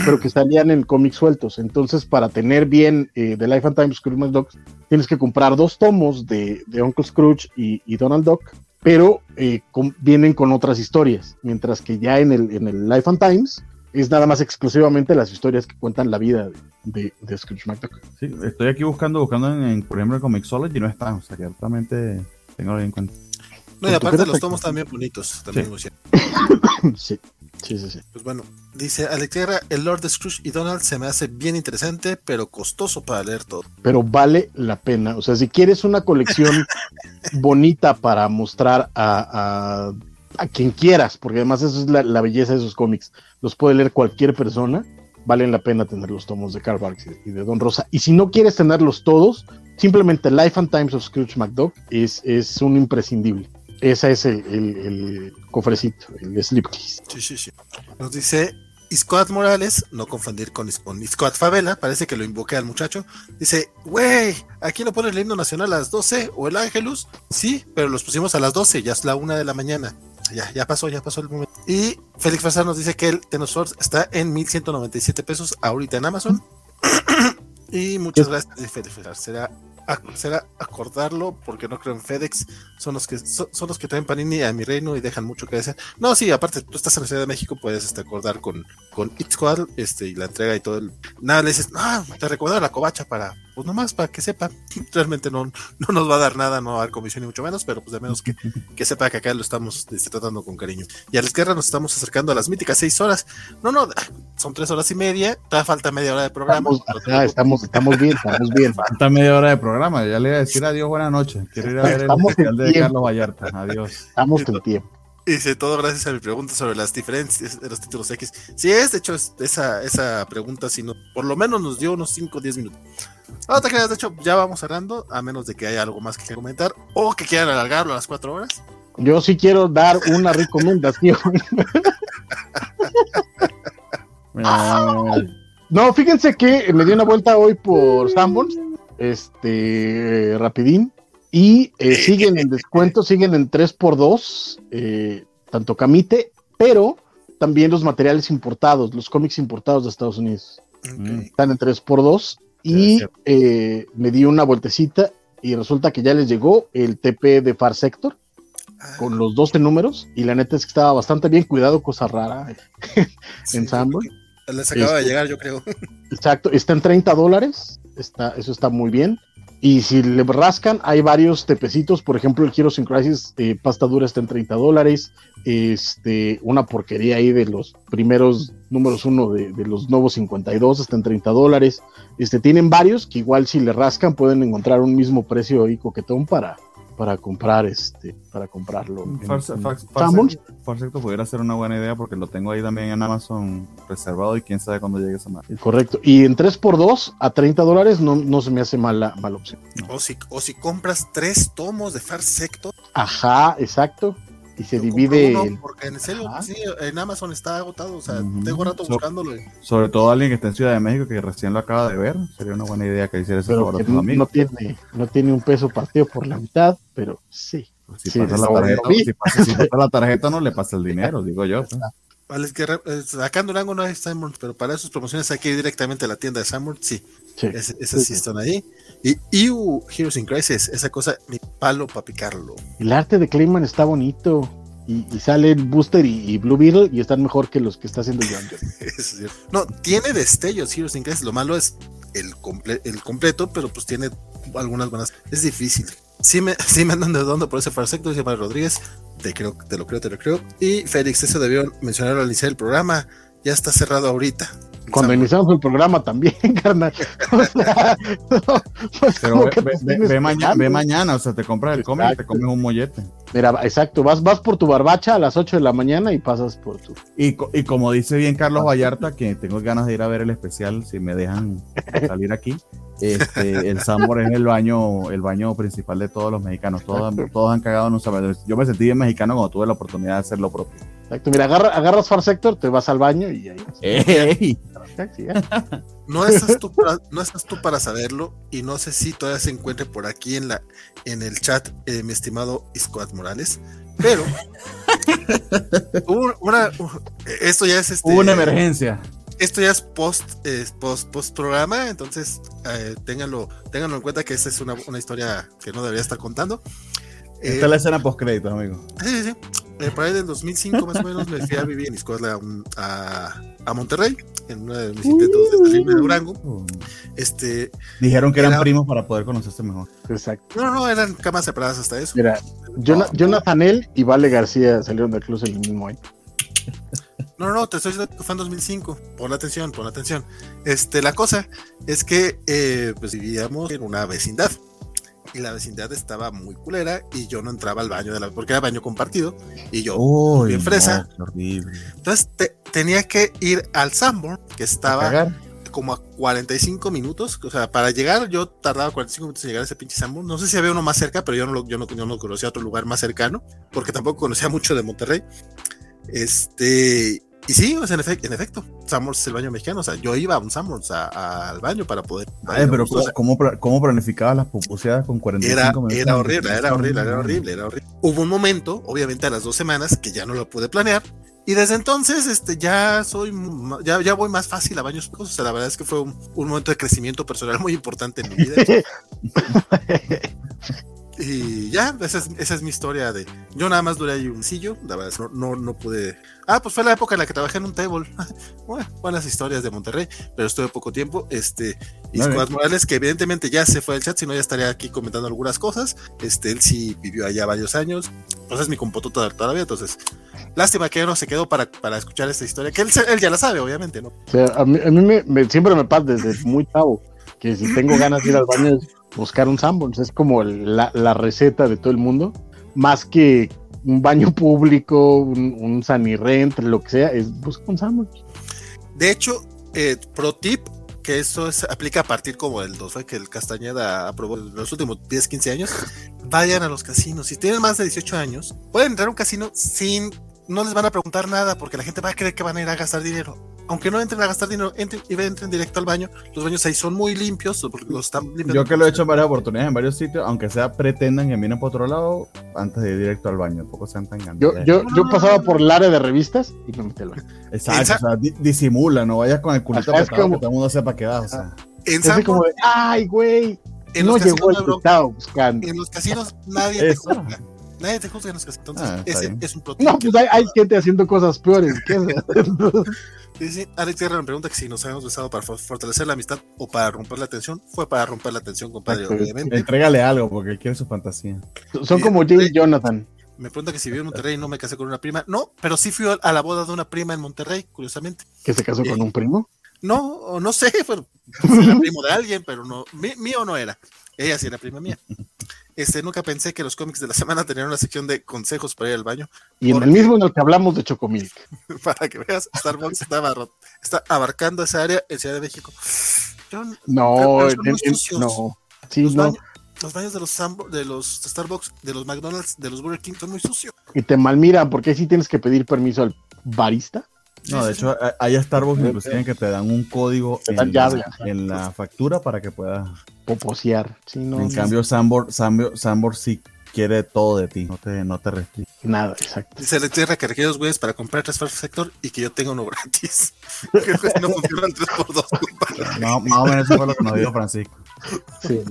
pero que salían en cómics sueltos. Entonces, para tener bien eh, The Life and Times Scrooge McDuck, tienes que comprar dos tomos de, de Uncle Scrooge y, Donald Duck pero eh, vienen con otras historias, mientras que ya en el, en el Life and Times es nada más exclusivamente las historias que cuentan la vida de, de Scrooge McDuck. Sí, estoy aquí buscando, buscando en, por ejemplo, en Comixology y no está, o sea, que realmente tengo bien en cuenta. No, y aparte los tomos también bonitos, también sí. (coughs) sí. Sí, sí, sí. Pues bueno, dice Alex Guerra, el Lord Scrooge y Donald se me hace bien interesante, pero costoso para leer todo. Pero vale la pena. O sea, si quieres una colección (laughs) bonita para mostrar a, a, quien quieras, porque además eso es la, belleza de esos cómics, los puede leer cualquier persona, valen la pena tener los tomos de Karl Barks y de Don Rosa. Y si no quieres tenerlos todos, simplemente Life and Times of Scrooge McDuck es, es un imprescindible. Ese es el, cofrecito, el slipcase. Sí, sí, sí. Nos dice Iscoat Morales, no confundir con, con Iscoat Favela, parece que lo invoqué al muchacho. Dice, güey, aquí no pones el himno nacional a las 12 o el Ángelus. Sí, pero los pusimos a las 12, ya es la una de la mañana. Ya, ya pasó, ya pasó el momento. Y Félix Fazar nos dice que el Tenosur está en 1197 pesos ahorita en Amazon. (clears throat) y muchas gracias, Félix Fazar. Será será acordarlo porque no creo en FedEx son los que son, los que traen Panini a mi reino y dejan mucho que decir no sí aparte tú estás en la Ciudad de México puedes este, acordar con con Squad este y la entrega y todo el nada le dices no te recuerdo la covacha para pues nomás para que sepa, (laughs) realmente no, no nos va a dar nada, no va a dar comisión ni mucho menos, pero pues de menos que, (laughs) que sepa que acá lo estamos este, tratando con cariño. Y a la izquierda nos estamos acercando a las míticas seis horas. No, no, son tres horas y media, todavía falta media hora de programa. Estamos, estamos, estamos bien, estamos bien. (laughs) Falta media hora de programa, ya le voy a decir adiós, buenas noches. Quiero ir a ver el especial de Carlos Vallarta. Adiós. Estamos en tiempo. Dice todo gracias a mi pregunta sobre las diferencias de los títulos X. Sí, es, de hecho, esa, esa pregunta, si no, por lo menos nos dio unos 5 o 10 minutos. No te de hecho, ya vamos cerrando, a menos de que haya algo más que comentar o que quieran alargarlo a las 4 horas. Yo sí quiero dar una recomendación. (laughs) no, fíjense que me di una vuelta hoy por Sanborns, este, rapidín, y eh, siguen en descuento, siguen en 3x2, eh, tanto Camite, pero también los materiales importados, los cómics importados de Estados Unidos. Están en 3x2 y eh, me di una vueltecita y resulta que ya les llegó el TP de Far Sector con los 12 números y la neta es que estaba bastante bien cuidado, cosa rara (laughs) en Sanborn. Les acaba de este, llegar, yo creo. (laughs) Exacto, está en 30 dólares, está, eso está muy bien. Y si le rascan, hay varios tepecitos. Por ejemplo, el Heroes in Crisis eh, pasta dura está en 30 dólares. Este, una porquería ahí de los primeros números uno de, los nuevos 52 está en 30 dólares. Este, tienen varios que igual si le rascan pueden encontrar un mismo precio ahí coquetón para, para comprar este para comprarlo. Farsecto pudiera ser una buena idea porque lo tengo ahí también en Amazon reservado y quién sabe cuándo llegue esa marca. Correcto. Y en 3x2 a 30 dólares no, no se me hace mala, mala opción. O, si, o si compras tres tomos de Farsecto. Ajá, exacto y se divide. porque en serio, sí, en Amazon está agotado, o sea, tengo rato buscándolo. Sobre todo alguien que está en Ciudad de México que recién lo acaba de ver, sería una buena idea que hiciera tus amigos. No tiene, no tiene un peso partido por la mitad, pero sí. Pues si, pasa la tarjeta, si, pasa, si pasa la (laughs) tarjeta, no le pasa el dinero, digo yo. Pues. Vale, es que acá en Durango no hay Sanborns, pero para esas promociones hay que ir directamente a la tienda de Sanborns, sí. sí. esas sí, están ahí. Y Heroes in Crisis, esa cosa, mi palo para picarlo. El arte de Clayman está bonito y, y salen Booster y, Blue Beetle y están mejor que los que está haciendo John (laughs) no, tiene destellos Heroes in Crisis. Lo malo es el, el completo, pero pues tiene algunas buenas. Es difícil. Sí me, (laughs) sí me andan dudando por ese farsecto, dice Mario Rodríguez. Te creo, te lo creo, te lo creo. Y Félix, eso debió mencionarlo al iniciar el programa. Ya está cerrado ahorita. Cuando iniciamos el programa también, (laughs) carnal. Pues Pero ve, mañana, ve, mañana, o sea, te compras el cómic y te comes un mollete. Mira, exacto, vas, vas por tu barbacha a las 8 de la mañana y pasas por tu. Y, y como dice bien Carlos Vallarta, que tengo ganas de ir a ver el especial, si me dejan salir aquí. Este, el Sambor es el baño, el baño principal de todos los mexicanos. Todos, todos han cagado en un Yo me sentí bien mexicano cuando tuve la oportunidad de hacer lo propio. Exacto, mira, agarras Far Sector, te vas al baño y ahí. (laughs) No estás, tú para, no estás tú para saberlo y no sé si todavía se encuentre por aquí en, la, en el chat eh, mi estimado Iscoat Morales, pero (laughs) una, esto ya es este, una emergencia. Esto ya es post, post, post programa, entonces eh, ténganlo, ténganlo en cuenta que esta es una, una historia que no debería estar contando. Esta es la escena post créditos, amigo. Sí, sí, sí. Eh, por ahí del 2005 más o menos me fui a vivir en escuela a, a, Monterrey, en uno de mis intentos de salir de Durango. Uh. Este, Dijeron que eran primos para poder conocerse mejor. Exacto. No, no, eran camas separadas hasta eso. Mira, Jonathan L y Vale García salieron del club el mismo año. No, no, te estoy diciendo que fue en 2005. Pon atención, pon atención. Este, la cosa es que eh, pues vivíamos en una vecindad y la vecindad estaba muy culera y yo no entraba al baño de la porque era baño compartido y yo Uy, bien fresa. Entonces tenía que ir al Sanborn que estaba como a 45 minutos, o sea, para llegar yo tardaba 45 minutos en llegar a ese pinche Sanborn. No sé si había uno más cerca, pero yo no yo no, yo no conocía otro lugar más cercano porque tampoco conocía mucho de Monterrey. Este, y sí, o sea, en, efecto, en efecto, Summers es el baño mexicano. O sea, yo iba a un Summers al baño para poder. Ay, pero ¿cómo, ¿cómo, planificaba las pupuseadas con 45 era, minutos? Era horrible, era horrible, era horrible, era horrible. Hubo un momento, obviamente a las dos semanas, que ya no lo pude planear. Y desde entonces, este, ya soy, ya, ya voy más fácil a baños. O sea, la verdad es que fue un, un momento de crecimiento personal muy importante en mi vida. (laughs) Y ya, esa es, esa es, mi historia de. Yo nada más duré ahí un sillo, la verdad, no, no, no pude. Ah, pues fue la época en la que trabajé en un table. (laughs) bueno, buenas historias de Monterrey, pero estuve poco tiempo. Este, y Morales, que evidentemente ya se fue al chat, si no ya estaría aquí comentando algunas cosas. Este, él sí vivió allá varios años. Pues es mi compotota todavía, entonces. Lástima que él no se quedó para, para escuchar esta historia, que él, él ya la sabe, obviamente, ¿no? O sea, a mí, a mí me, siempre me pasa desde muy chavo que si tengo ganas de ir al baño buscar un Sanborns, es como la, receta de todo el mundo, más que un baño público, un, un Sanirrent, lo que sea, es buscar un Sanborns. De hecho, eh, pro tip, que eso aplica a partir como del 2, que el Castañeda aprobó en los últimos 10, 15 años, vayan a los casinos. Si tienen más de 18 años, pueden entrar a un casino sin, no les van a preguntar nada porque la gente va a creer que van a ir a gastar dinero aunque no entren a gastar dinero, entren y entren directo al baño. Los baños ahí son muy limpios, porque los están Yo que lo he hecho en varias oportunidades, en varios sitios, aunque sea pretendan que miren por otro lado, antes de ir directo al baño, tampoco sean tan grandes. Yo, yo, yo pasaba por el área de revistas y me metí al baño. Exacto, o sea, disimula, no vayas con el culito apretado como... que todo el mundo sepa que vas, o sea. En es como de, ay, güey, no llegó el que buscando. En los casinos nadie te juzga. Nadie te juzga en. Entonces, ah, ese es un protocolo. No, pues hay, hay, gente haciendo cosas peores. ¿Qué Sí, Alex Guerra me pregunta que si nos habíamos besado para fortalecer la amistad o para romper la tensión. Fue para romper la tensión, compadre, obviamente. Entrégale algo porque quiere su fantasía. Son como Jay y Jonathan. Me pregunta que si vivo en Monterrey y no me casé con una prima. No, pero sí fui a la boda de una prima en Monterrey, curiosamente. ¿Que se casó con un primo? No, no sé, (laughs) fue, era primo de alguien, pero no, mío no era. Ella sí era prima mía. Este, nunca pensé que los cómics de la semana tenían una sección de consejos para ir al baño. Y en el mismo en el que hablamos de Chocomilk. (laughs) para que veas, Starbucks está abarcando esa área en Ciudad de México. no, no. Sí, los, no. Baños, los baños de los, de los Starbucks, de los McDonald's, de los Burger King son muy sucios. Y te malmiran porque sí tienes que pedir permiso al barista. No, de hecho, hay Starbucks inclusive que te dan un código en, en, la factura para que puedas poposear. en cambio, Sambor, Sambor, sí quiere todo de ti, no te, no te restringe. Nada, exacto. Dice le tierra que dos güeyes para comprar tres First Sector y que yo tenga uno gratis. (laughs) que no funciona el 3x2. No, más o menos eso fue lo que nos dijo Francisco. Sí,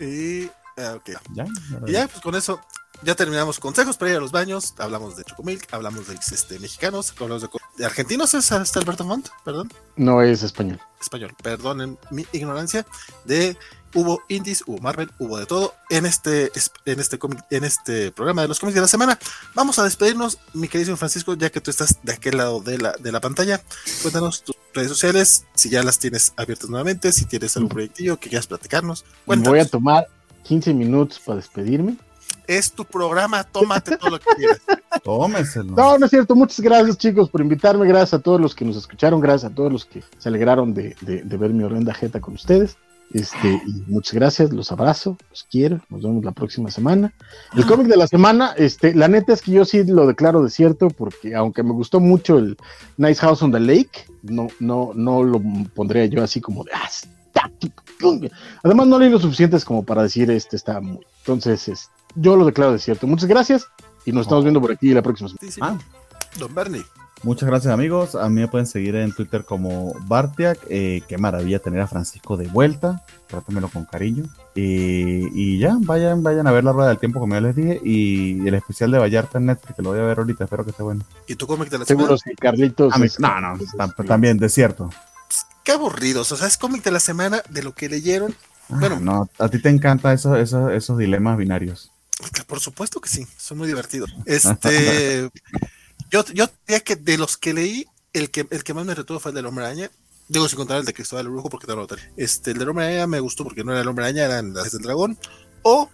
(laughs) y, ah, okay. ¿Ya? y ya, pues con eso ya terminamos consejos para ir a los baños. Hablamos de Chocomilk, hablamos de este, mexicanos, hablamos de, de argentinos. ¿Es hasta Alberto Montt? Perdón. No es español. Español, perdonen mi ignorancia. De hubo indies, hubo Marvel, hubo de todo en este, en este en este programa de los cómics de la semana. Vamos a despedirnos, mi querido Francisco, ya que tú estás de aquel lado de la, de la pantalla. Cuéntanos tus redes sociales, si ya las tienes abiertas nuevamente, si tienes algún proyectillo que quieras platicarnos. Voy a tomar 15 minutos para despedirme es tu programa, tómate todo lo que quieras. (laughs) Tómeselo. No, no es cierto. Muchas gracias, chicos, por invitarme. Gracias a todos los que nos escucharon. Gracias a todos los que se alegraron de, ver mi horrenda jeta con ustedes. Este, y muchas gracias, los abrazo, los quiero, nos vemos la próxima semana. El cómic de la semana, este, la neta es que yo sí lo declaro desierto, porque aunque me gustó mucho el Nice House on the Lake, no, no, no lo pondría yo así como de ah, Además, no leí lo suficientes como para decir este está muy. Entonces, este, yo lo declaro de cierto. Muchas gracias y nos estamos viendo por aquí la próxima semana. Ah. Don Bernie. Muchas gracias amigos. A mí me pueden seguir en Twitter como Bartiak. Eh, qué maravilla tener a Francisco de vuelta. Trátamelo con cariño. Y, ya, vayan, vayan a ver la rueda del tiempo como ya les dije. Y el especial de Vallarta en Netflix, que lo voy a ver ahorita. Espero que esté bueno. ¿Y tu cómic de la semana? Seguro que Carlitos. no, no, también, desierto. Qué aburridos. O sea, es cómic de la semana de lo que leyeron. Ah, bueno, no, a ti te encantan esos, esos, esos dilemas binarios. Por supuesto que sí, son muy divertidos. Este, (laughs) yo, yo diría que de los que leí, el que, el que más me retuvo fue el del Hombre Araña. Digo, sin contar el de Cristóbal Brujo, porque te lo Este, el del Hombre Araña me gustó porque no era el Hombre Araña, eran las del dragón. O,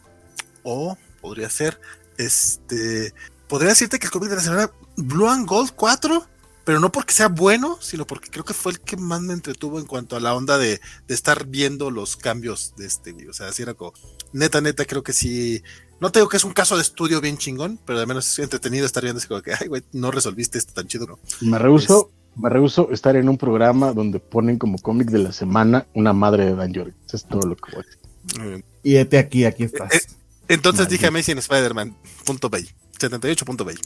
o, podría ser, este, podría decirte que el cómic de la semana Blue and Gold 4 pero no porque sea bueno, sino porque creo que fue el que más me entretuvo en cuanto a la onda de, de estar viendo los cambios de este, o sea, así era como, neta, neta, creo que sí, no te digo que es un caso de estudio bien chingón, pero al menos es entretenido estar viendo así como que, ay, güey, no resolviste esto tan chido, ¿no? Me rehuso, me rehuso estar en un programa donde ponen como cómic de la semana una madre de Dan Jorgens, es todo lo que voy a decir. Y este aquí, aquí estás. Eh, eh, entonces dije Amazing Spider-Man, punto 78.bay.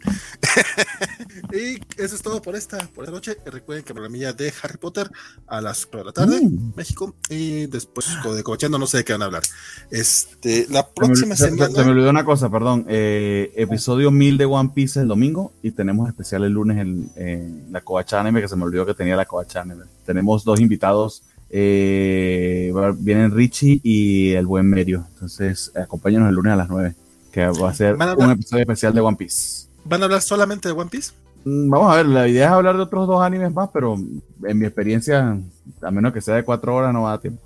(laughs) y eso es todo por esta, por esta noche. Recuerden que programilla de Harry Potter a las 4 de la tarde, mm. México. Y después de Coachando, no sé de qué van a hablar. Este, la próxima semana. Se, me olvidó una cosa, perdón. Eh, episodio 1000 de One Piece el domingo y tenemos especial el lunes en, la Coacha Anime, que se me olvidó que tenía la Coacha Anime. Tenemos dos invitados. Eh, vienen Richie y el buen Medio. Entonces, acompáñanos el lunes a las 9, que va a ser un episodio especial de One Piece. ¿Van a hablar solamente de One Piece? Mm, vamos a ver, la idea es hablar de otros dos animes más, pero en mi experiencia, a menos que sea de cuatro horas, no va a dar tiempo.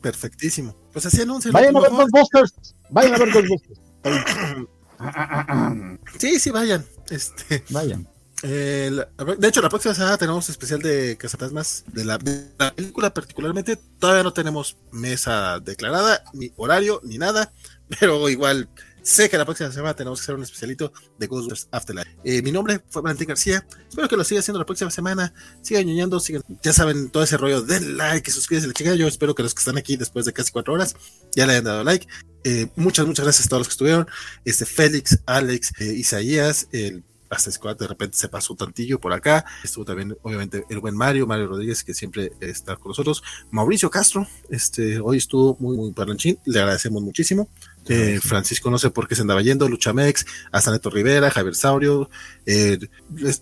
Perfectísimo. Pues así anuncian. Vayan a ver Ghostbusters. Vayan a ver Ghostbusters. (coughs) sí, sí, vayan. Este, vayan. de hecho, la próxima semana tenemos especial de Cazatasmas de la, de la película, particularmente. Todavía no tenemos mesa declarada, ni horario, ni nada, (laughs) pero igual Sé que la próxima semana tenemos que hacer un especialito de Ghostbusters Afterlife. Eh, mi nombre fue Valentín García. Espero que lo siga haciendo la próxima semana. Sigan ñoñando, sigan, ya saben, todo ese rollo. Den like, suscríbanse la chica. Yo espero que los que están aquí después de casi cuatro horas ya le hayan dado like. Eh, muchas, muchas gracias a todos los que estuvieron. Este, Félix, Alex, eh, Isaías, el hasta Squad de repente se pasó tantillo por acá. Estuvo también, obviamente, el buen Mario, Mario Rodríguez, que siempre está con nosotros. Mauricio Castro, este, hoy estuvo muy, muy parlanchín, le agradecemos muchísimo. Eh, Francisco no sé por qué se andaba yendo, Luchamex, hasta Neto Rivera, Javier Saurio, eh,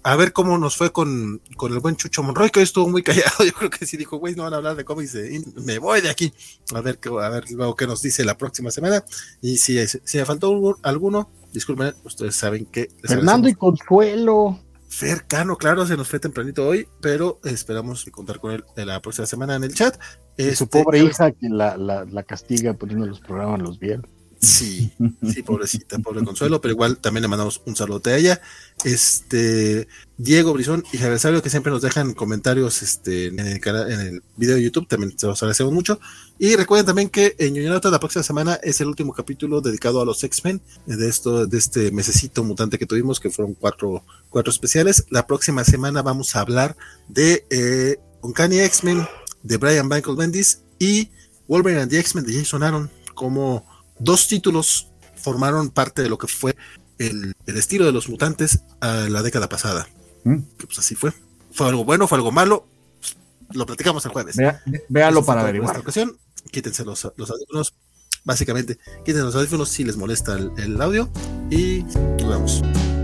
a ver cómo nos fue con, con, el buen Chucho Monroy, que hoy estuvo muy (laughs) callado, yo creo que sí dijo, güey, no van a hablar de cómics, me voy de aquí, a ver, a ver luego qué nos dice la próxima semana, y si, si me faltó alguno, disculpen, ustedes saben que... Fernando y Consuelo. Fer Cano, claro, se nos fue tempranito hoy, pero esperamos contar con él la próxima semana en el chat. su este, pobre hija que la, la, la castiga poniendo los programas los viernes. Sí, sí, pobrecita, pobre Consuelo, pero igual también le mandamos un saludo a ella. Este, Diego Brizón y Javier Sabio, que siempre nos dejan comentarios este, en, el en el video de YouTube, también se los agradecemos mucho. Y recuerden también que en Ñoñonautas la próxima semana es el último capítulo dedicado a los X-Men, de esto, de este mesecito mutante que tuvimos, que fueron cuatro, cuatro especiales. La próxima semana vamos a hablar de eh, Uncanny X-Men, de Brian Michael Bendis y Wolverine and the X-Men de Jason Aaron, como dos títulos formaron parte de lo que fue el, estilo de los mutantes a la década pasada. Mm. pues así fue. Fue algo bueno, fue algo malo. Lo platicamos el jueves. véalo para averiguar. En esta ocasión, quítense los, los audífonos. Básicamente, quítense los audífonos si les molesta el, el audio. Y nos vemos.